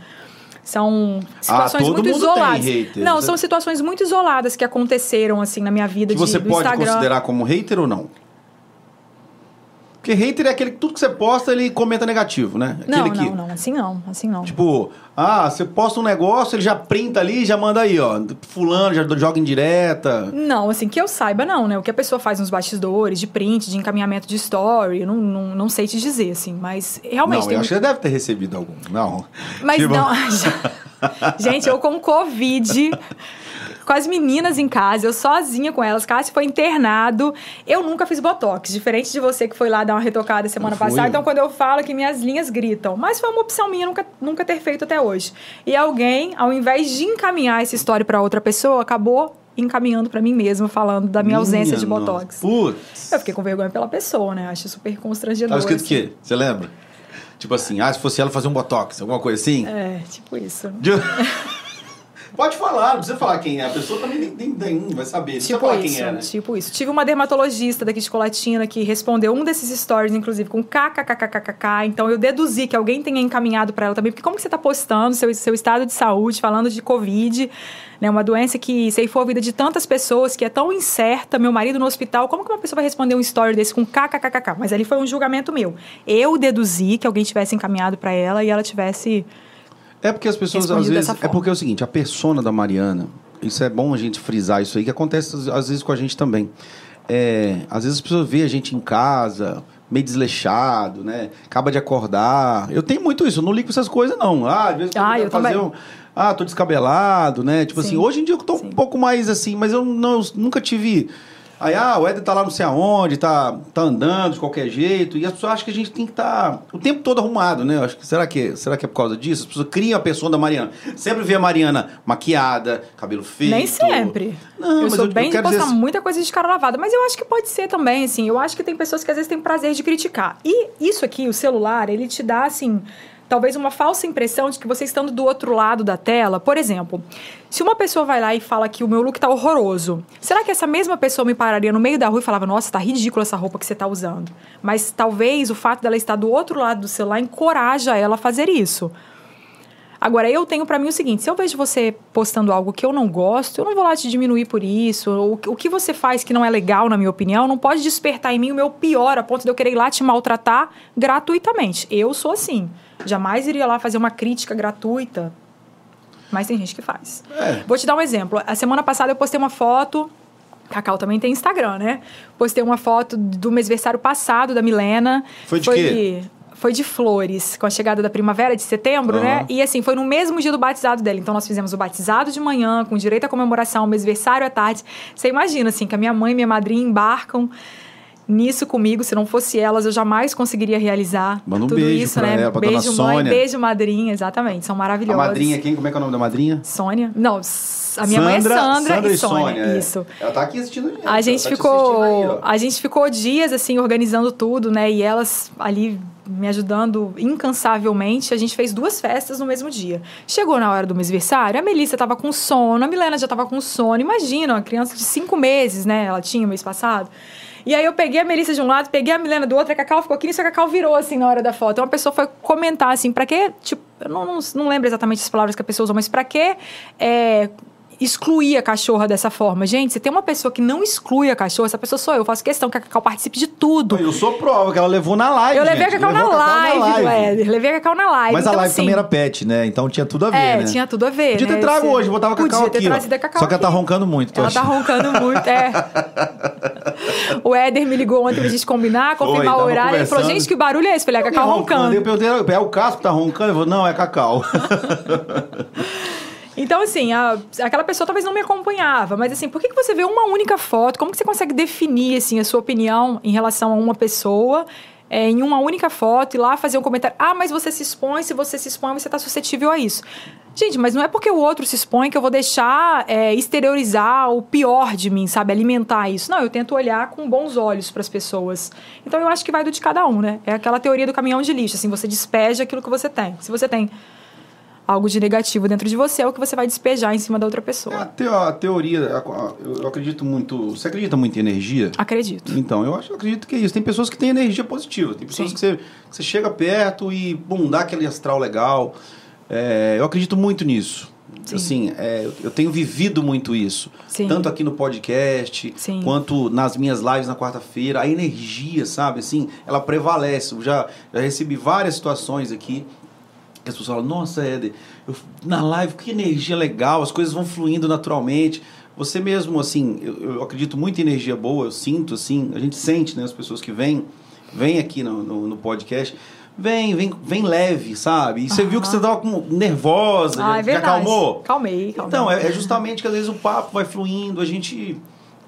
São situações Ah, muito isoladas. não, né? são situações muito isoladas que aconteceram assim na minha vida Que de, você pode Instagram. considerar como hater ou não? Porque hater é aquele que tudo que você posta, ele comenta negativo, né? Aquele Não, que, não, não, assim não, assim não. Tipo, ah, você posta um negócio, ele já printa ali e já manda aí, ó. Fulano já joga em direta. Não, assim, que eu saiba, não, né? O que a pessoa faz nos bastidores, de print, de encaminhamento de story, eu não, não, não sei te dizer, assim, mas realmente não, tem. eu acho que você deve ter recebido algum. Não. Mas Tipo, não. Gente, eu com Covid, com as meninas em casa, eu sozinha com elas. Cássio foi internado. Eu nunca fiz botox, diferente de você que foi lá dar uma retocada semana passada. Então, quando eu falo que minhas linhas gritam. Mas foi uma opção minha nunca, nunca ter feito até hoje. E alguém, ao invés de encaminhar essa história para outra pessoa, acabou encaminhando para mim mesma, falando da minha ausência de botox. Putz. Eu fiquei com vergonha pela pessoa, né? Acho super constrangedor. Tava escrito o assim. quê? Você lembra? Tipo assim, ah, se fosse ela fazer um botox, alguma coisa assim? É, tipo isso. De- Pode falar, não precisa falar quem é. A pessoa também nem, nem, nem vai saber. Não Tipo falar isso, quem é, né? tipo isso. Tive uma dermatologista daqui de Colatina que respondeu um desses stories, inclusive, com kkkkkk. Então eu deduzi que alguém tenha encaminhado para ela também, porque como que você tá postando seu, seu estado de saúde, falando de Covid, né? Uma doença que ceifou a vida de tantas pessoas, que é tão incerta, meu marido no hospital, como que uma pessoa vai responder um story desse com kkkk? Mas ali foi um julgamento meu. Eu deduzi que alguém tivesse encaminhado para ela e ela tivesse. É porque as pessoas, às vezes. É porque é o seguinte, a persona da Mariana, isso é bom a gente frisar isso aí, que acontece às- vezes com a gente também. É, às vezes as pessoas veem a gente em casa, meio desleixado, né? Acaba de acordar. Eu tenho muito isso, eu não ligo pra essas coisas, não. Ah, às vezes Ah, eu também. um. Ah, tô descabelado, né? Tipo Sim. assim, hoje em dia eu tô Sim. um pouco mais assim, mas eu não, nunca tive. Aí, ah, o Éder tá lá não sei aonde, tá, tá andando de qualquer jeito. E as pessoas acham que a gente tem que estar o tempo todo arrumado, né? Eu acho que, será, que, será que é por causa disso? As pessoas criam a pessoa da Mariana. Sempre vê a Mariana maquiada, cabelo feito. Nem sempre. Não, eu mas sou eu- bem eu de quero postar dizer assim- muita coisa de cara lavada, mas eu acho que pode ser também, assim. Eu acho que tem pessoas que às vezes têm prazer de criticar. E isso aqui, o celular, ele te dá, assim, talvez uma falsa impressão de que você estando do outro lado da tela, por exemplo, se uma pessoa vai lá e fala que o meu look tá horroroso, será que essa mesma pessoa me pararia no meio da rua e falava, nossa, tá ridícula essa roupa que você tá usando? Mas talvez o fato dela estar do outro lado do celular encoraja ela a fazer isso. Agora, eu tenho pra mim o seguinte: se eu vejo você postando algo que eu não gosto, eu não vou lá te diminuir por isso. Ou o que você faz que não é legal, na minha opinião, não pode despertar em mim o meu pior a ponto de eu querer ir lá te maltratar gratuitamente. Eu sou assim. Jamais iria lá fazer uma crítica gratuita. Mas tem gente que faz. É. Vou te dar um exemplo. A semana passada eu postei uma foto. Cacau também tem Instagram, né? Postei uma foto do mêsversário passado da Milena. Foi de quê? Foi de flores, com a chegada da primavera de setembro, né? Aham. E assim, foi no mesmo dia do batizado dele. Então nós fizemos o batizado de manhã, com direito à comemoração, o mêsversário à tarde. Você imagina, assim, que a minha mãe e minha madrinha embarcam nisso comigo. Se não fosse elas, eu jamais conseguiria realizar Manda um tudo beijo isso, pra né? ela, pra dona beijo, mãe, Sônia. beijo, madrinha, exatamente. São A maravilhosas. madrinha, quem? Como é que é o nome da madrinha? Sônia. Não, a minha mãe é Sandra, e Sônia. é. Isso. Ela tá aqui assistindo a gente. A gente tá ficou, aí, a gente ficou dias assim organizando tudo, né? E elas ali me ajudando incansavelmente. A gente fez duas festas no mesmo dia. Chegou na hora do mêsversário, a Melissa tava com sono, a Milena já tava com sono. Imagina, uma criança de cinco meses, né? Ela tinha mês passado. E aí eu peguei a Melissa de um lado, peguei a Milena do outro, a Cacau ficou aqui, e a Cacau virou assim na hora da foto. Uma pessoa foi comentar assim, pra quê? Tipo, eu não, não, não lembro exatamente as palavras que a pessoa usou, mas pra quê? É, excluir a cachorra dessa forma. Gente, se tem uma pessoa que não exclui a cachorra, essa pessoa sou eu. Eu faço questão que a Cacau participe de tudo. Eu sou prova, que ela levou na live. Eu levei gente. a Cacau na Levou live, do Éder. Levei a Cacau na live. Mas a Então, live assim, também era pet, né? Então tinha tudo a ver, É, né? tinha tudo a ver. Podia ter né? trago Esse- hoje, botava a Cacau ter aqui, a Cacau Só que ela tá roncando muito, tô Ela tá achando. roncando muito, é. o Éder me ligou ontem pra gente combinar, confirmar o tava horário. Ele falou, gente, que barulho é esse? Falei, a Cacau Eu roncando. perguntei, é o Casco que tá roncando? Eu falei, não, é Cacau. Então, assim, a- aquela pessoa talvez não me acompanhava, mas assim, por que, que você vê uma única foto? Como que você consegue definir, assim, a sua opinião em relação a uma pessoa é, em uma única foto e lá fazer um comentário? Ah, mas você se expõe, se você se expõe, você está suscetível a isso. Gente, mas não é porque o outro se expõe que eu vou deixar é, exteriorizar o pior de mim, sabe? Alimentar isso. Não, eu tento olhar com bons olhos para as pessoas. Então, eu acho que vai do de cada um, né? É aquela teoria do caminhão de lixo, assim, você despeja aquilo que você tem. Se você tem algo de negativo dentro de você, é o que você vai despejar em cima da outra É, a, pessoa. teo- a teoria, a- eu acredito muito. Você acredita muito em energia? Acredito. Então, eu acho, eu acredito que é isso. Tem pessoas que têm energia positiva. Tem pessoas que você, que você chega perto e, bum, dá aquele astral legal. É, eu acredito muito nisso. Sim. Assim, é, eu tenho vivido muito isso. Sim. Tanto aqui no podcast, Sim. quanto nas minhas lives na quarta-feira. A energia, sabe? Assim, ela prevalece. Eu já, já recebi várias situações aqui que as pessoas falam, nossa, Éder, eu, na live, que energia legal, as coisas vão fluindo naturalmente. Você mesmo, assim, eu, eu acredito muito em energia boa, eu sinto, assim, a gente sente, né? As pessoas que vêm, vêm aqui no, no, no podcast vem, vem, vem leve, sabe? E você viu que você tava com, nervosa, ah, já, é já acalmou? Calmei, calmei. Então, é, é, justamente que às vezes o papo vai fluindo, a gente.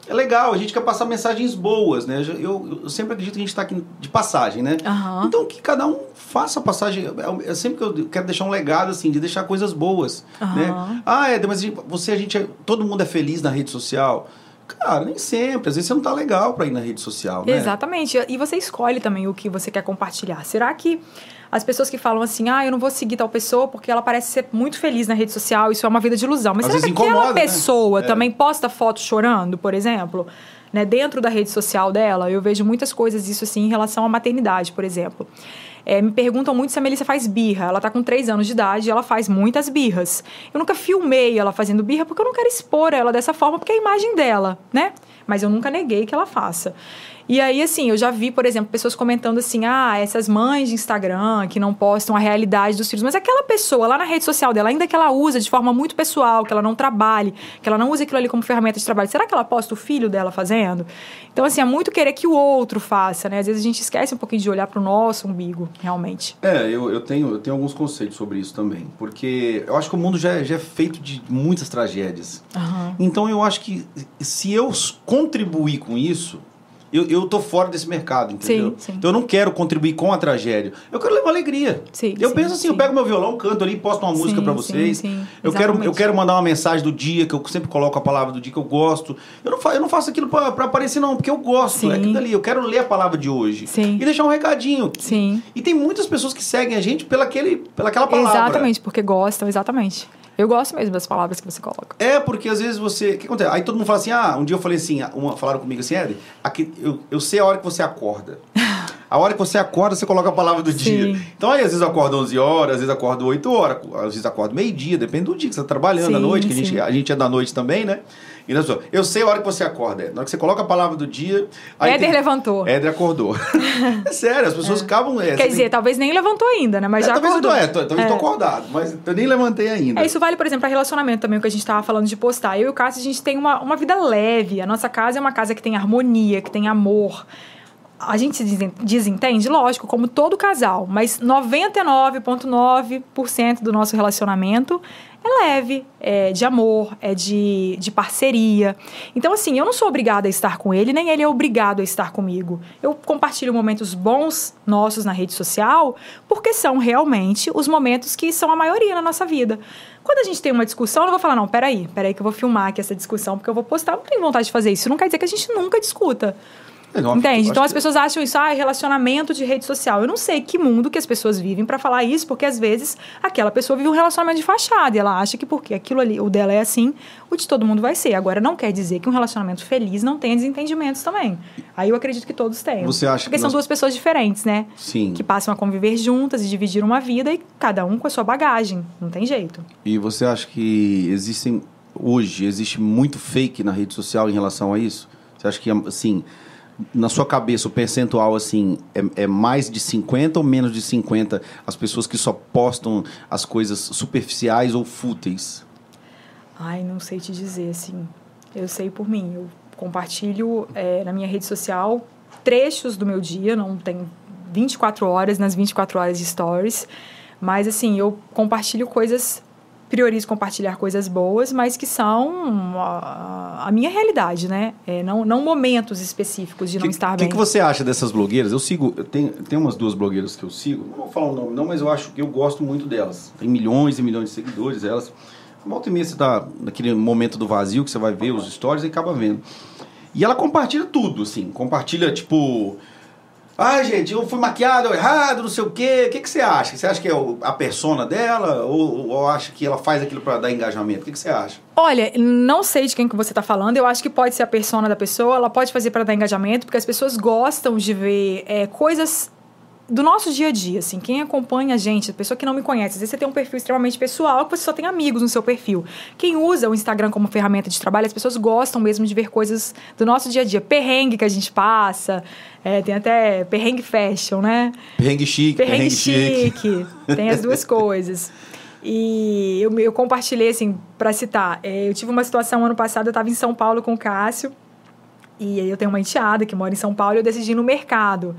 É legal, a gente quer passar mensagens boas, né? Eu, eu sempre acredito que a gente está aqui de passagem, né? Uhum. Então que cada um faça a passagem. É, é sempre que eu quero deixar um legado, assim, de deixar coisas boas. Uhum. Né? Ah, é, mas você, a gente. Todo mundo é feliz na rede social. Cara, nem sempre. Às vezes você não tá legal para ir na rede social, né? Exatamente. E você escolhe também o que você quer compartilhar. Será que as pessoas que falam assim, ah, eu não vou seguir tal pessoa porque ela parece ser muito feliz na rede social, isso é uma vida de ilusão. Mas Às será que incomoda, aquela né? pessoa É. também posta foto chorando, por exemplo? Né, dentro da rede social dela, eu vejo muitas coisas disso assim em relação à maternidade, por exemplo. É, me perguntam muito se a Melissa faz birra. Ela tá com 3 anos de idade e ela faz muitas birras. Eu nunca filmei ela fazendo birra porque eu não quero expor ela dessa forma, porque é a imagem dela, né? Mas eu nunca neguei que ela faça. E aí, assim, eu já vi, por exemplo, pessoas comentando assim: ah, essas mães de Instagram que não postam a realidade dos filhos. Mas aquela pessoa lá na rede social dela, ainda que ela usa de forma muito pessoal, que ela não trabalhe, que ela não use aquilo ali como ferramenta de trabalho, será que ela posta o filho dela fazendo? Então, assim, é muito querer que o outro faça, né? Às vezes a gente esquece um pouquinho de olhar para o nosso umbigo, realmente. É, eu, eu, tenho, eu tenho alguns conceitos sobre isso também. Porque eu acho que o mundo já, é- já é feito de muitas tragédias. Aham. Então eu acho que se eu contribuir com isso, eu, eu tô fora desse mercado, entendeu? Sim, sim. Então eu não quero contribuir com a tragédia. Eu quero levar alegria. Sim, eu penso assim, sim. eu pego meu violão, canto ali, posto uma música sim, vocês. sim, eu quero eu quero mandar uma mensagem do dia que eu sempre coloco a palavra do dia que eu gosto. Eu não faço, eu não faço aquilo pra aparecer não, porque eu gosto. Sim. É aquilo ali, eu quero ler a palavra de hoje Sim. e deixar um recadinho. Sim. E tem muitas pessoas que seguem a gente pela aquele, pela aquela palavra. Exatamente, porque gostam, exatamente. Eu gosto mesmo das palavras que você coloca. É, porque às vezes você. O que acontece? Aí todo mundo fala assim: ah, um dia eu falei assim, uma, falaram comigo assim, Ed, aqui, eu, eu sei a hora que você acorda. A hora que você acorda, você coloca a palavra do Sim. dia. Então aí às vezes eu acordo 11 horas, às vezes eu acordo 8 horas, às vezes eu acordo meio-dia, depende do dia que você está trabalhando, à Sim, noite, que a gente, a gente é da noite também, né? E nós eu sei a hora que você acorda, Ed. Na hora que você coloca a palavra do dia. Éder tem- levantou. Éder acordou. é sério, as pessoas acabam. É, Quer dizer, talvez nem levantou ainda, né? Mas é, já talvez eu tô, acordou. é, tô- talvez eu tô acordado, mas eu nem levantei ainda. É, isso vale, por exemplo, para relacionamento também, o que a gente estava falando de postar. Eu e o Cássio, a gente tem uma, uma vida leve. A nossa casa é uma casa que tem harmonia, que tem amor. A gente se desen- desentende, lógico, como todo casal, mas 99,9% do nosso relacionamento é leve, é de amor, é de, de parceria. Então, assim, eu não sou obrigada a estar com ele, nem ele é obrigado a estar comigo. Eu compartilho momentos bons nossos na rede social, porque são realmente os momentos que são a maioria na nossa vida. Quando a gente tem uma discussão, eu não vou falar, não, peraí, peraí que eu vou filmar aqui essa discussão, porque eu vou postar, eu não tenho vontade de fazer isso. Não quer dizer que a gente nunca discuta. Não, Entende? Então as que- pessoas acham isso, ah, é relacionamento de rede social. Eu não sei que mundo que as pessoas vivem pra falar isso, porque às vezes aquela pessoa vive um relacionamento de fachada e ela acha que porque aquilo ali, o dela é assim, o de todo mundo vai ser. Agora não quer dizer que um relacionamento feliz não tenha desentendimentos também. Aí eu acredito que todos tenham. Você acha Porque que são nós- duas pessoas diferentes, né? Sim. Que passam a conviver juntas e dividir uma vida e cada um com a sua bagagem. Não tem jeito. E você acha que existem hoje existe muito fake na rede social em relação a isso? Você acha que assim, na sua cabeça o percentual assim é, é mais de 50 ou menos de 50 as pessoas que só postam as coisas superficiais ou fúteis? Ai, não sei te dizer, assim. Eu sei por mim. Eu compartilho é, na minha rede social trechos do meu dia, não tem 24 horas nas 24 horas de stories. Mas, assim, eu compartilho coisas, priorizo compartilhar coisas boas, mas que são a, a minha realidade, né? É, não, não momentos específicos de não que, estar que bem. que você acha dessas blogueiras? Eu sigo, eu tenho, tem umas duas blogueiras que eu sigo, não vou falar o nome não, mas eu acho que eu gosto muito delas. Tem milhões e milhões de seguidores, elas. Volta e meia você tá naquele momento do vazio que você vai ver os stories e acaba vendo. E ela compartilha tudo, assim. Compartilha, tipo... Ai, gente, eu fui maquiado errado, não sei o quê. O que, que você acha? Você acha que é a persona dela? Ou, ou acha que ela faz aquilo para dar engajamento? O que, que você acha? Olha, não sei de quem que você está falando. Eu acho que pode ser a persona da pessoa. Ela pode fazer para dar engajamento, porque as pessoas gostam de ver é, coisas do nosso dia a dia, assim, quem acompanha a gente, a pessoa que não me conhece, às vezes você tem um perfil extremamente pessoal, que você só tem amigos no seu perfil. Quem usa o Instagram como ferramenta de trabalho, as pessoas gostam mesmo de ver coisas do nosso dia a dia. Perrengue que a gente passa, é, tem até perrengue fashion, né? Perrengue chique, Perrengue, perrengue, chique. chique. Tem as duas coisas. E eu, eu compartilhei, assim, para citar, é, eu tive uma situação ano passado, eu estava em São Paulo com o Cássio, e aí eu tenho uma enteada que mora em São Paulo, e eu decidi ir no mercado.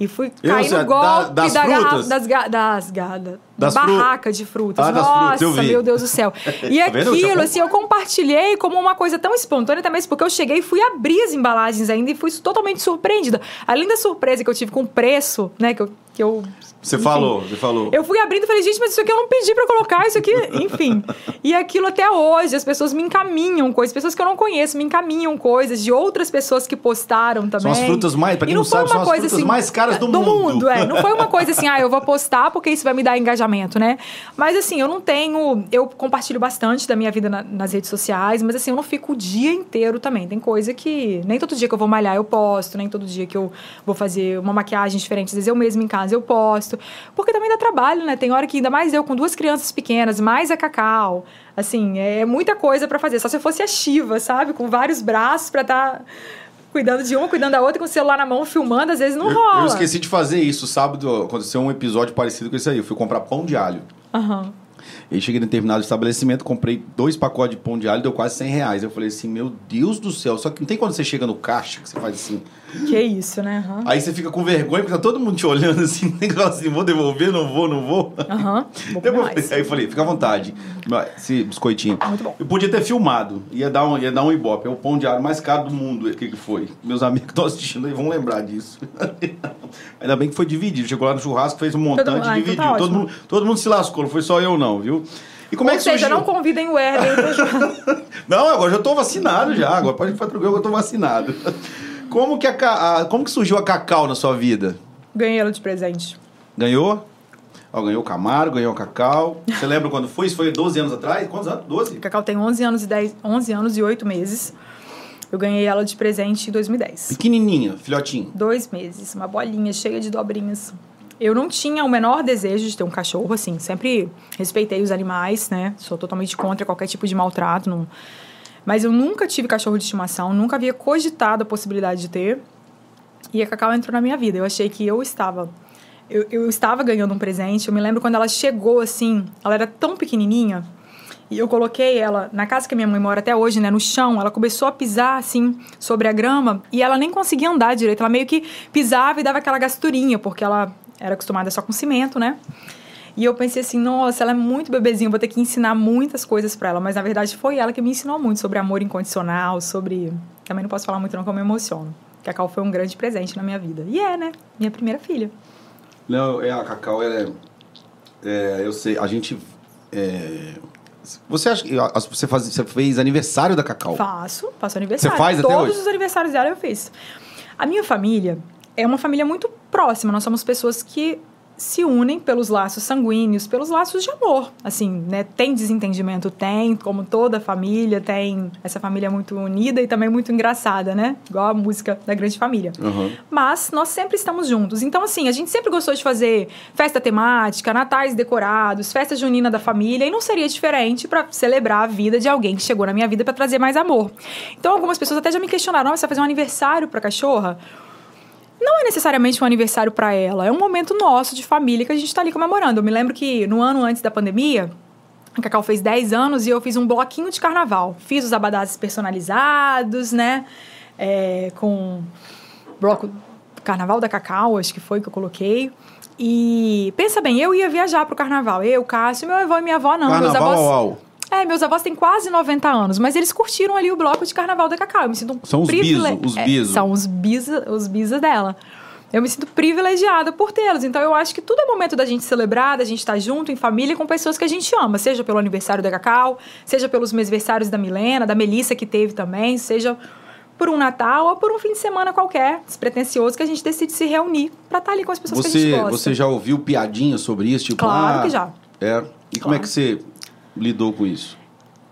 E fui cair no golpe da- das da garrafa, das, ga, das, ga- Das da fru- barraca de frutas. Ah, Nossa, frutas, meu Deus do céu. E Tá aquilo, assim, eu compartilhei como uma coisa tão espontânea também, porque eu cheguei e fui abrir as embalagens ainda e fui totalmente surpreendida. Além da surpresa que eu tive com o preço, né, que eu... Que eu Você enfim, falou, você falou. eu fui abrindo e falei, gente, mas isso aqui eu não pedi pra colocar, isso aqui, enfim. E aquilo até hoje, as pessoas me encaminham coisas, pessoas que eu não conheço me encaminham coisas de outras pessoas que postaram também. São as frutas mais- pra quem E não foi sabe, uma são as coisa, frutas assim, mais caras do do mundo. mundo. é. Não foi uma coisa assim, ah, eu vou postar porque isso vai me dar engajamento, né? Mas assim, eu não tenho. Eu compartilho bastante da minha vida na- nas redes sociais, mas assim, eu não fico o dia inteiro também. Tem coisa que. Nem todo dia que eu vou malhar eu posto, nem todo dia que eu vou fazer uma maquiagem diferente, às vezes eu mesmo em casa eu posto. Porque também dá trabalho, né? Tem hora que ainda mais eu com duas crianças pequenas, mais a Cacau. Assim, é muita coisa pra fazer. Só se eu fosse a Shiva, sabe? Com vários braços pra estar. Cuidando de uma, cuidando da outra, com o celular na mão, filmando, às vezes não Eu, rola. eu esqueci de fazer isso. Sábado aconteceu um episódio parecido com esse aí. Eu fui comprar pão de alho. Aham. E aí cheguei em determinado estabelecimento, comprei dois pacotes de pão de alho, deu quase 100 reais. Eu falei assim, meu Deus do céu. Só que não tem quando você chega no caixa, que você faz assim. Que isso, né? Aham. Aí você fica com vergonha, porque tá todo mundo te olhando assim. Tem que falar assim, vou devolver, não vou, não vou. Aham. Depois, mais. aí eu falei, fica à vontade. Esse biscoitinho. Muito bom. Eu podia ter filmado. Ia dar um, ia dar um ibope. É o pão de alho mais caro do mundo. O que, que foi? Meus amigos que estão assistindo aí vão lembrar disso. Ainda bem que foi dividido. Chegou lá no churrasco, fez um montante, mundo- ah, então dividiu. tá todo, mundo, todo mundo se lascou, não foi só eu não, viu? E como Ou é que seja, surgiu? não convidem o Herder pra. Não, agora já tô vacinado já. Agora pode ficar tranquilo que eu tô vacinado. Como que, a, a- como que surgiu a Cacau na sua vida? Ganhei ela de presente. Ganhou? Ó, ganhou o Camaro, ganhou o Cacau. Você lembra quando foi? Isso foi 12 anos atrás? Quantos anos? 12? A Cacau tem 11 anos e 10, 11 anos e 8 meses. Eu ganhei ela de presente em 2010. Pequenininha, filhotinho. Dois meses, uma bolinha cheia de dobrinhas. Eu não tinha o menor desejo de ter um cachorro, assim. Sempre respeitei os animais, né? Sou totalmente contra qualquer tipo de maltrato. Não... Mas eu nunca tive cachorro de estimação, nunca havia cogitado a possibilidade de ter. E a Cacau entrou na minha vida. Eu achei que eu estava. Eu, eu estava ganhando um presente. Eu me lembro quando ela chegou, assim, ela era tão pequenininha. E eu coloquei ela na casa que minha mãe mora até hoje, né, no chão. Ela começou a pisar assim sobre a grama e ela nem conseguia andar direito. Ela meio que pisava e dava aquela gasturinha, porque ela era acostumada só com cimento, né? E eu pensei assim, nossa, ela é muito bebezinha, vou ter que ensinar muitas coisas para ela. Mas na verdade foi ela que me ensinou muito sobre amor incondicional, sobre. Também não posso falar muito, não, que eu me emociono. Cacau foi um grande presente na minha vida. E é, né? Minha primeira filha. Não, é a Cacau, ela é, é, Eu sei, a gente. é, você acha que. a- Você, faz, você fez aniversário da Cacau? Faço, faço aniversário. Você faz até Todos hoje? os aniversários dela eu fiz. A minha família é uma família muito próxima. Nós somos pessoas que se unem pelos laços sanguíneos, pelos laços de amor. Assim, né? Tem desentendimento? Tem, como toda família, tem essa família muito unida e também muito engraçada, né? Igual a música da grande família. Uhum. Mas nós sempre estamos juntos. Então, assim, a gente sempre gostou de fazer festa temática, natais decorados, festa junina da família, e não seria diferente para celebrar a vida de alguém que chegou na minha vida para trazer mais amor. Então, algumas pessoas até já me questionaram: "Ah, você vai fazer um aniversário para cachorra? Não é necessariamente um aniversário para ela, é um momento nosso de família que a gente está ali comemorando. Eu me lembro que no ano antes da pandemia, a Cacau fez 10 anos e eu fiz um bloquinho de carnaval. Fiz os abadás personalizados, né? É, com bloco Carnaval da Cacau, acho que foi que eu coloquei. E pensa bem, eu ia viajar pro carnaval. Eu, Cássio, meu avô e minha avó não. meus Carnaval avós. É, meus avós têm quase 90 anos, mas eles curtiram ali o bloco de carnaval da Cacau. Eu me sinto um São os privile- biso, os É, são os bisa, os bisa dela. Eu me sinto privilegiada por tê-los. Então eu acho que tudo é momento da gente celebrar, da gente estar junto em família com pessoas que a gente ama, seja pelo aniversário da Cacau, seja pelos mesversários da Milena, da Melissa que teve também, seja por um Natal ou por um fim de semana qualquer, despretensioso, que a gente decide se reunir pra estar ali com as pessoas que a Você, gente gosta. você já ouviu piadinha sobre isso? Tipo, Claro ah, que já. É. E como Claro. é que você lidou com isso?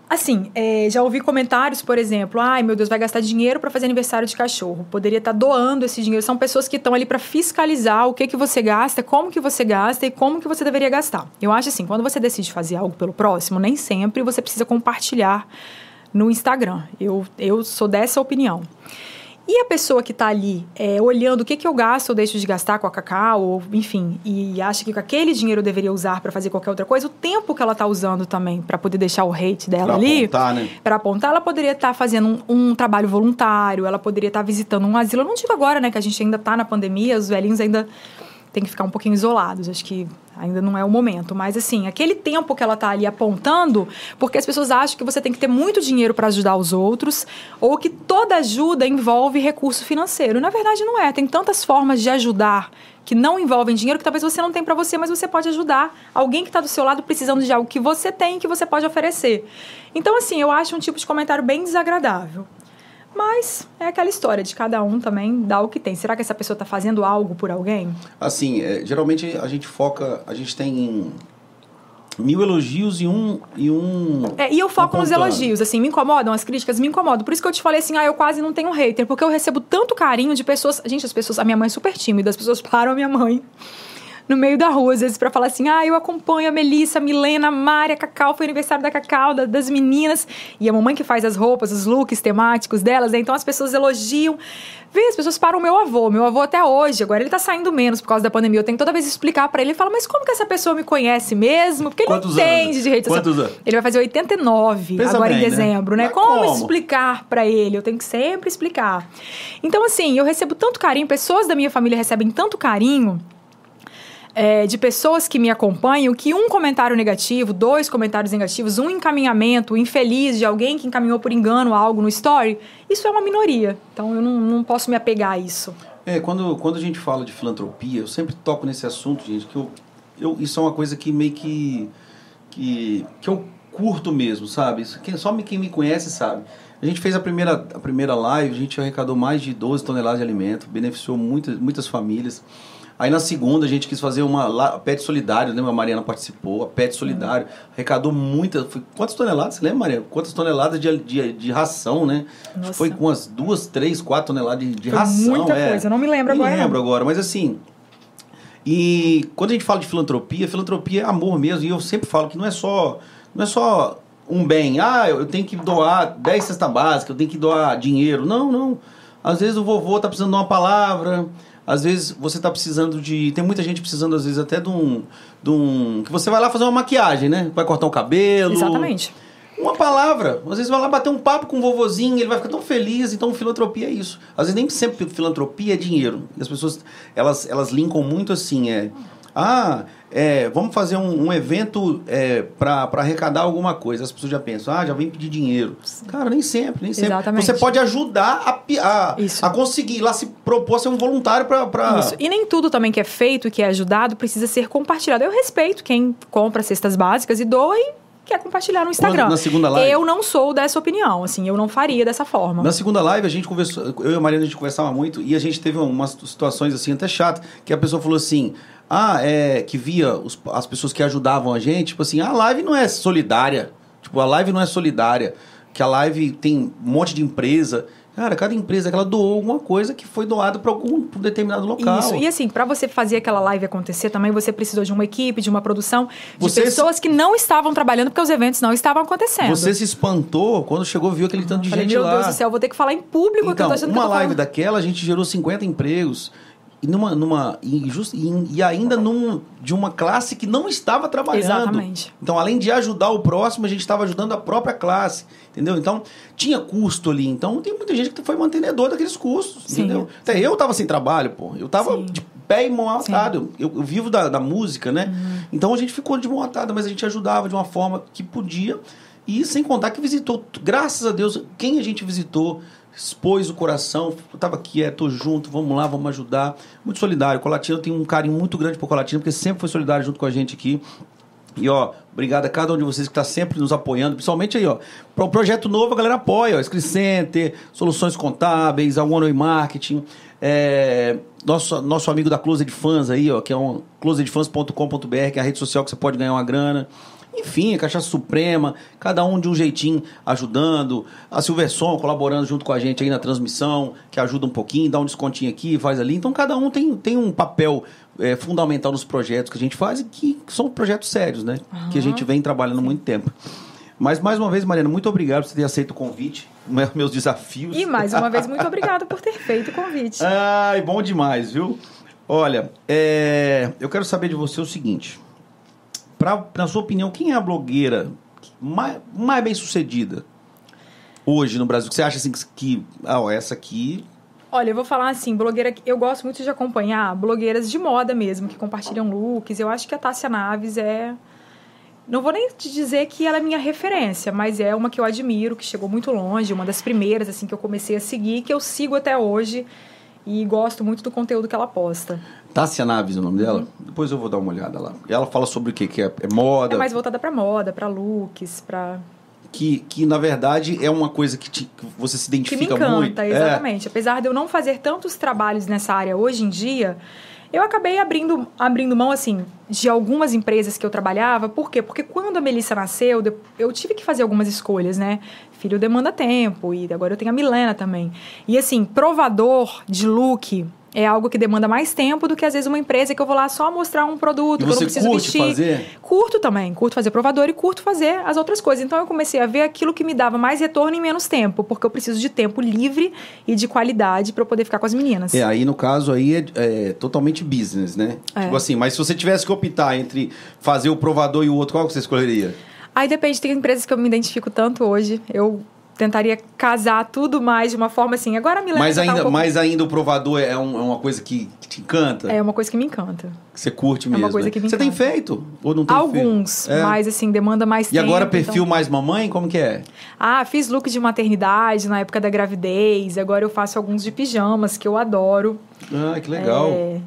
Assim, é, já ouvi comentários, por exemplo, ai meu Deus, vai gastar dinheiro para fazer aniversário de cachorro. Poderia estar tá doando esse dinheiro. São pessoas que estão ali para fiscalizar o que que você gasta, como que você gasta e como que você deveria gastar. Eu acho assim, quando você decide fazer algo pelo próximo, nem sempre você precisa compartilhar no Instagram. Eu, eu sou dessa opinião. E a pessoa que está ali é, olhando o que, que eu gasto ou deixo de gastar com a Cacau, ou, enfim, e acha que com aquele dinheiro eu deveria usar para fazer qualquer outra coisa, o tempo que ela está usando também para poder deixar o hate dela pra ali, apontar, né? para apontar, ela poderia estar tá fazendo um, um, trabalho voluntário, ela poderia estar tá visitando um asilo. Eu não digo agora, né, que a gente ainda está na pandemia, os velhinhos ainda têm que ficar um pouquinho isolados. Acho que ainda não é o momento. Mas, assim, aquele tempo que ela está ali apontando, porque as pessoas acham que você tem que ter muito dinheiro para ajudar os outros, ou que toda ajuda envolve recurso financeiro. Na verdade, não é. Tem tantas formas de ajudar que não envolvem dinheiro que talvez você não tenha para você, mas você pode ajudar alguém que está do seu lado precisando de algo que você tem que você pode oferecer. Então, assim, eu acho um tipo de comentário bem desagradável. Mas é aquela história de cada um também dá o que tem. Será que essa pessoa está fazendo algo por alguém? Assim, é, geralmente a gente foca, a gente tem mil elogios e um. E, um, é, e eu foco um nos elogios, assim, me incomodam, as críticas me incomodam. Por isso que eu te falei assim, ah, eu quase não tenho hater, porque eu recebo tanto carinho de pessoas. Gente, as pessoas. A minha mãe é super tímida, as pessoas param a minha mãe no meio da rua, às vezes, para falar assim: ah, eu acompanho a Melissa, a Milena, a Mari, a Cacau, foi aniversário da Cacau, da, das meninas. E a mamãe que faz as roupas, os looks temáticos delas, né? Então as pessoas elogiam. Vê, as pessoas param o meu avô. Meu avô até hoje, agora ele tá saindo menos por causa da pandemia. Eu tenho toda vez explicar para ele. Ele fala, mas como que essa pessoa me conhece mesmo? Porque ele Quantos não entende anos? de rede social. Quantos anos? Ele vai fazer 89 Pensa agora bem, em né? dezembro, né? né? Como, como, explicar para ele? Eu tenho que sempre explicar. Então, assim, eu recebo tanto carinho, pessoas da minha família recebem tanto carinho é, de pessoas que me acompanham que um comentário negativo, dois comentários negativos, um encaminhamento infeliz de alguém que encaminhou por engano algo no story, isso é uma minoria. Então eu não, não posso me apegar a isso. É, quando, quando a gente fala de filantropia, eu sempre toco nesse assunto, gente, que eu, eu, isso é uma coisa que meio que, que, que eu curto mesmo, sabe? Isso, quem, só quem me conhece sabe. A gente fez a primeira, a primeira live, a gente arrecadou mais de 12 toneladas de alimento, beneficiou muitas, muitas famílias. Aí na segunda a gente quis fazer uma pet solidário, lembra? A Mariana participou, a pet solidário, arrecadou muitas. Foi, quantas toneladas? Você lembra, Mariana? Quantas toneladas de, de, de ração, né? Nossa. Foi com umas duas, três, quatro toneladas de, de ração. Muita é. coisa, não me lembro agora. Não lembro agora, mas assim. E quando a gente fala de filantropia, filantropia é amor mesmo. E eu sempre falo que não é só, não é só um bem. Ah, eu tenho que doar 10 cestas básicas, eu tenho que doar dinheiro. Não, não. Às vezes o vovô tá precisando de uma palavra, às vezes você está precisando de. Tem muita gente precisando, às vezes, até de um, de um. Que você vai lá fazer uma maquiagem, né? Vai cortar o cabelo. Exatamente. Uma palavra. Às vezes vai lá bater um papo com o vovozinho, ele vai ficar tão feliz. Então, filantropia é isso. Às vezes nem sempre filantropia é dinheiro. E as pessoas, elas, elas linkam muito assim, é. Ah, é, vamos fazer um, um evento é, para arrecadar alguma coisa. As pessoas já pensam, ah, já vem pedir dinheiro. Cara, nem sempre, nem sempre. Exatamente. Você pode ajudar a, a, a conseguir lá se propor ser um voluntário para. Pra... Isso. E nem tudo também que é feito e que é ajudado precisa ser compartilhado. Eu respeito quem compra cestas básicas e doa e quer compartilhar no Instagram. Quando, na segunda live. Eu não sou dessa opinião, assim, eu não faria dessa forma. Na segunda live a gente conversou, eu e a Mariana a gente conversava muito e a gente teve umas situações assim até chatas, que a pessoa falou assim: ah, é, que via os, as pessoas que ajudavam a gente, tipo assim, a live não é solidária. Tipo, a live não é solidária. Que a live tem um monte de empresa. Cara, cada empresa que ela doou alguma coisa que foi doada para algum pra um determinado local. Isso. E assim, para você fazer aquela live acontecer, também você precisou de uma equipe, de uma produção, de você pessoas se... que não estavam trabalhando porque os eventos não estavam acontecendo. Você se espantou quando chegou, viu aquele tanto de Falei, gente meu lá. Meu Deus do céu, vou ter que falar em público então, que eu tô então, uma live daquela, a gente gerou 50 empregos e numa, numa e, just, e, e, ainda num, de uma classe que não estava trabalhando. Exatamente. Então, além de ajudar o próximo, a gente estava ajudando a própria classe, entendeu? Então, tinha custo ali. Então, tem muita gente que foi mantenedor daqueles custos, Sim. entendeu? Até eu estava sem trabalho, pô. Eu estava de pé e mão atada. Eu, eu, vivo da, da música, né? Uhum. Então, a gente ficou de mão atada, mas a gente ajudava de uma forma que podia. E sem contar que visitou, graças a Deus, quem a gente visitou expôs o coração, estava quieto, junto, vamos lá, vamos ajudar. Muito solidário. Colatina tem um carinho muito grande por Colatina, porque sempre foi solidário junto com a gente aqui. E ó, obrigado a cada um de vocês que está sempre nos apoiando, principalmente aí, ó. Para o projeto novo, a galera apoia, ó. Center, Soluções Contábeis, a One Marketing, é, nosso, nosso amigo da Closet Fans aí, ó, que é um closetfans.com.br, que é a rede social que você pode ganhar uma grana. Enfim, a Cachaça Suprema, cada um de um jeitinho ajudando. A Silverson colaborando junto com a gente aí na transmissão, que ajuda um pouquinho, dá um descontinho aqui, faz ali. Então cada um tem, tem um papel é, fundamental nos projetos que a gente faz e que são projetos sérios, né? Uhum. Que a gente vem trabalhando muito tempo. Mas mais uma vez, Mariana, muito obrigado por você ter aceito o convite, meus desafios. E mais uma vez, muito obrigado por ter feito o convite. Ai, bom demais, viu? Olha, é, eu quero saber de você o seguinte. Pra, na sua opinião, quem é a blogueira mais, mais bem sucedida hoje no Brasil? Que você acha assim que, ah, essa aqui Olha, eu vou falar assim, blogueira, eu gosto muito de acompanhar blogueiras de moda mesmo, que compartilham looks. Eu acho que a Tássia Naves é não vou nem te dizer que ela é minha referência, mas é uma que eu admiro, que chegou muito longe, uma das primeiras assim que eu comecei a seguir, que eu sigo até hoje e gosto muito do conteúdo que ela posta. Tássia Naves é o nome dela? Uhum. Depois eu vou dar uma olhada lá. E ela fala sobre o que? Que é, é moda? É mais voltada para moda, para looks, para que, que na verdade é uma coisa que, te, que você se identifica muito. Que me encanta, muito. É. exatamente. É. Apesar de eu não fazer tantos trabalhos nessa área hoje em dia, eu acabei abrindo, abrindo mão, assim, de algumas empresas que eu trabalhava. Por quê? Porque quando a Melissa nasceu, eu tive que fazer algumas escolhas, né? Filho demanda tempo, e agora eu tenho a Milena também. E, assim, provador de look é algo que demanda mais tempo do que às vezes uma empresa que eu vou lá só mostrar um produto e que eu não preciso curte vestir. fazer? Curto também, curto fazer provador e curto fazer as outras coisas. Então eu comecei a ver aquilo que me dava mais retorno em menos tempo, porque eu preciso de tempo livre e de qualidade para poder ficar com as meninas. É, aí no caso aí é, é totalmente business, né? É. Tipo assim, mas se você tivesse que optar entre fazer o provador e o outro, qual que você escolheria? Aí depende, tem empresas que eu me identifico tanto hoje. Eu tentaria casar tudo mais de uma forma assim. Agora a Milena mas ainda, um pouco... mas ainda o provador é, um, é, uma coisa que, te encanta? É uma coisa que me encanta. Que você curte mesmo. É uma coisa né? que me Você encanta. tem feito ou não tem Alguns, feito? É. mas assim, demanda mais e tempo. E agora perfil então... mais mamãe, como que é? Ah, fiz look de maternidade na época da gravidez. Agora eu faço alguns de pijamas que eu adoro. Ah, que legal. É...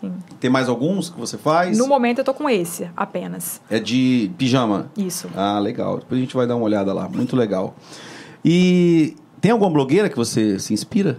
Sim. Tem mais alguns que você faz? No momento eu tô com esse, apenas. É de pijama? Isso. Ah, legal. Depois a gente vai dar uma olhada lá. Muito legal. E tem alguma blogueira que você se inspira?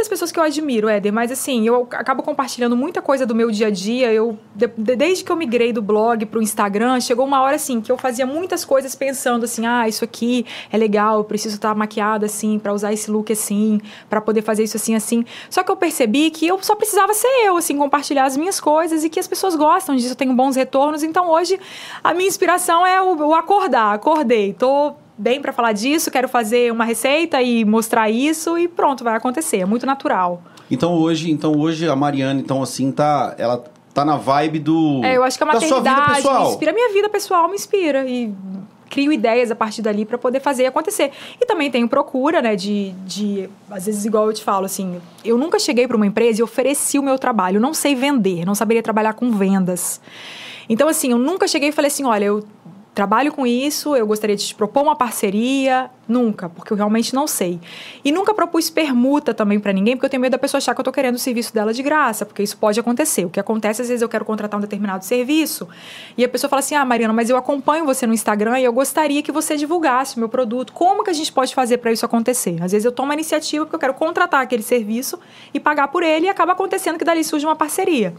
Muitas pessoas que eu admiro, Éder, mas assim, eu acabo compartilhando muita coisa do meu dia a dia. Eu, de, desde que eu migrei do blog para o Instagram, chegou uma hora assim que eu fazia muitas coisas pensando assim: ah, isso aqui é legal, eu preciso estar maquiada assim, para usar esse look assim, para poder fazer isso assim, assim. Só que eu percebi que eu só precisava ser eu, assim, compartilhar as minhas coisas e que as pessoas gostam disso, eu tenho bons retornos. Então hoje a minha inspiração é o, o acordar. Acordei, tô bem para falar disso, quero fazer uma receita e mostrar isso e pronto, vai acontecer. É muito natural. Então hoje, então hoje a Mariana, então assim, tá, ela tá na vibe do É, eu acho que a maternidade me inspira, a minha vida pessoal me inspira e crio ideias a partir dali para poder fazer acontecer. E também tenho procura, né, de, de às vezes igual eu te falo assim, eu nunca cheguei para uma empresa e ofereci o meu trabalho, eu não sei vender, não saberia trabalhar com vendas. Então assim, eu nunca cheguei e falei assim, olha, eu trabalho com isso, eu gostaria de te propor uma parceria. Nunca, porque eu realmente não sei. E nunca propus permuta também para ninguém, porque eu tenho medo da pessoa achar que eu tô querendo o serviço dela de graça, porque isso pode acontecer. O que acontece, às vezes eu quero contratar um determinado serviço e a pessoa fala assim: ah, Mariana, mas eu acompanho você no Instagram e eu gostaria que você divulgasse o meu produto. Como que a gente pode fazer para isso acontecer? Às vezes eu tomo a iniciativa porque eu quero contratar aquele serviço e pagar por ele e acaba acontecendo que dali surge uma parceria.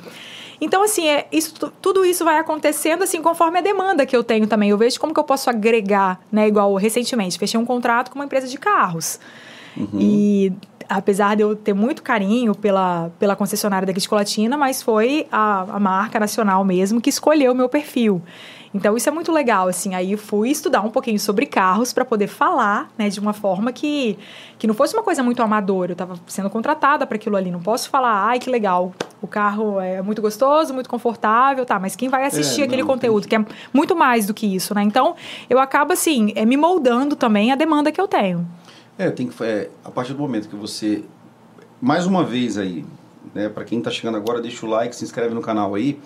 Então, assim, é, isso, tudo isso vai acontecendo assim conforme a demanda que eu tenho também. Eu vejo como que eu posso agregar, né? Igual recentemente, fechei um contrato com uma empresa de carros. Uhum. E apesar de eu ter muito carinho pela, pela concessionária daqui de Colatina, mas foi a, a marca nacional mesmo que escolheu o meu perfil. Então isso é muito legal, assim. Aí fui estudar um pouquinho sobre carros para poder falar, né, de uma forma que, que não fosse uma coisa muito amadora. Eu estava sendo contratada para aquilo ali. Não posso falar, ai que legal, o carro é muito gostoso, muito confortável, tá? Mas quem vai assistir é, aquele não, conteúdo que é muito mais do que isso, né? Então eu acabo assim, é, me moldando também a demanda que eu tenho. É, tem que é, a partir do momento que você mais uma vez aí, né, para quem está chegando agora, deixa o like, se inscreve no canal aí.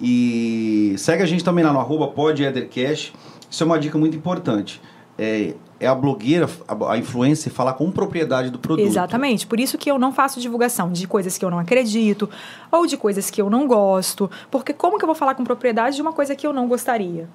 E segue a gente também lá no arroba podedercash. Isso é uma dica muito importante. É, é a blogueira, a, a influencer, falar com propriedade do produto. Exatamente. Por isso que eu não faço divulgação de coisas que eu não acredito ou de coisas que eu não gosto. Porque como que eu vou falar com propriedade de uma coisa que eu não gostaria?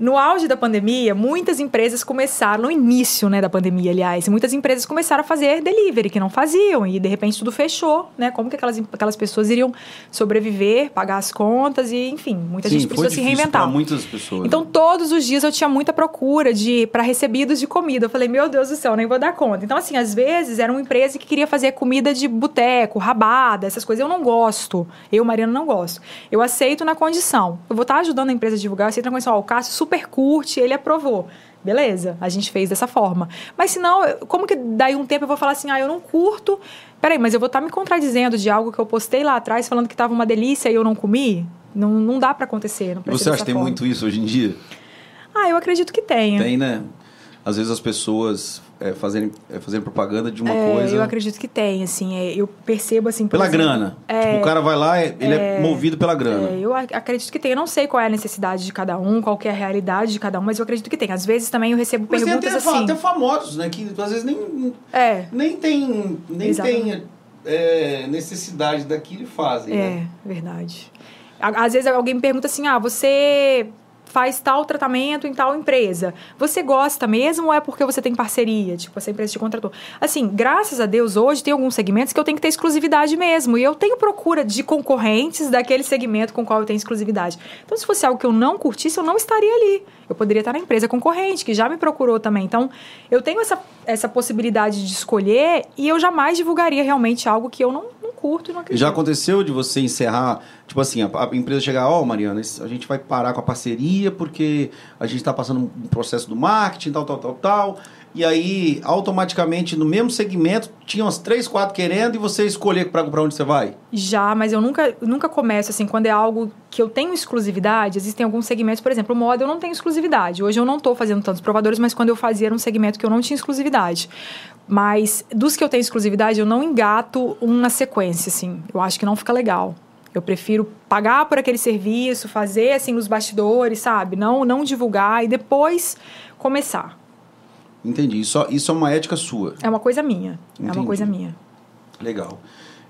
No auge da pandemia, muitas empresas começaram, no início né, da pandemia, aliás, muitas empresas começaram a fazer delivery, que não faziam, e de repente tudo fechou, né? Como que aquelas, aquelas pessoas iriam sobreviver, pagar as contas, e enfim, muita Sim, gente precisou se reinventar. muitas pessoas. Então, todos os dias eu tinha muita procura de para recebidos de comida. Eu falei, meu Deus do céu, nem vou dar conta. Então, assim, às vezes era uma empresa que queria fazer comida de boteco, rabada, essas coisas. Eu não gosto. Eu, Mariana, não gosto. Eu aceito na condição. Eu vou estar ajudando a empresa a divulgar, eu aceito na condição. Ó, o Cássio super curte, ele aprovou. Beleza, a gente fez dessa forma. Mas senão, como que daí um tempo eu vou falar assim, ah, eu não curto. Peraí, mas eu vou estar me contradizendo de algo que eu postei lá atrás falando que estava uma delícia e eu não comi? Não, não dá para acontecer. Não Você acha que tem forma. muito isso hoje em dia? Ah, eu acredito que tenha. Tem, né? Às vezes as pessoas é, fazerem, é, fazerem propaganda de uma é, coisa. Eu acredito que tem, assim. É, eu percebo, assim. Pela exemplo, grana. Tipo, o cara vai lá, ele é, movido pela grana. eu acredito que tem. Eu não sei qual é a necessidade de cada um, qual é a realidade de cada um, mas eu acredito que tem. Às vezes também eu recebo mas perguntas tem até, assim. até famosos, né? Que às vezes nem, é. nem tem, nem tem é, necessidade daquilo e fazem. É, né? verdade. Às vezes alguém me pergunta assim: ah, você faz tal tratamento em tal empresa. Você gosta mesmo ou é porque você tem parceria? Tipo, essa empresa te contratou. Assim, graças a Deus, hoje tem alguns segmentos que eu tenho que ter exclusividade mesmo. E eu tenho procura de concorrentes daquele segmento com o qual eu tenho exclusividade. Então, se fosse algo que eu não curtisse, eu não estaria ali. Eu poderia estar na empresa concorrente, que já me procurou também. Então, eu tenho essa, essa possibilidade de escolher e eu jamais divulgaria realmente algo que eu não, curto e não acredito. Já aconteceu de você encerrar, tipo assim, a, a empresa chegar, ó, oh, Mariana, a gente vai parar com a parceria porque a gente está passando um processo do marketing, tal, tal, tal, tal. E aí, automaticamente, no mesmo segmento, tinha umas três, quatro querendo e você escolher para onde você vai? Já, mas eu nunca, nunca começo assim, quando é algo que eu tenho exclusividade, existem alguns segmentos, por exemplo, o moda eu não tenho exclusividade. Hoje eu não estou fazendo tantos provadores, mas quando eu fazia era um segmento que eu não tinha exclusividade. Mas dos que eu tenho exclusividade, eu não engato uma sequência, assim. Eu acho que não fica legal. Eu prefiro pagar por aquele serviço, fazer assim nos bastidores, sabe? Não, não divulgar e depois começar. Entendi. Isso, isso é uma ética sua. É uma coisa minha. Entendi. É uma coisa minha. Legal.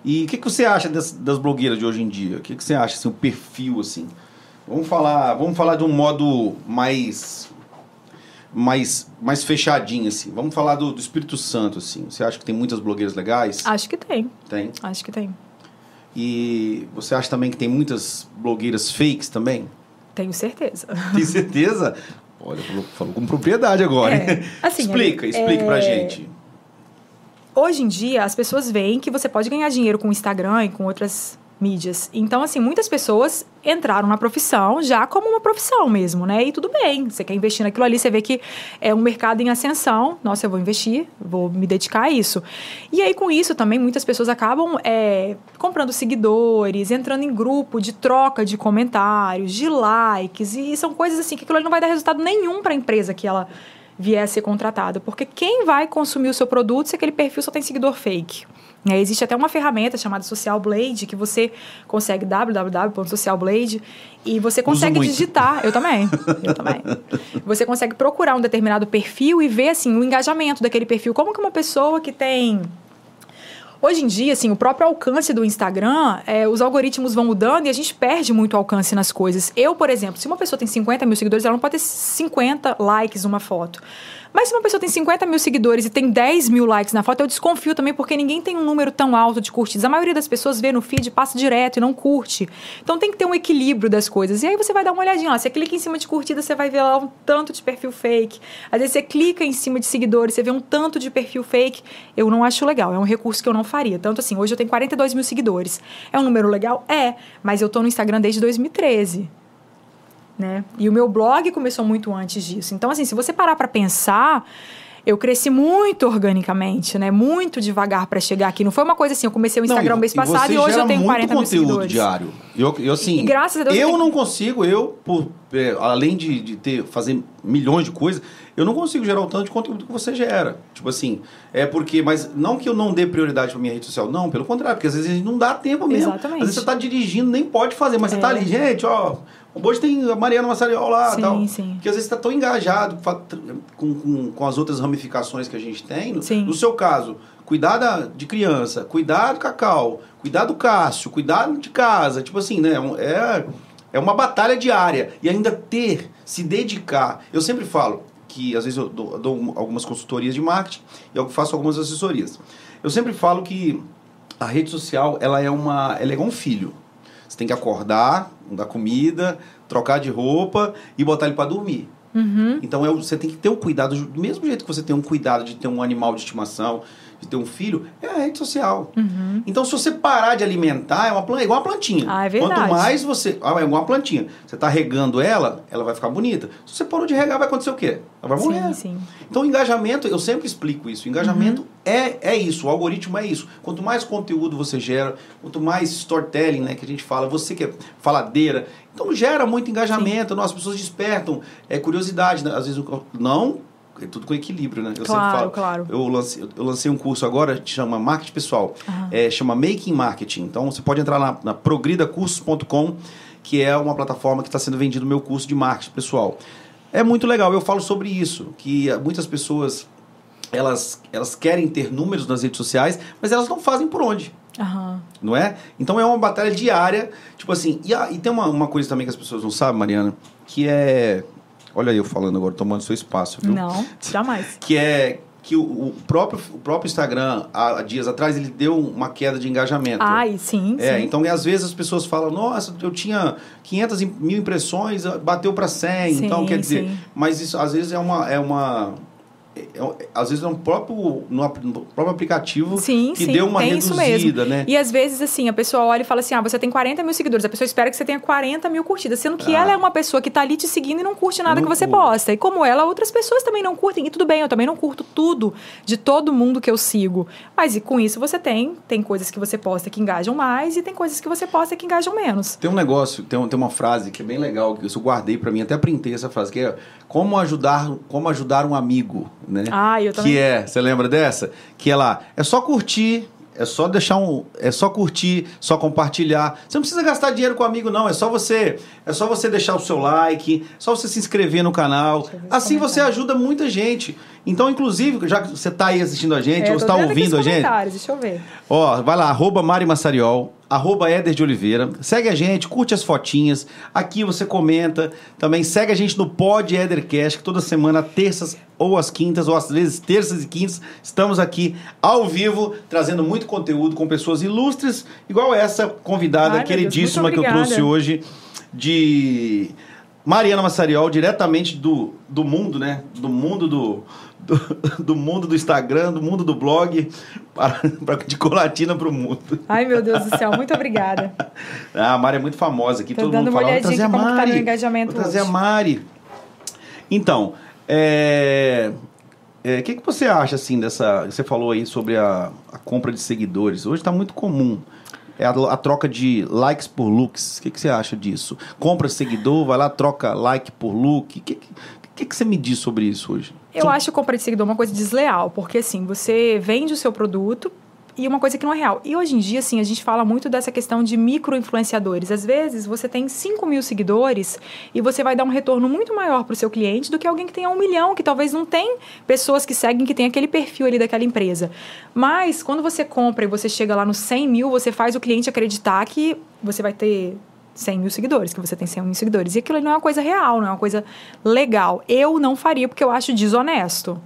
E o que, que você acha das, das blogueiras de hoje em dia? O que, que você acha, assim, o perfil, assim? Vamos falar, vamos falar de um modo mais mais, mais fechadinho, assim. Vamos falar do, do Espírito Santo, assim. Você acha que tem muitas blogueiras legais? Acho que tem. Tem? Acho que tem. E você acha também que tem muitas blogueiras fakes também? Tenho certeza. Tem certeza? Olha, falou, falou com propriedade agora. É, assim, explica, explica é... pra gente. Hoje em dia, as pessoas veem que você pode ganhar dinheiro com o Instagram e com outras mídias. Então, assim, muitas pessoas entraram na profissão já como uma profissão mesmo, né? E tudo bem, você quer investir naquilo ali, você vê que é um mercado em ascensão. Nossa, eu vou investir, vou me dedicar a isso. E aí, com isso também, muitas pessoas acabam é, comprando seguidores, entrando em grupo de troca de comentários, de likes. E são coisas assim que aquilo ali não vai dar resultado nenhum para a empresa que ela vier a ser contratada. Porque quem vai consumir o seu produto se aquele perfil só tem seguidor fake? É, existe até uma ferramenta chamada Social Blade que você consegue www.socialblade e você consegue digitar. Eu também, eu também. Você consegue procurar um determinado perfil e ver assim o engajamento daquele perfil. Como que uma pessoa que tem Hoje em dia, assim, o próprio alcance do Instagram, é, os algoritmos vão mudando e a gente perde muito alcance nas coisas. Eu, por exemplo, se uma pessoa tem 50 mil seguidores, ela não pode ter 50 likes numa foto. Mas se uma pessoa tem 50 mil seguidores e tem 10 mil likes na foto, eu desconfio também, porque ninguém tem um número tão alto de curtidas. A maioria das pessoas vê no feed, passa direto e não curte. Então tem que ter um equilíbrio das coisas. E aí você vai dar uma olhadinha lá. Você clica em cima de curtida, você vai ver lá um tanto de perfil fake. Às vezes você clica em cima de seguidores, você vê um tanto de perfil fake. Eu não acho legal. É um recurso que eu não faria. Tanto assim, hoje eu tenho 42 mil seguidores. É um número legal? É. Mas eu tô no Instagram desde 2013 né? E o meu blog começou muito antes disso. Então, assim, se você parar para pensar, eu cresci muito organicamente, né? Muito devagar para chegar aqui. Não foi uma coisa assim, eu comecei o Instagram não, mês passado e, e hoje eu tenho 40 mil seguidores. diário. Eu, eu assim, e graças a Deus eu, eu não consigo, eu, por, é, além de, de ter, fazer milhões de coisas, eu não consigo gerar o tanto de conteúdo que você gera. Tipo assim, é porque, mas não que eu não dê prioridade para minha rede social, não, pelo contrário, porque às vezes não dá tempo mesmo. Exatamente. Às vezes você tá dirigindo, nem pode fazer, mas é. você tá ali, gente, ó, Hoje tem a Mariana Massariol lá sim, tal. Sim. Que às vezes está tão engajado com, com, com, as outras ramificações que a gente tem. Sim. No seu caso, cuidar de criança, cuidar do cacau, cuidar do Cássio, cuidar de casa. Tipo assim, né? É, É uma batalha diária. E ainda ter, se dedicar. Eu sempre falo que, às vezes, eu dou, dou algumas consultorias de marketing e eu faço algumas assessorias. Eu sempre falo que a rede social, ela é, uma, ela é um filho. Você tem que acordar, dar comida, trocar de roupa e botar ele para dormir. Uhum. Então é, você tem que ter um cuidado, do mesmo jeito que você tem um cuidado de ter um animal de estimação, de ter um filho, é a rede social. Uhum. Então, se você parar de alimentar, é, uma planta, é igual uma plantinha. Ah, é verdade. Quanto mais você. Ah, é igual uma plantinha. Você está regando ela, ela vai ficar bonita. Se você parou de regar, vai acontecer o quê? Ela vai morrer. Sim, sim. Então, o engajamento, eu sempre explico isso. O engajamento Uhum. é, é isso, o algoritmo é isso. Quanto mais conteúdo você gera, quanto mais storytelling, né, que a gente fala, você que é faladeira, então gera muito engajamento, não, as pessoas despertam é, curiosidade. né? Às vezes, não, é tudo com equilíbrio, né? Eu Claro, sempre falo. claro. Eu lancei, eu lancei um curso agora que chama Marketing Pessoal. É, chama Making Marketing. Então você pode entrar na, na progridacursos.com, que é uma plataforma que está sendo vendido o meu curso de marketing pessoal. É muito legal, eu falo sobre isso, que eh, muitas pessoas elas, elas querem ter números nas redes sociais, mas elas não fazem por onde Aham. não é? Então é uma batalha diária, tipo assim, e, a- e tem uma, uma coisa também que as pessoas não sabem, Mariana, que é, olha aí eu falando agora, tomando seu espaço, viu? Não, jamais. Que é que o, o próprio, o próprio Instagram, há, dias atrás, ele deu uma queda de engajamento. Ai, sim, É, sim. então às vezes as pessoas falam, nossa, eu tinha 500 im- mil impressões, bateu para 100, Sim, então quer dizer, sim. mas isso às vezes é uma, é uma às vezes é um próprio, no, no próprio aplicativo Sim, que sim, deu uma reduzida, né? E às vezes, assim, a pessoa olha e fala assim: ah, você tem 40 mil seguidores. A pessoa espera que você tenha 40 mil curtidas, sendo que Ah. ela é uma pessoa que tá ali te seguindo e não curte nada Não que você curte. posta. E como ela, outras pessoas também não curtem. E tudo bem, eu também não curto tudo de todo mundo que eu sigo. Mas e com isso você tem, tem coisas que você posta que engajam mais e tem coisas que você posta que engajam menos. Tem um negócio, tem, um- tem uma frase que é bem legal, que eu guardei pra mim, até printei essa frase, que é como ajudar, como ajudar um amigo, né? Ah, eu também. Que é, você lembra dessa? Que é lá, é só curtir, é só deixar um, é só curtir, só compartilhar. Você não precisa gastar dinheiro com amigo não, é só você, é só você deixar o seu like, só você se inscrever no canal. Assim você ajuda muita gente. Então, inclusive, já que você tá aí assistindo a gente, É, ou está ouvindo a gente, Deixa eu ver. Ó, vai lá, arroba Mari Massariol, arroba Éder de Oliveira. Segue a gente, curte as fotinhas. Aqui você comenta. Também segue a gente no Pod Édercast, que toda semana, terças ou às quintas, ou às vezes terças e quintas, estamos aqui ao vivo, trazendo muito conteúdo com pessoas ilustres, igual essa convidada Ai, Deus, queridíssima muito que eu trouxe hoje, de Mariana Massariol, diretamente do, do mundo, né? Do mundo do, do, do mundo do Instagram, do mundo do blog, para, para, de Colatina para o mundo. Ai, meu Deus do céu, muito obrigada. Ah, a Mari é muito famosa aqui, Tô todo dando mundo uma fala, vou trazer a como tá Mari. meu engajamento vou trazer hoje. a Mari. Então, é... é, O que, que você acha, assim, dessa... Você falou aí sobre a, a compra de seguidores. Hoje está muito comum. É a, a troca de likes por looks. O que, que você acha disso? Compra seguidor, vai lá, troca like por look. O que, que, que, que você me diz sobre isso hoje? Eu acho compra de seguidor uma coisa desleal, porque assim, você vende o seu produto e uma coisa que não é real. E hoje em dia, assim, a gente fala muito dessa questão de micro-influenciadores. Às vezes, você tem 5 mil seguidores e você vai dar um retorno muito maior para o seu cliente do que alguém que tenha um milhão, que talvez não tem pessoas que seguem, que tem aquele perfil ali daquela empresa. Mas, quando você compra e você chega lá nos 100 mil, você faz o cliente acreditar que você vai ter 100 mil seguidores, que você tem 100 mil seguidores. E aquilo não é uma coisa real, não é uma coisa legal. Eu não faria porque eu acho desonesto.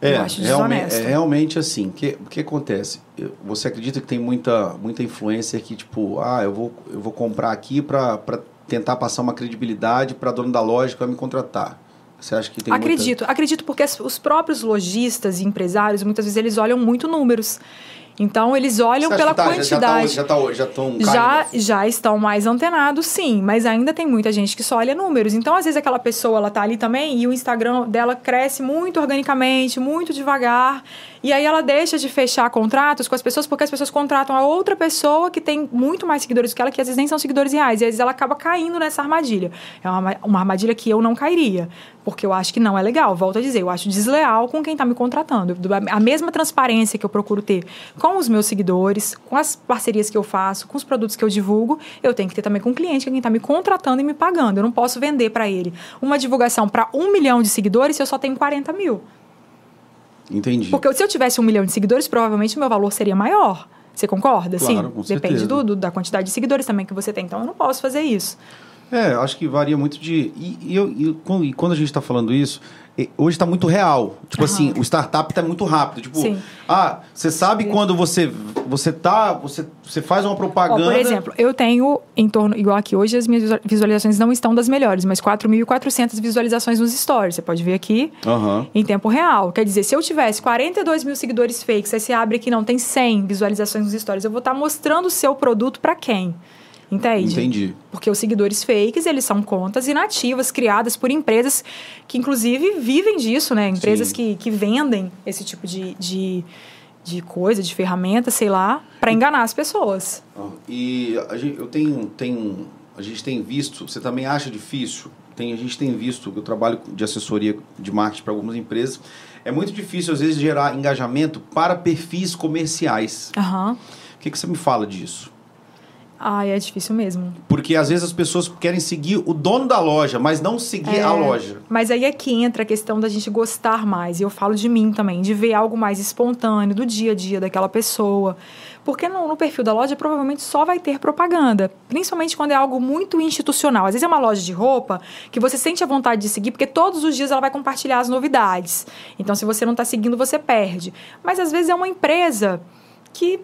É, Eu acho realmente, desonesto. é realmente assim. O que, que acontece? Você acredita que tem muita, muita influência que, tipo, ah, eu vou, eu vou comprar aqui para tentar passar uma credibilidade para dono da loja que vai me contratar. Você acha que tem muita- acredito, acredito porque os próprios lojistas e empresários, muitas vezes, eles olham muito números. Então, eles olham pela tá- quantidade. Já, tá, já, estão já, já estão mais antenados, sim, mas ainda tem muita gente que só olha números. Então, às vezes, aquela pessoa ela tá ali também e o Instagram dela cresce muito organicamente, muito devagar. E aí ela deixa de fechar contratos com as pessoas porque as pessoas contratam a outra pessoa que tem muito mais seguidores do que ela, que às vezes nem são seguidores reais. E às vezes ela acaba caindo nessa armadilha. É uma, uma armadilha que eu não cairia, porque eu acho que não é legal. Volto a dizer, eu acho desleal com quem está me contratando. A mesma transparência que eu procuro ter com os meus seguidores, com as parcerias que eu faço, com os produtos que eu divulgo, eu tenho que ter também com o cliente, que é quem está me contratando e me pagando. Eu não posso vender para ele uma divulgação para um milhão de seguidores se eu só tenho 40 mil. Entendi. Porque se eu tivesse um milhão de seguidores, provavelmente o meu valor seria maior. Você concorda? Claro, Sim. com Depende do, do- da quantidade de seguidores também que você tem. Então eu não posso fazer isso. É, acho que varia muito de. E, e eu- e quando, a gente está falando isso, hoje está muito real. Tipo Aham. assim, o startup está muito rápido. Tipo, Sim. ah, você sabe quando você você tá, você, você faz uma Ó, propaganda. por exemplo, eu tenho em torno, igual aqui hoje, as minhas visual- visualizações não estão das melhores, mas 4.400 visualizações nos stories. Você pode ver aqui Aham. em tempo real. Quer dizer, se eu tivesse 42 mil seguidores fakes, aí você abre aqui, não, tem 100 visualizações nos stories, eu vou estar mostrando o seu produto para quem? Entende? Entendi. Porque os seguidores fakes, eles são contas inativas, criadas por empresas que, inclusive, vivem disso, né? Empresas Sim. que, que vendem esse tipo de, de, de coisa, de ferramenta, sei lá, para enganar as pessoas. Ah, E a gente, eu tenho, tenho, a gente tem visto, você também acha difícil? Tem, a gente tem visto, eu trabalho de assessoria de marketing para algumas empresas, é muito difícil às vezes gerar engajamento para perfis comerciais. Aham. O que, que você me fala disso? Ai, é difícil mesmo. Porque às vezes as pessoas querem seguir o dono da loja, mas não seguir É. a loja. Mas aí é que entra a questão da gente gostar mais. E eu falo de mim também, de ver algo mais espontâneo, do dia a dia daquela pessoa. Porque no, no perfil da loja provavelmente só vai ter propaganda. Principalmente quando é algo muito institucional. Às vezes é uma loja de roupa que você sente a vontade de seguir, porque todos os dias ela vai compartilhar as novidades. Então, se você não está seguindo, você perde. Mas às vezes é uma empresa que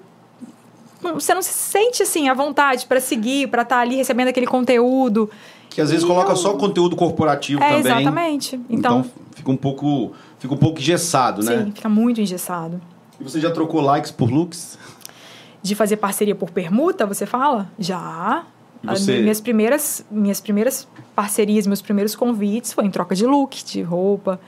você não se sente assim à vontade para seguir, para estar ali recebendo aquele conteúdo. Que às vezes E coloca eu- só conteúdo corporativo É, também. exatamente. Então, Então, fica um pouco fica um pouco engessado, né? sim, fica muito engessado. E você já trocou likes por looks? De fazer parceria por permuta, você fala? Já. Você- Minhas primeiras, minhas primeiras parcerias, meus primeiros convites foi em troca de look, de roupa.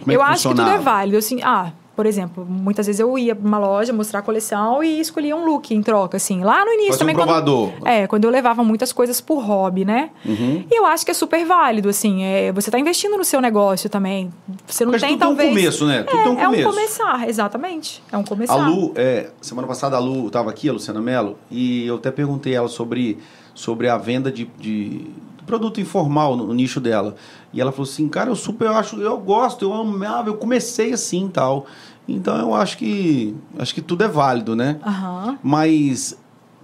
Como é eu acho que tudo é válido. Assim, ah, por exemplo, muitas vezes eu ia pra uma loja mostrar a coleção e escolhia um look em troca, assim. Lá no início um também. quando- provador. é, quando eu levava muitas coisas por hobby, né? Uhum. E eu acho que é super válido, assim. É, você tá investindo no seu negócio também. Você não Mas tem, tudo tem um talvez. começo, né? Tudo é, tem um é um começo. começar, exatamente. É um começar. A Lu, é, semana passada a Lu estava aqui, a Luciana Mello, e eu até perguntei ela sobre, sobre a venda de, de produto informal no, nicho dela. E ela falou assim, cara, eu super eu acho, eu gosto, eu amava, eu comecei assim e tal. Então eu acho que acho que tudo é válido, né? Aham. Mas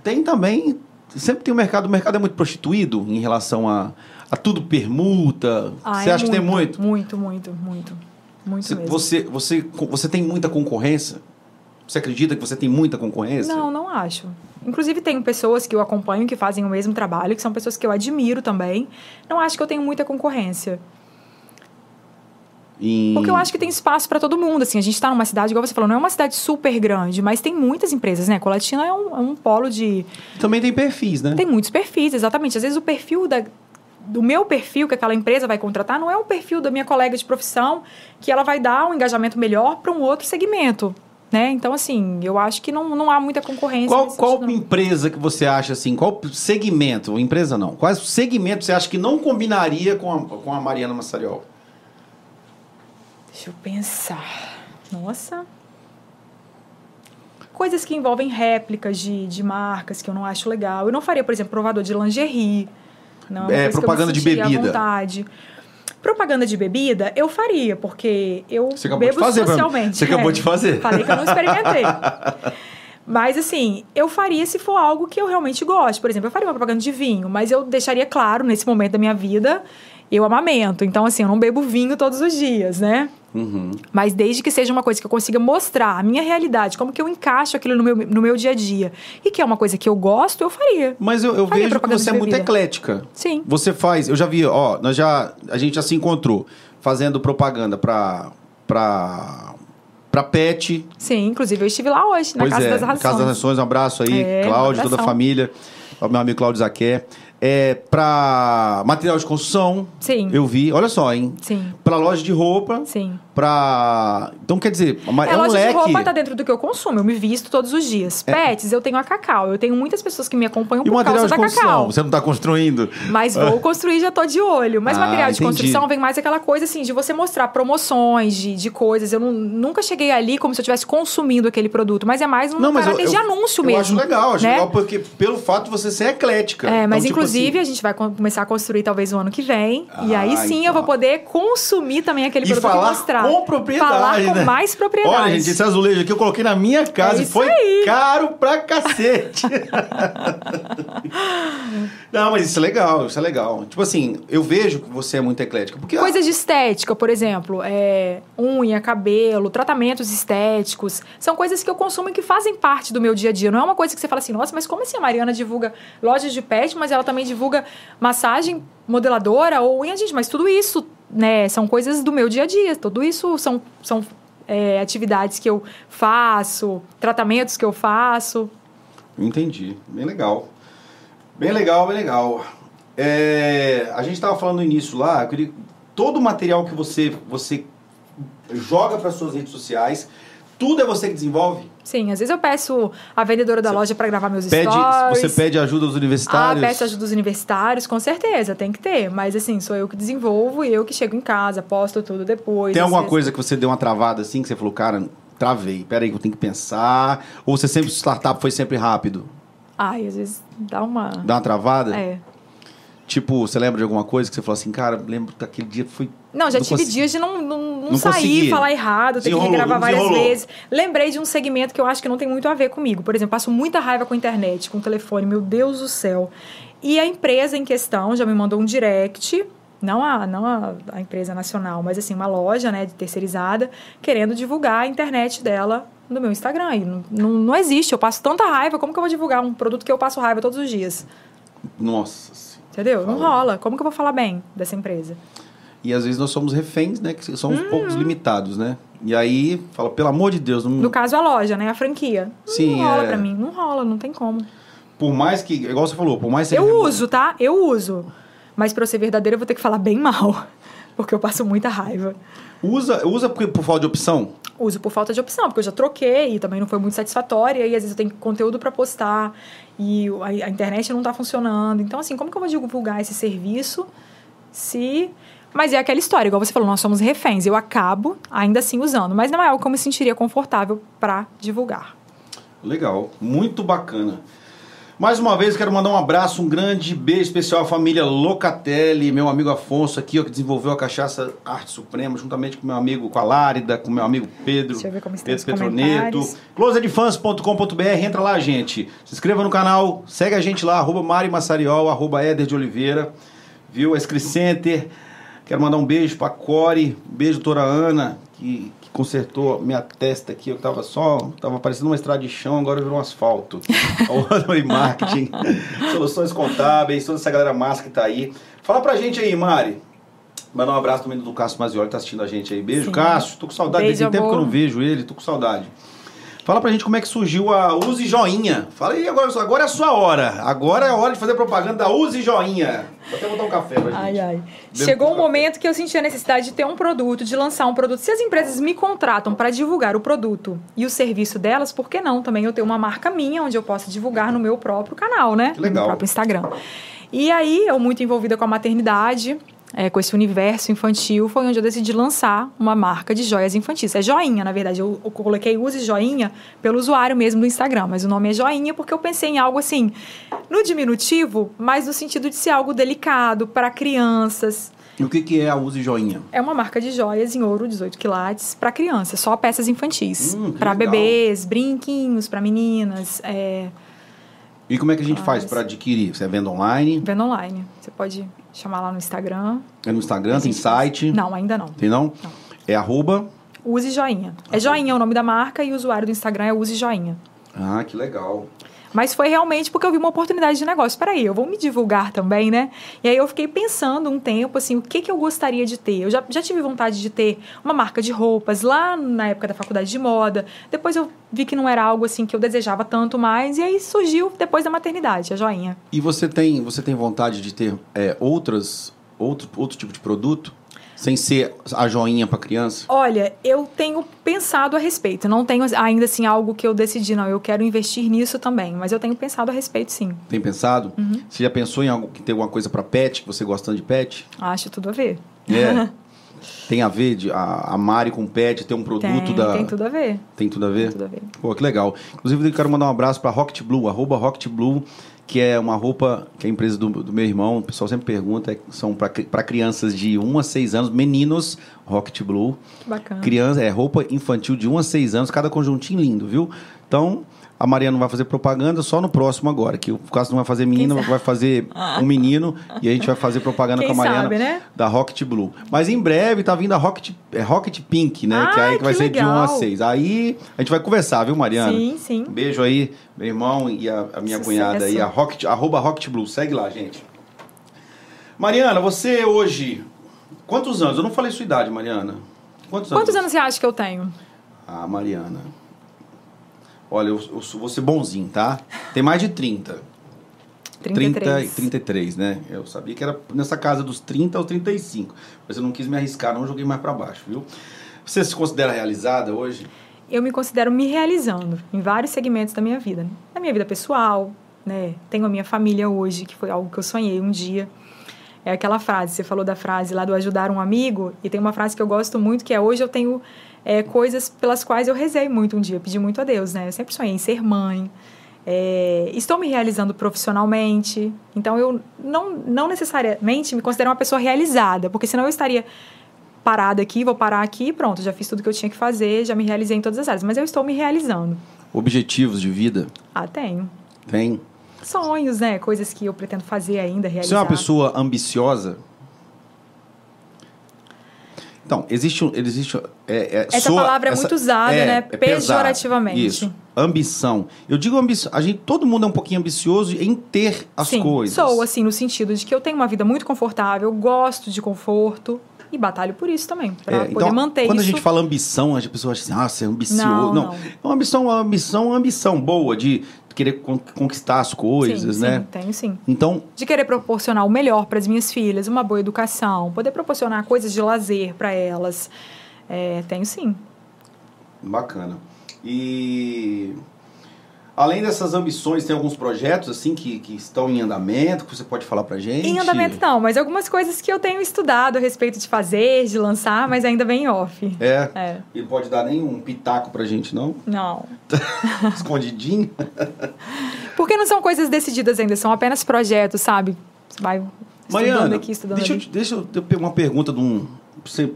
tem também, sempre tem o mercado, o mercado é muito prostituído em relação a, a tudo permuta. Ah, Você é acha que tem muito? Muito, muito, muito. Muito Você, mesmo. você, você, você tem muita concorrência? Você acredita que você tem muita concorrência? Não, não acho. Inclusive, tenho pessoas que eu acompanho que fazem o mesmo trabalho, que são pessoas que eu admiro também. Não acho que eu tenho muita concorrência. Em- Porque eu acho que tem espaço para todo mundo. Assim, a gente está numa cidade, igual você falou, não é uma cidade super grande, mas tem muitas empresas, né? Colatina é um, é um polo de. Também tem perfis, né? Tem muitos perfis, exatamente. Às vezes o perfil da, do meu perfil que aquela empresa vai contratar não é o perfil da minha colega de profissão que ela vai dar um engajamento melhor para um outro segmento. Né? Então, assim, eu acho que não, não há muita concorrência. Qual, qual sentido, empresa que você acha assim? Qual segmento? Empresa não. Quais segmentos você acha que não combinaria com a, com a Mariana Massariol? Deixa eu pensar. Nossa. Coisas que envolvem réplicas de, de marcas que eu não acho legal. Eu não faria, por exemplo, provador de lingerie. Não, É, me propaganda de sentiria à bebida. vontade. Propaganda de bebida, eu faria, porque eu Você acabou bebo de fazer, socialmente. Você acabou É. de fazer. Falei que eu não experimentei. Mas, assim, eu faria se for algo que eu realmente gosto. Por exemplo, eu faria uma propaganda de vinho, mas eu deixaria claro, nesse momento da minha vida, eu amamento. Então, assim, eu não bebo vinho todos os dias, né? Uhum. Mas desde que seja uma coisa que eu consiga mostrar a minha realidade, como que eu encaixo aquilo no meu, no meu dia a dia. E que é uma coisa que eu gosto, eu faria. Mas eu, eu Faria vejo que você é muito eclética. Sim. Você faz, eu já vi, ó, nós já, a gente já se encontrou fazendo propaganda pra, pra, pra pet. Sim, inclusive eu estive lá hoje, na pois Casa é, das Rações. Casa das Nações, um abraço aí, É, Cláudio, toda a família, ao meu amigo Cláudio Zaqué. É, pra material de construção, Sim. eu vi, olha só, hein? Sim, Pra loja de roupa, sim. Pra. Então quer dizer, uma- É, é, um loja leque. de roupa tá dentro do que eu consumo, eu me visto todos os dias. Pets, eu tenho a Cacau. Eu tenho muitas pessoas que me acompanham E o por material causa de da construção? Cacau. Você não tá construindo? Mas vou construir, já tô de olho. Mas Ah, material de entendi. construção vem mais aquela coisa assim, de você mostrar promoções de, de coisas. Eu não- nunca cheguei ali como se eu estivesse consumindo aquele produto, mas é mais um Não, mas eu, caráter eu, de anúncio eu mesmo. acho legal, acho né? legal porque pelo fato de você ser eclética. É, mas Então, tipo Inclusive, a gente vai com- começar a construir talvez o ano que vem. e Ah, aí sim eu então. vou poder consumir também aquele E produto falar e mostrar. Com propriedade, Falar com né? mais propriedade. Olha, gente, esse azulejo aqui eu coloquei na minha casa É e foi aí. caro pra cacete. Não, mas isso é legal, isso é legal. Tipo assim, eu vejo que você é muito eclética. Porque Coisas de estética, por exemplo, é, unha, cabelo, tratamentos estéticos, são coisas que eu consumo e que fazem parte do meu dia a dia. Não é uma coisa que você fala assim, nossa, mas como assim a Mariana divulga lojas de pet, mas ela também divulga massagem modeladora ou unha, gente, mas tudo isso, né, são coisas do meu dia a dia. Tudo isso são, são é, atividades que eu faço, tratamentos que eu faço. Entendi. Bem legal. Bem legal, bem legal. É, a gente estava falando no início lá, queria, todo o material que você, você joga para suas redes sociais, tudo é você que desenvolve? Sim, às vezes eu peço a vendedora da loja para gravar meus Pede, stories. você pede ajuda aos Ah, universitários? peço ajuda dos universitários, com certeza, tem que ter. Mas assim, sou eu que desenvolvo e eu que chego em casa, posto tudo depois. Tem alguma vezes. coisa que você deu uma travada assim, que você falou, cara, travei, peraí que eu tenho que pensar? Ou você sempre, startup foi sempre rápido? Ai, às vezes dá uma. Dá uma travada? É. Tipo, você lembra de alguma coisa que você falou assim, cara, lembro que aquele dia foi... Não, já Não tive consegui. dias de não, não, não, Não sair, consegui. falar errado, ter que regravar várias vezes. Lembrei de um segmento que eu acho que não tem muito a ver comigo. Por exemplo, passo muita raiva com a internet, com o telefone, meu Deus do céu. E a empresa em questão já me mandou um direct, não a, não a, a empresa nacional, mas assim, uma loja, né, de terceirizada, querendo divulgar a internet dela no meu Instagram. E não, não, não existe, eu passo tanta raiva, como que eu vou divulgar um produto que eu passo raiva todos os dias? Nossa. Entendeu? Não Fala. rola. Como que eu vou falar bem dessa empresa? E às vezes nós somos reféns, né? Que somos Hum. poucos limitados, né? E aí, fala, pelo amor de Deus, não, No caso, a loja, né? A franquia. Sim, não rola é. pra mim. Não rola, não tem como. por mais que, igual você falou, por mais que seja Eu uso, tá? Eu uso. Mas pra eu ser verdadeira, eu vou ter que falar bem mal. Porque eu passo muita raiva. Usa, usa por, por falta de opção? Uso por falta de opção, porque eu já troquei e também não foi muito satisfatória. E às vezes eu tenho conteúdo pra postar e a, a internet não tá funcionando. Então, assim, como que eu vou divulgar esse serviço se. Mas é aquela história, igual você falou, nós somos reféns. Eu acabo ainda assim usando, mas não é algo que eu me sentiria confortável pra divulgar. Legal, muito bacana. Mais uma vez, quero mandar um abraço, um grande beijo especial à família Locatelli, meu amigo Afonso aqui, ó, que desenvolveu a cachaça Arte Suprema, juntamente com meu amigo, com a Lárida, com meu amigo Pedro, Deixa eu ver como estão Pedro Petroneto. closedfans.com.br, entra lá, gente. Se inscreva no canal, segue a gente lá, arroba Mari Massariol, arroba Éder de Oliveira, viu? Escri Center. Quero mandar um beijo pra Core, um beijo, doutora Ana, que, que consertou minha testa aqui. Eu tava só, tava parecendo uma estrada de chão, agora virou um asfalto. Honor e Marketing, Soluções Contábeis, toda essa galera massa que tá aí. Fala pra gente aí, Mari. Mandar um abraço também do Cássio Mazioli, que tá assistindo a gente aí. Beijo, Sim. Cássio. Tô com saudade. Beijo, Tem tempo que eu não vejo ele, tô com saudade. Fala pra gente como é que surgiu a Use Joinha. Fala aí agora, agora é a sua hora. Agora é a hora de fazer propaganda da Use Joinha. Vou até botar um café pra gente. Ai, ai. Chegou um momento que eu senti a necessidade de ter um produto, de lançar um produto. Se as empresas me contratam para divulgar o produto e o serviço delas, por que não também eu ter uma marca minha onde eu possa divulgar no meu próprio canal, né? Que legal. No próprio Instagram. E aí, eu muito envolvida com a maternidade, é, com esse universo infantil, foi onde eu decidi lançar uma marca de joias infantis. É joinha, na verdade. Eu, eu coloquei use joinha pelo usuário mesmo do Instagram, mas o nome é joinha porque eu pensei em algo assim, no diminutivo, mas no sentido de ser algo delicado para crianças. E o que, que é a Use Joinha? É uma marca de joias em ouro, 18 quilates, para crianças, só peças infantis. Hum, para bebês, brinquinhos, para meninas, é, E como é que a gente faz Mas- pra adquirir? Você vende online? venda online. Você pode chamar lá no Instagram. É no Instagram? Tem site? Não, ainda não. Tem não? Não. É arroba? Use Joinha. É Joinha é o nome da marca e o usuário do Instagram é Use Joinha. Ah, que legal. Mas foi realmente porque eu vi uma oportunidade de negócio. Peraí, eu vou me divulgar também, né? E aí eu fiquei pensando um tempo, assim, o que, que eu gostaria de ter. Eu já, já tive vontade de ter uma marca de roupas lá na época da faculdade de moda. Depois eu vi que não era algo, assim, que eu desejava tanto mais. E aí surgiu depois da maternidade, a joinha. E você tem, você tem vontade de ter é, outras, outro, outro tipo de produto? Sem ser a joinha pra criança? Olha, eu tenho pensado a respeito. Não tenho ainda, assim, algo que eu decidi, não. Eu quero investir nisso também. Mas eu tenho pensado a respeito, sim. Tem pensado? Uhum. Você já pensou em algo que tem alguma coisa pra pet, que você gostando de pet? Acho tudo a ver. É. tem a ver de, a, a Mari com pet, ter um produto Tem, da. tem tudo a ver. Tem tudo a ver? Tem tudo a ver. Pô, que legal. Inclusive, eu quero mandar um abraço para Rocket Blue, arroba Rocket Blue, que é uma roupa que é a empresa do, do meu irmão, o pessoal sempre pergunta, é, são para crianças de 1 a 6 anos, meninos, Rocket Blue. Bacana. Criança, é roupa infantil de 1 a 6 anos, cada conjuntinho lindo, viu? Então, a Mariana vai fazer propaganda só no próximo agora, que o caso não vai fazer menina, vai fazer um menino e a gente vai fazer propaganda Quem com a Mariana sabe, né? da Rocket Blue. Mas em breve tá vindo a Rocket, é, Rocket Pink, né? que aí que vai que ser de 1 a legal. 6. Aí a gente vai conversar, viu, Mariana? Sim, sim. Um beijo aí, meu irmão e a, a minha Sucesso. cunhada aí, a Rocket, arroba Rocket Blue. Segue lá, gente. Mariana, você hoje. Quantos anos? Eu não falei sua idade, Mariana. Quantos anos? Quantos anos você acha que eu tenho? Ah, Mariana. Olha, eu, eu vou ser bonzinho, tá? Tem mais de 30. 30 e 33, né? Eu sabia que era nessa casa dos 30 aos 35. Mas eu não quis me arriscar, não joguei mais pra baixo, viu? Você se considera realizada hoje? Eu me considero me realizando em vários segmentos da minha vida. né? Na minha vida pessoal, né? Tenho a minha família hoje, que foi algo que eu sonhei um dia. É aquela frase, você falou da frase lá do ajudar um amigo, e tem uma frase que eu gosto muito, que é hoje eu tenho é, coisas pelas quais eu rezei muito um dia, pedi muito a Deus, né? Eu sempre sonhei em ser mãe, é, estou me realizando profissionalmente, então eu não, não necessariamente me considero uma pessoa realizada, porque senão eu estaria parada aqui, vou parar aqui, pronto, já fiz tudo que eu tinha que fazer, já me realizei em todas as áreas, mas eu estou me realizando. Objetivos de vida? Ah, tenho. Tem. Sonhos, né? Coisas que eu pretendo fazer ainda, realizar. Você é uma pessoa ambiciosa? Então, existe. Existe, é, é, Essa soa- palavra é muito usada, né? pesado. Pejorativamente. Isso. Ambição. Eu digo ambição. A gente, todo mundo é um pouquinho ambicioso em ter as Sim, coisas. sou, assim, no sentido de que eu tenho uma vida muito confortável, gosto de conforto e batalho por isso também, para É, poder então, manter quando isso. a gente fala ambição, a pessoa acha assim, ah, você é ambicioso. Não, Não, não. é uma ambição, uma ambição, uma ambição boa de querer con- conquistar as coisas, sim, né? Sim, tenho sim. Então, De querer proporcionar o melhor para as minhas filhas, uma boa educação, poder proporcionar coisas de lazer para elas. É, tenho sim. bacana. E além dessas ambições, tem alguns projetos assim que, que estão em andamento, que você pode falar pra gente? Em andamento não, mas algumas coisas que eu tenho estudado a respeito de fazer, de lançar, mas ainda bem em off. É. É. E pode dar nenhum pitaco pra gente, não? Não. Escondidinho? Porque não são coisas decididas ainda, são apenas projetos, sabe? Você vai estudando Mariana, aqui, estudando deixa, eu, ali. te- deixa eu ter uma pergunta de um. Você,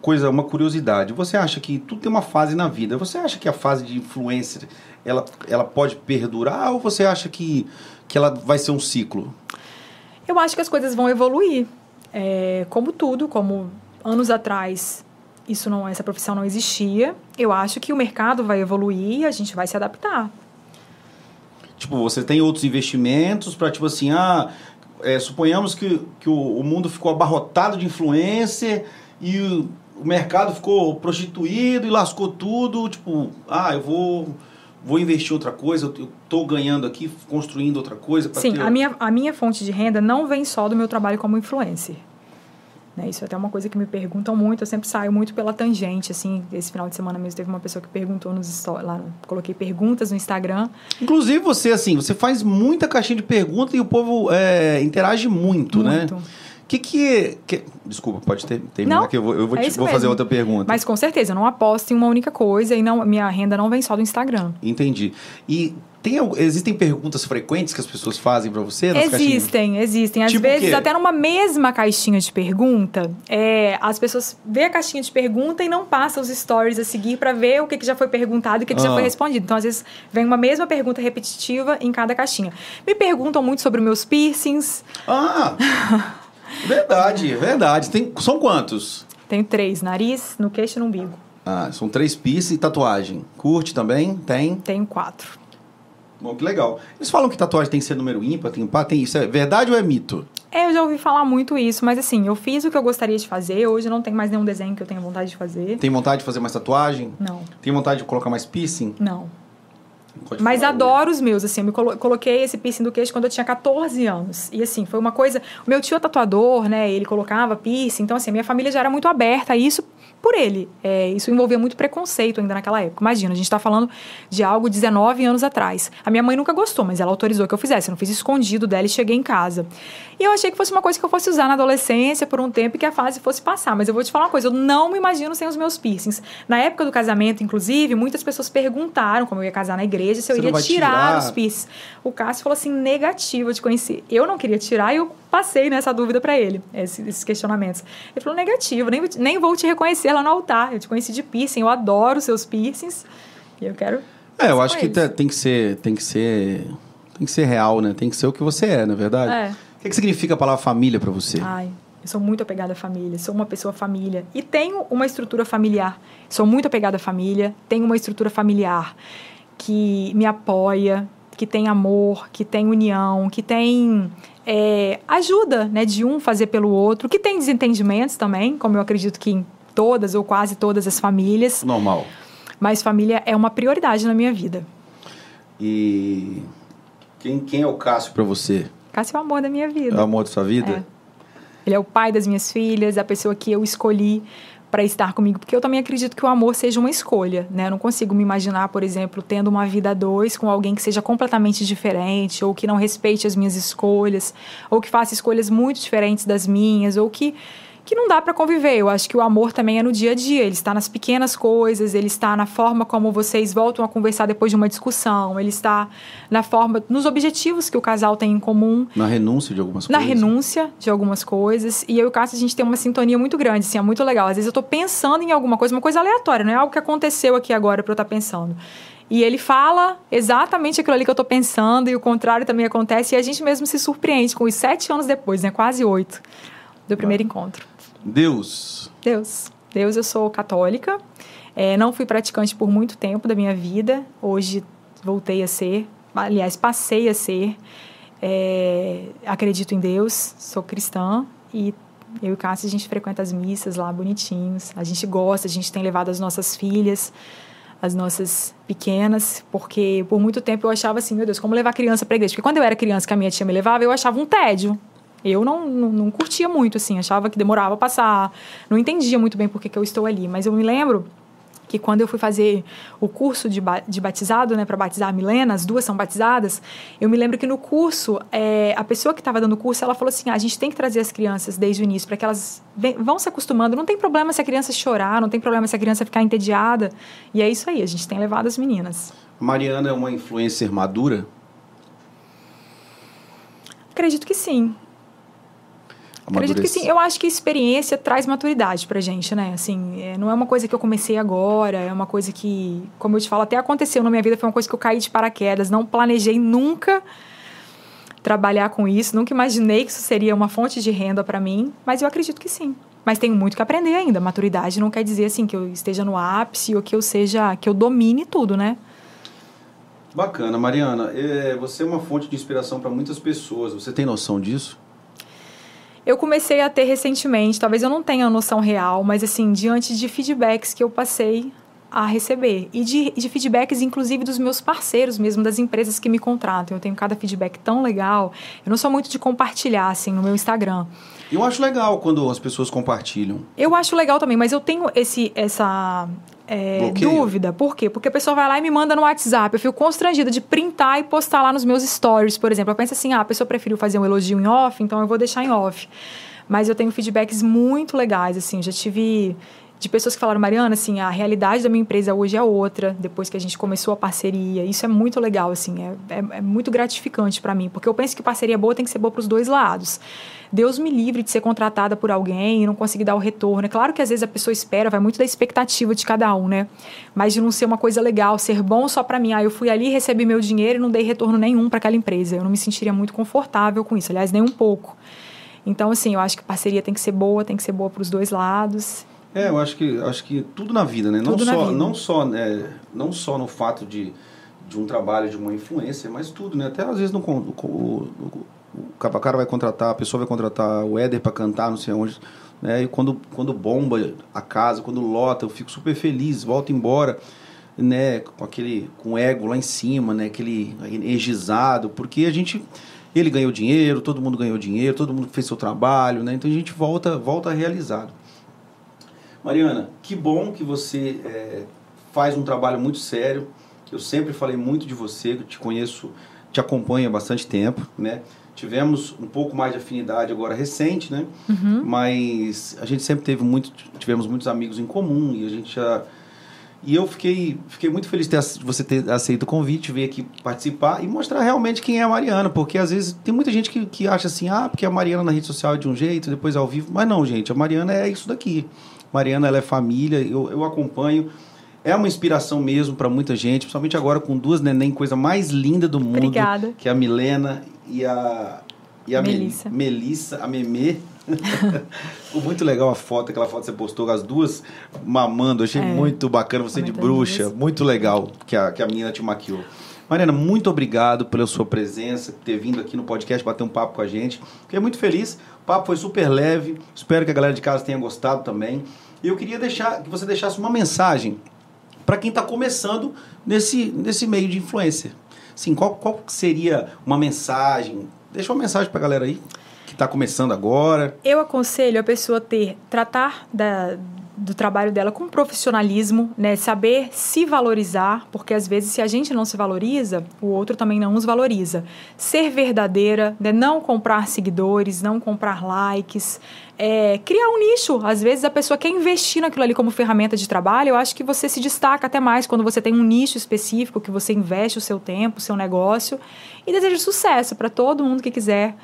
coisa, uma curiosidade. Você acha que tudo tem uma fase na vida? Você acha que a fase de influencer ela, ela pode perdurar ou você acha que, que ela vai ser um ciclo? Eu acho que as coisas vão evoluir. É, como tudo, como anos atrás isso não, essa profissão não existia. Eu acho que o mercado vai evoluir e a gente vai se adaptar. Tipo, você tem outros investimentos para, tipo assim, ah, é, suponhamos que, que o, o mundo ficou abarrotado de influencer e o, o mercado ficou prostituído e lascou tudo. Tipo, ah, eu vou, vou investir outra coisa, eu estou ganhando aqui, construindo outra coisa. Sim, ter... a minha, a minha fonte de renda não vem só do meu trabalho como influencer. Né, isso é até uma coisa que me perguntam muito, eu sempre saio muito pela tangente, assim, esse final de semana mesmo teve uma pessoa que perguntou nos stories, lá, coloquei perguntas no Instagram, Inclusive, você, assim, você faz muita caixinha de pergunta e o povo é, interage muito, né? Muito. Que que, que... Desculpa, pode ter, terminar Não, que eu vou, eu vou, é te- vou fazer outra pergunta. Mas com certeza, eu não aposto em uma única coisa e não, minha renda não vem só do Instagram. Entendi. E tem, existem perguntas frequentes que as pessoas fazem para você nas caixinhas? Existem, existem. Às Tipo vezes, até numa mesma caixinha de pergunta, é, as pessoas vê a caixinha de pergunta e não passam os stories a seguir para ver o que, que já foi perguntado e o que, que já Ah. foi respondido. Então, às vezes, vem uma mesma pergunta repetitiva em cada caixinha. Me perguntam muito sobre meus piercings. Ah! verdade, verdade. Tem, são quantos? Tenho três: nariz, no queixo e no umbigo. Ah, são três piercing e tatuagem. Curte também? Tem? Tenho quatro. Bom, que legal. Eles falam que tatuagem tem que ser número ímpar, tem par, tem isso. É verdade ou é mito? É, eu já ouvi falar muito isso, mas assim, eu fiz o que eu gostaria de fazer. Hoje não tem mais nenhum desenho que eu tenha vontade de fazer. Tem vontade de fazer mais tatuagem? Não, Tem vontade de colocar mais piercing? não. Mas adoro os meus, assim, eu me colo- coloquei esse piercing do queixo quando eu tinha 14 anos. E assim, foi uma coisa. O meu tio é tatuador, né? Ele colocava piercing, então assim, a minha família já era muito aberta a isso por ele. É, isso envolvia muito preconceito ainda naquela época. Imagina, a gente está falando de algo 19 anos atrás. A minha mãe nunca gostou, mas ela autorizou que eu fizesse. Eu não fiz escondido dela e cheguei em casa. E eu achei que fosse uma coisa que eu fosse usar na adolescência por um tempo e que a fase fosse passar. Mas eu vou te falar uma coisa, eu não me imagino sem os meus piercings. Na época do casamento, inclusive, muitas pessoas perguntaram como eu ia casar na igreja, se eu Você iria tirar, tirar, os piercings. O Cássio falou assim, negativo, eu te conheci. Eu não queria tirar e eu passei nessa dúvida para ele, esses, esses, questionamentos. Ele falou, negativo, nem, nem vou te reconhecer lá no altar. Eu te conheci de piercing, eu adoro seus piercings. E eu quero... É, eu acho que tem que ser... Tem que ser... Tem que ser real, né? Tem que ser o que você é, na é verdade? É. O que, que significa a palavra família para você? Ai, eu sou muito apegada à família, sou uma pessoa família. E tenho uma estrutura familiar. Sou muito apegada à família, tenho uma estrutura familiar que me apoia, que tem amor, que tem união, que tem é, ajuda né, de um fazer pelo outro, que tem desentendimentos também, como eu acredito que em todas ou quase todas as famílias. Normal. Mas família é uma prioridade na minha vida. E quem, quem é o Cássio para você? Cássio é o amor da minha vida. É o amor da sua vida? É. Ele é o pai das minhas filhas, a pessoa que eu escolhi para estar comigo, porque eu também acredito que o amor seja uma escolha, né? Eu não consigo me imaginar, por exemplo, tendo uma vida a dois com alguém que seja completamente diferente, ou que não respeite as minhas escolhas, ou que faça escolhas muito diferentes das minhas, ou que que não dá para conviver. Eu acho que o amor também é no dia a dia, ele está nas pequenas coisas, ele está na forma como vocês voltam a conversar depois de uma discussão, ele está na forma, nos objetivos que o casal tem em comum. Na renúncia de algumas na coisas. Na renúncia de algumas coisas. E eu e o Cássio, a gente tem uma sintonia muito grande, assim, é muito legal. Às vezes eu estou pensando em alguma coisa, uma coisa aleatória, não é algo que aconteceu aqui agora para eu estar tá pensando. E ele fala exatamente aquilo ali que eu estou pensando, e o contrário também acontece, e a gente mesmo se surpreende com os sete anos depois, né? Quase oito do primeiro encontro. Deus. Deus. Deus, eu sou católica. É, não fui praticante por muito tempo da minha vida. Hoje voltei a ser. Aliás, passei a ser. É, acredito em Deus, sou cristã e eu e o Cássio, a gente frequenta as missas lá bonitinhos. A gente gosta, a gente tem levado as nossas filhas, as nossas pequenas, porque por muito tempo eu achava assim, meu Deus, como levar criança para igreja? Porque quando eu era criança, que a minha tia me levava, eu achava um tédio. Eu não, não, não, curtia muito, assim, achava que demorava a passar, não entendia muito bem por que, que eu estou ali. Mas eu me lembro que quando eu fui fazer o curso de, ba de batizado, né, para batizar a Milena, as duas são batizadas, eu me lembro que no curso, é, a pessoa que estava dando o curso, ela falou assim, ah, a gente tem que trazer as crianças desde o início, para que elas vão se acostumando, não tem problema se a criança chorar, não tem problema se a criança ficar entediada, e é isso aí, a gente tem levado as meninas. Mariana é uma influencer madura? Acredito que sim. Acredito que sim. Eu acho que experiência traz maturidade pra gente, né? Assim, é, não é uma coisa que eu comecei agora, é uma coisa que, como eu te falo, até aconteceu na minha vida, foi uma coisa que eu caí de paraquedas. Não planejei nunca trabalhar com isso, nunca imaginei que isso seria uma fonte de renda para mim, mas eu acredito que sim. Mas tenho muito que aprender ainda. Maturidade não quer dizer assim que eu esteja no ápice ou que eu seja, que eu domine tudo, né? Bacana, Mariana. É, você é uma fonte de inspiração para muitas pessoas. Você tem noção disso? Eu comecei a ter recentemente, talvez eu não tenha noção real, mas assim, diante de feedbacks que eu passei a receber. E de, de, feedbacks, inclusive, dos meus parceiros mesmo, das empresas que me contratam. Eu tenho cada feedback tão legal. Eu não sou muito de compartilhar, assim, no meu Instagram. Eu acho legal quando as pessoas compartilham. Eu acho legal também, mas eu tenho esse, essa é, dúvida. Por quê? Porque a pessoa vai lá e me manda no WhatsApp. Eu fico constrangida de printar e postar lá nos meus stories, por exemplo. Eu penso assim, ah, a pessoa preferiu fazer um elogio em off, então eu vou deixar em off. Mas eu tenho feedbacks muito legais, assim. Já tive de pessoas que falaram, Mariana, assim, a realidade da minha empresa hoje é outra, depois que a gente começou a parceria. Isso é muito legal, assim, é, é, é muito gratificante para mim, porque eu penso que parceria boa tem que ser boa para os dois lados. Deus me livre de ser contratada por alguém e não conseguir dar o retorno. É claro que às vezes a pessoa espera, vai muito da expectativa de cada um, né? Mas de não ser uma coisa legal, ser bom só para mim. Ah, eu fui ali, recebi meu dinheiro e não dei retorno nenhum para aquela empresa. Eu não me sentiria muito confortável com isso, aliás, nem um pouco. Então, assim, eu acho que parceria tem que ser boa, tem que ser boa para os dois lados. É, eu acho que acho que tudo na vida, né? Tudo não só vida. não só né, não só no fato de, de um trabalho de uma influência, mas tudo, né? Até às vezes no, o, o, o cara vai contratar, a pessoa vai contratar o Éder para cantar, não sei onde, né? E quando quando bomba a casa, quando lota, eu fico super feliz, volto embora, né, com aquele com o ego lá em cima, né, aquele energizado, porque a gente ele ganhou dinheiro, todo mundo ganhou dinheiro, todo mundo fez seu trabalho, né? Então a gente volta volta realizado. Mariana, que bom que você é, faz um trabalho muito sério. Eu sempre falei muito de você, eu te conheço, te acompanho há bastante tempo, né? Tivemos um pouco mais de afinidade agora recente, né? Uhum. Mas a gente sempre teve muito, tivemos muitos amigos em comum e a gente já e eu fiquei, fiquei muito feliz de você ter aceito o convite, vir aqui participar e mostrar realmente quem é a Mariana, porque às vezes tem muita gente que, que acha assim, ah, porque a Mariana na rede social é de um jeito, depois ao vivo. Mas não, gente, a Mariana é isso daqui. Mariana, ela é família, eu, eu acompanho. É uma inspiração mesmo para muita gente, principalmente agora com duas neném, coisa mais linda do mundo. Obrigada. Que é a Milena e a, e a Melissa. Melissa, a Memê. Ficou muito legal a foto, aquela foto que você postou, as duas mamando. Achei é, muito bacana, você de bruxa. Muito legal que a, que a menina te maquiou. Mariana, muito obrigado pela sua presença, por ter vindo aqui no podcast bater um papo com a gente. Fiquei muito feliz. O papo foi super leve. Espero que a galera de casa tenha gostado também. E eu queria deixar que você deixasse uma mensagem para quem está começando nesse, nesse meio de influencer. Sim, qual, qual seria uma mensagem? Deixa uma mensagem para a galera aí que está começando agora? Eu aconselho a pessoa ter, tratar da, do trabalho dela com profissionalismo, né? Saber se valorizar, porque às vezes se a gente não se valoriza, o outro também não nos valoriza. Ser verdadeira, né? não comprar seguidores, não comprar likes, é, criar um nicho. Às vezes a pessoa quer investir naquilo ali como ferramenta de trabalho. Eu acho que você se destaca até mais quando você tem um nicho específico que você investe o seu tempo, o seu negócio e deseja sucesso para todo mundo que quiser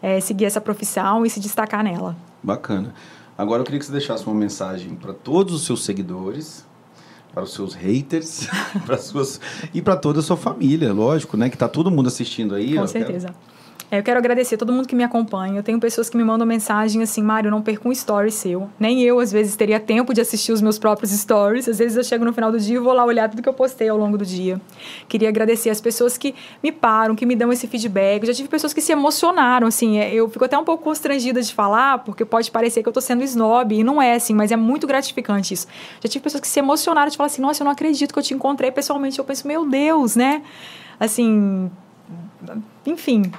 é, seguir essa profissão e se destacar nela. Bacana. Agora eu queria que você deixasse uma mensagem para todos os seus seguidores, para os seus haters, para suas e para toda a sua família, lógico, né? Que tá todo mundo assistindo aí. Com certeza. Quero eu quero agradecer a todo mundo que me acompanha. Eu tenho pessoas que me mandam mensagem assim, Mário, não perca um story seu. Nem eu, às vezes, teria tempo de assistir os meus próprios stories. Às vezes eu chego no final do dia e vou lá olhar tudo que eu postei ao longo do dia. Queria agradecer as pessoas que me param, que me dão esse feedback. Eu já tive pessoas que se emocionaram, assim. É, eu fico até um pouco constrangida de falar, porque pode parecer que eu tô sendo snob, e não é, assim, mas é muito gratificante isso. Já tive pessoas que se emocionaram de falar assim, nossa, eu não acredito que eu te encontrei pessoalmente. Eu penso, meu Deus, né? Assim, enfim.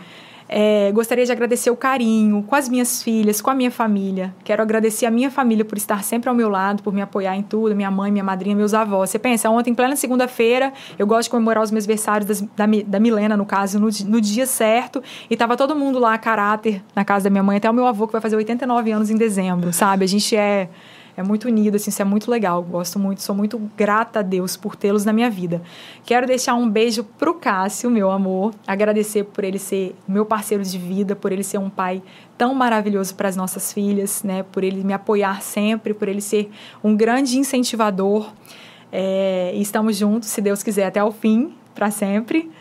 É, gostaria de agradecer o carinho com as minhas filhas, com a minha família. Quero agradecer a minha família por estar sempre ao meu lado, por me apoiar em tudo, minha mãe, minha madrinha, meus avós. Você pensa, ontem, em plena segunda-feira, eu gosto de comemorar os meus aniversários das, da, da Milena, no caso, no, no dia certo, e tava todo mundo lá a caráter na casa da minha mãe, até o meu avô, que vai fazer 89 anos em dezembro, sabe? A gente é é muito unido, assim, isso é muito legal. Gosto muito, sou muito grata a Deus por tê-los na minha vida. Quero deixar um beijo pro Cássio, meu amor, agradecer por ele ser meu parceiro de vida, por ele ser um pai tão maravilhoso para as nossas filhas, né? Por ele me apoiar sempre, por ele ser um grande incentivador. É, estamos juntos, se Deus quiser, até o fim, para sempre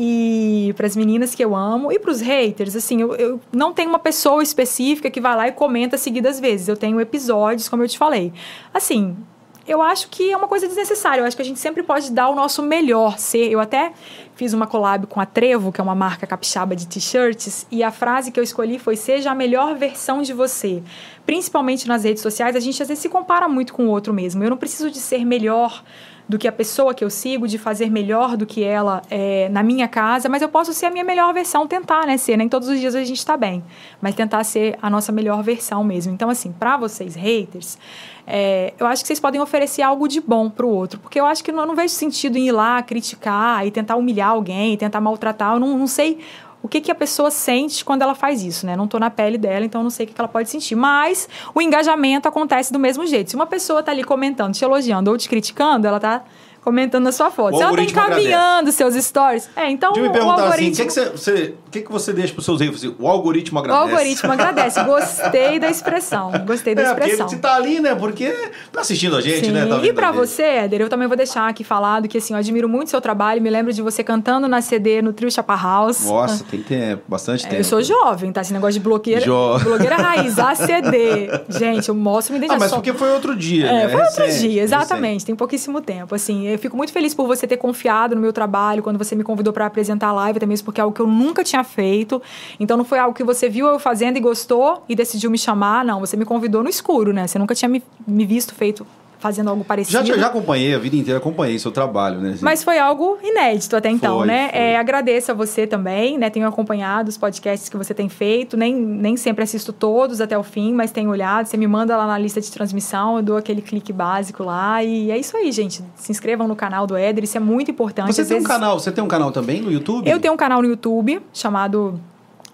e para as meninas que eu amo e para os haters, assim, eu, eu, não tenho uma pessoa específica que vai lá e comenta seguidas vezes. Eu tenho episódios, como eu te falei. Assim, eu acho que é uma coisa desnecessária. Eu acho que a gente sempre pode dar o nosso melhor ser. Eu até fiz uma collab com a Trevo, que é uma marca capixaba de t-shirts, e a frase que eu escolhi foi: seja a melhor versão de você. Principalmente nas redes sociais, a gente às vezes se compara muito com o outro mesmo. Eu não preciso de ser melhor do que a pessoa que eu sigo, de fazer melhor do que ela é, na minha casa, mas eu posso ser a minha melhor versão, tentar, né, ser. Nem todos os dias a gente está bem, mas tentar ser a nossa melhor versão mesmo. Então, assim, para vocês, haters, é, eu acho que vocês podem oferecer algo de bom para o outro, porque eu acho que não, eu não vejo sentido em ir lá criticar e tentar humilhar alguém, tentar maltratar. Eu não, não sei o que, que a pessoa sente quando ela faz isso, né? Não estou na pele dela, então não sei o que, que ela pode sentir. Mas o engajamento acontece do mesmo jeito. Se uma pessoa está ali comentando, te elogiando ou te criticando, ela está comentando na sua foto. O Se ela tá encaminhando agradece. seus stories. É, então Deixa eu me perguntar algoritmo... assim, o que, que, você, que, que você deixa para os seus erros? Assim, o algoritmo agradece. O algoritmo agradece. Gostei da expressão. Gostei da é, expressão. Porque você tá ali, né? Porque tá assistindo a gente, Sim. né? Tá e para você, Éder, eu também vou deixar aqui falado que assim, eu admiro muito seu trabalho. Me lembro de você cantando na CD no Trio Chapa House. Nossa, tem tempo, bastante é, tempo. Eu sou jovem, tá? Esse negócio de blogueira. Jo... Blogueira raiz, ACD. Gente, eu mostro me deixa Ah, mas só... porque foi outro dia. É, né? foi outro recente, dia, exatamente. Recente. Tem pouquíssimo tempo. Assim, eu fico muito feliz por você ter confiado no meu trabalho, quando você me convidou para apresentar a live, mesmo porque é algo que eu nunca tinha feito. Então não foi algo que você viu eu fazendo e gostou e decidiu me chamar, não. Você me convidou no escuro, né? Você nunca tinha me, me visto feito fazendo algo parecido. Já, já acompanhei, a vida inteira acompanhei seu trabalho, né? Mas foi algo inédito até então, Foi, né? foi. É, agradeço a você também, né? Tenho acompanhado os podcasts que você tem feito, nem, nem sempre assisto todos até o fim, mas tenho olhado. Você me manda lá na lista de transmissão, eu dou aquele clique básico lá. E é isso aí, gente. Se inscrevam no canal do Éder, isso é muito importante. Você Às tem um vezes- canal, você tem um canal também no YouTube? Eu tenho um canal no YouTube chamado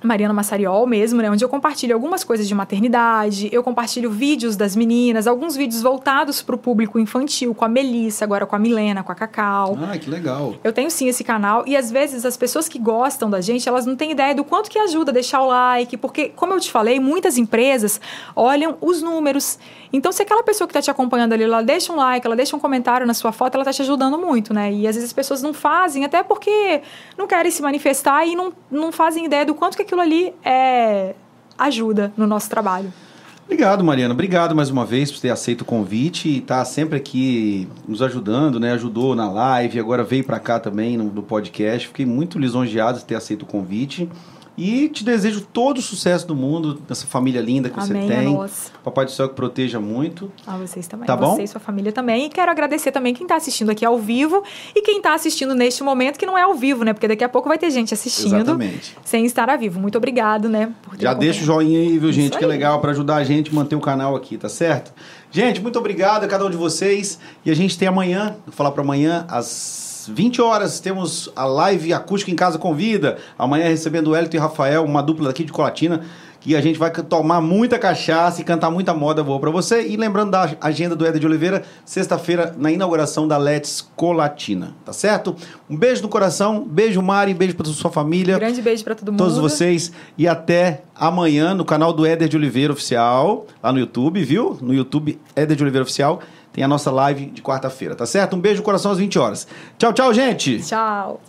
Mariana Massariol mesmo, né? Onde eu compartilho algumas coisas de maternidade, eu compartilho vídeos das meninas, alguns vídeos voltados para o público infantil, com a Melissa, agora com a Milena, com a Cacau. Ah, que legal. Eu tenho sim esse canal e às vezes as pessoas que gostam da gente, elas não têm ideia do quanto que ajuda deixar o like, porque como eu te falei, muitas empresas olham os números. Então se aquela pessoa que está te acompanhando ali, ela deixa um like, ela deixa um comentário na sua foto, ela está te ajudando muito, né? E às vezes as pessoas não fazem, até porque não querem se manifestar e não, não fazem ideia do quanto que aquilo ali é ajuda no nosso trabalho. Obrigado, Mariana. Obrigado mais uma vez por ter aceito o convite e estar sempre aqui nos ajudando, né? Ajudou na live, agora veio para cá também no, no podcast. Fiquei muito lisonjeado de ter aceito o convite. E te desejo todo o sucesso do mundo, nessa família linda que Amém, você tem. nós. Papai do céu que proteja muito. A vocês também. Tá bom? Você e sua família também. E quero agradecer também quem está assistindo aqui ao vivo e quem está assistindo neste momento, que não é ao vivo, né? Porque daqui a pouco vai ter gente assistindo Exatamente. sem estar ao vivo. Muito obrigado, né? por ter Já deixa o joinha aí, viu, Isso gente? Que é legal para ajudar a gente a manter o canal aqui, tá certo? Gente, muito obrigado a cada um de vocês. E a gente tem amanhã, vou falar para amanhã, às 20 horas, temos a live Acústica em Casa Convida. Amanhã recebendo o Elton e Rafael, uma dupla daqui de Colatina. E a gente vai tomar muita cachaça e cantar muita moda boa para você. E lembrando da agenda do Éder de Oliveira, sexta-feira, na inauguração da Let's Colatina, tá certo? Um beijo no coração, beijo Mari, beijo para sua família Grande beijo para todo mundo. todos vocês e até amanhã no canal do Éder de Oliveira Oficial, lá no YouTube, viu? No YouTube Éder de Oliveira Oficial, tem a nossa live de quarta-feira, tá certo? Um beijo no coração às 20 horas. Tchau, tchau, gente! Tchau.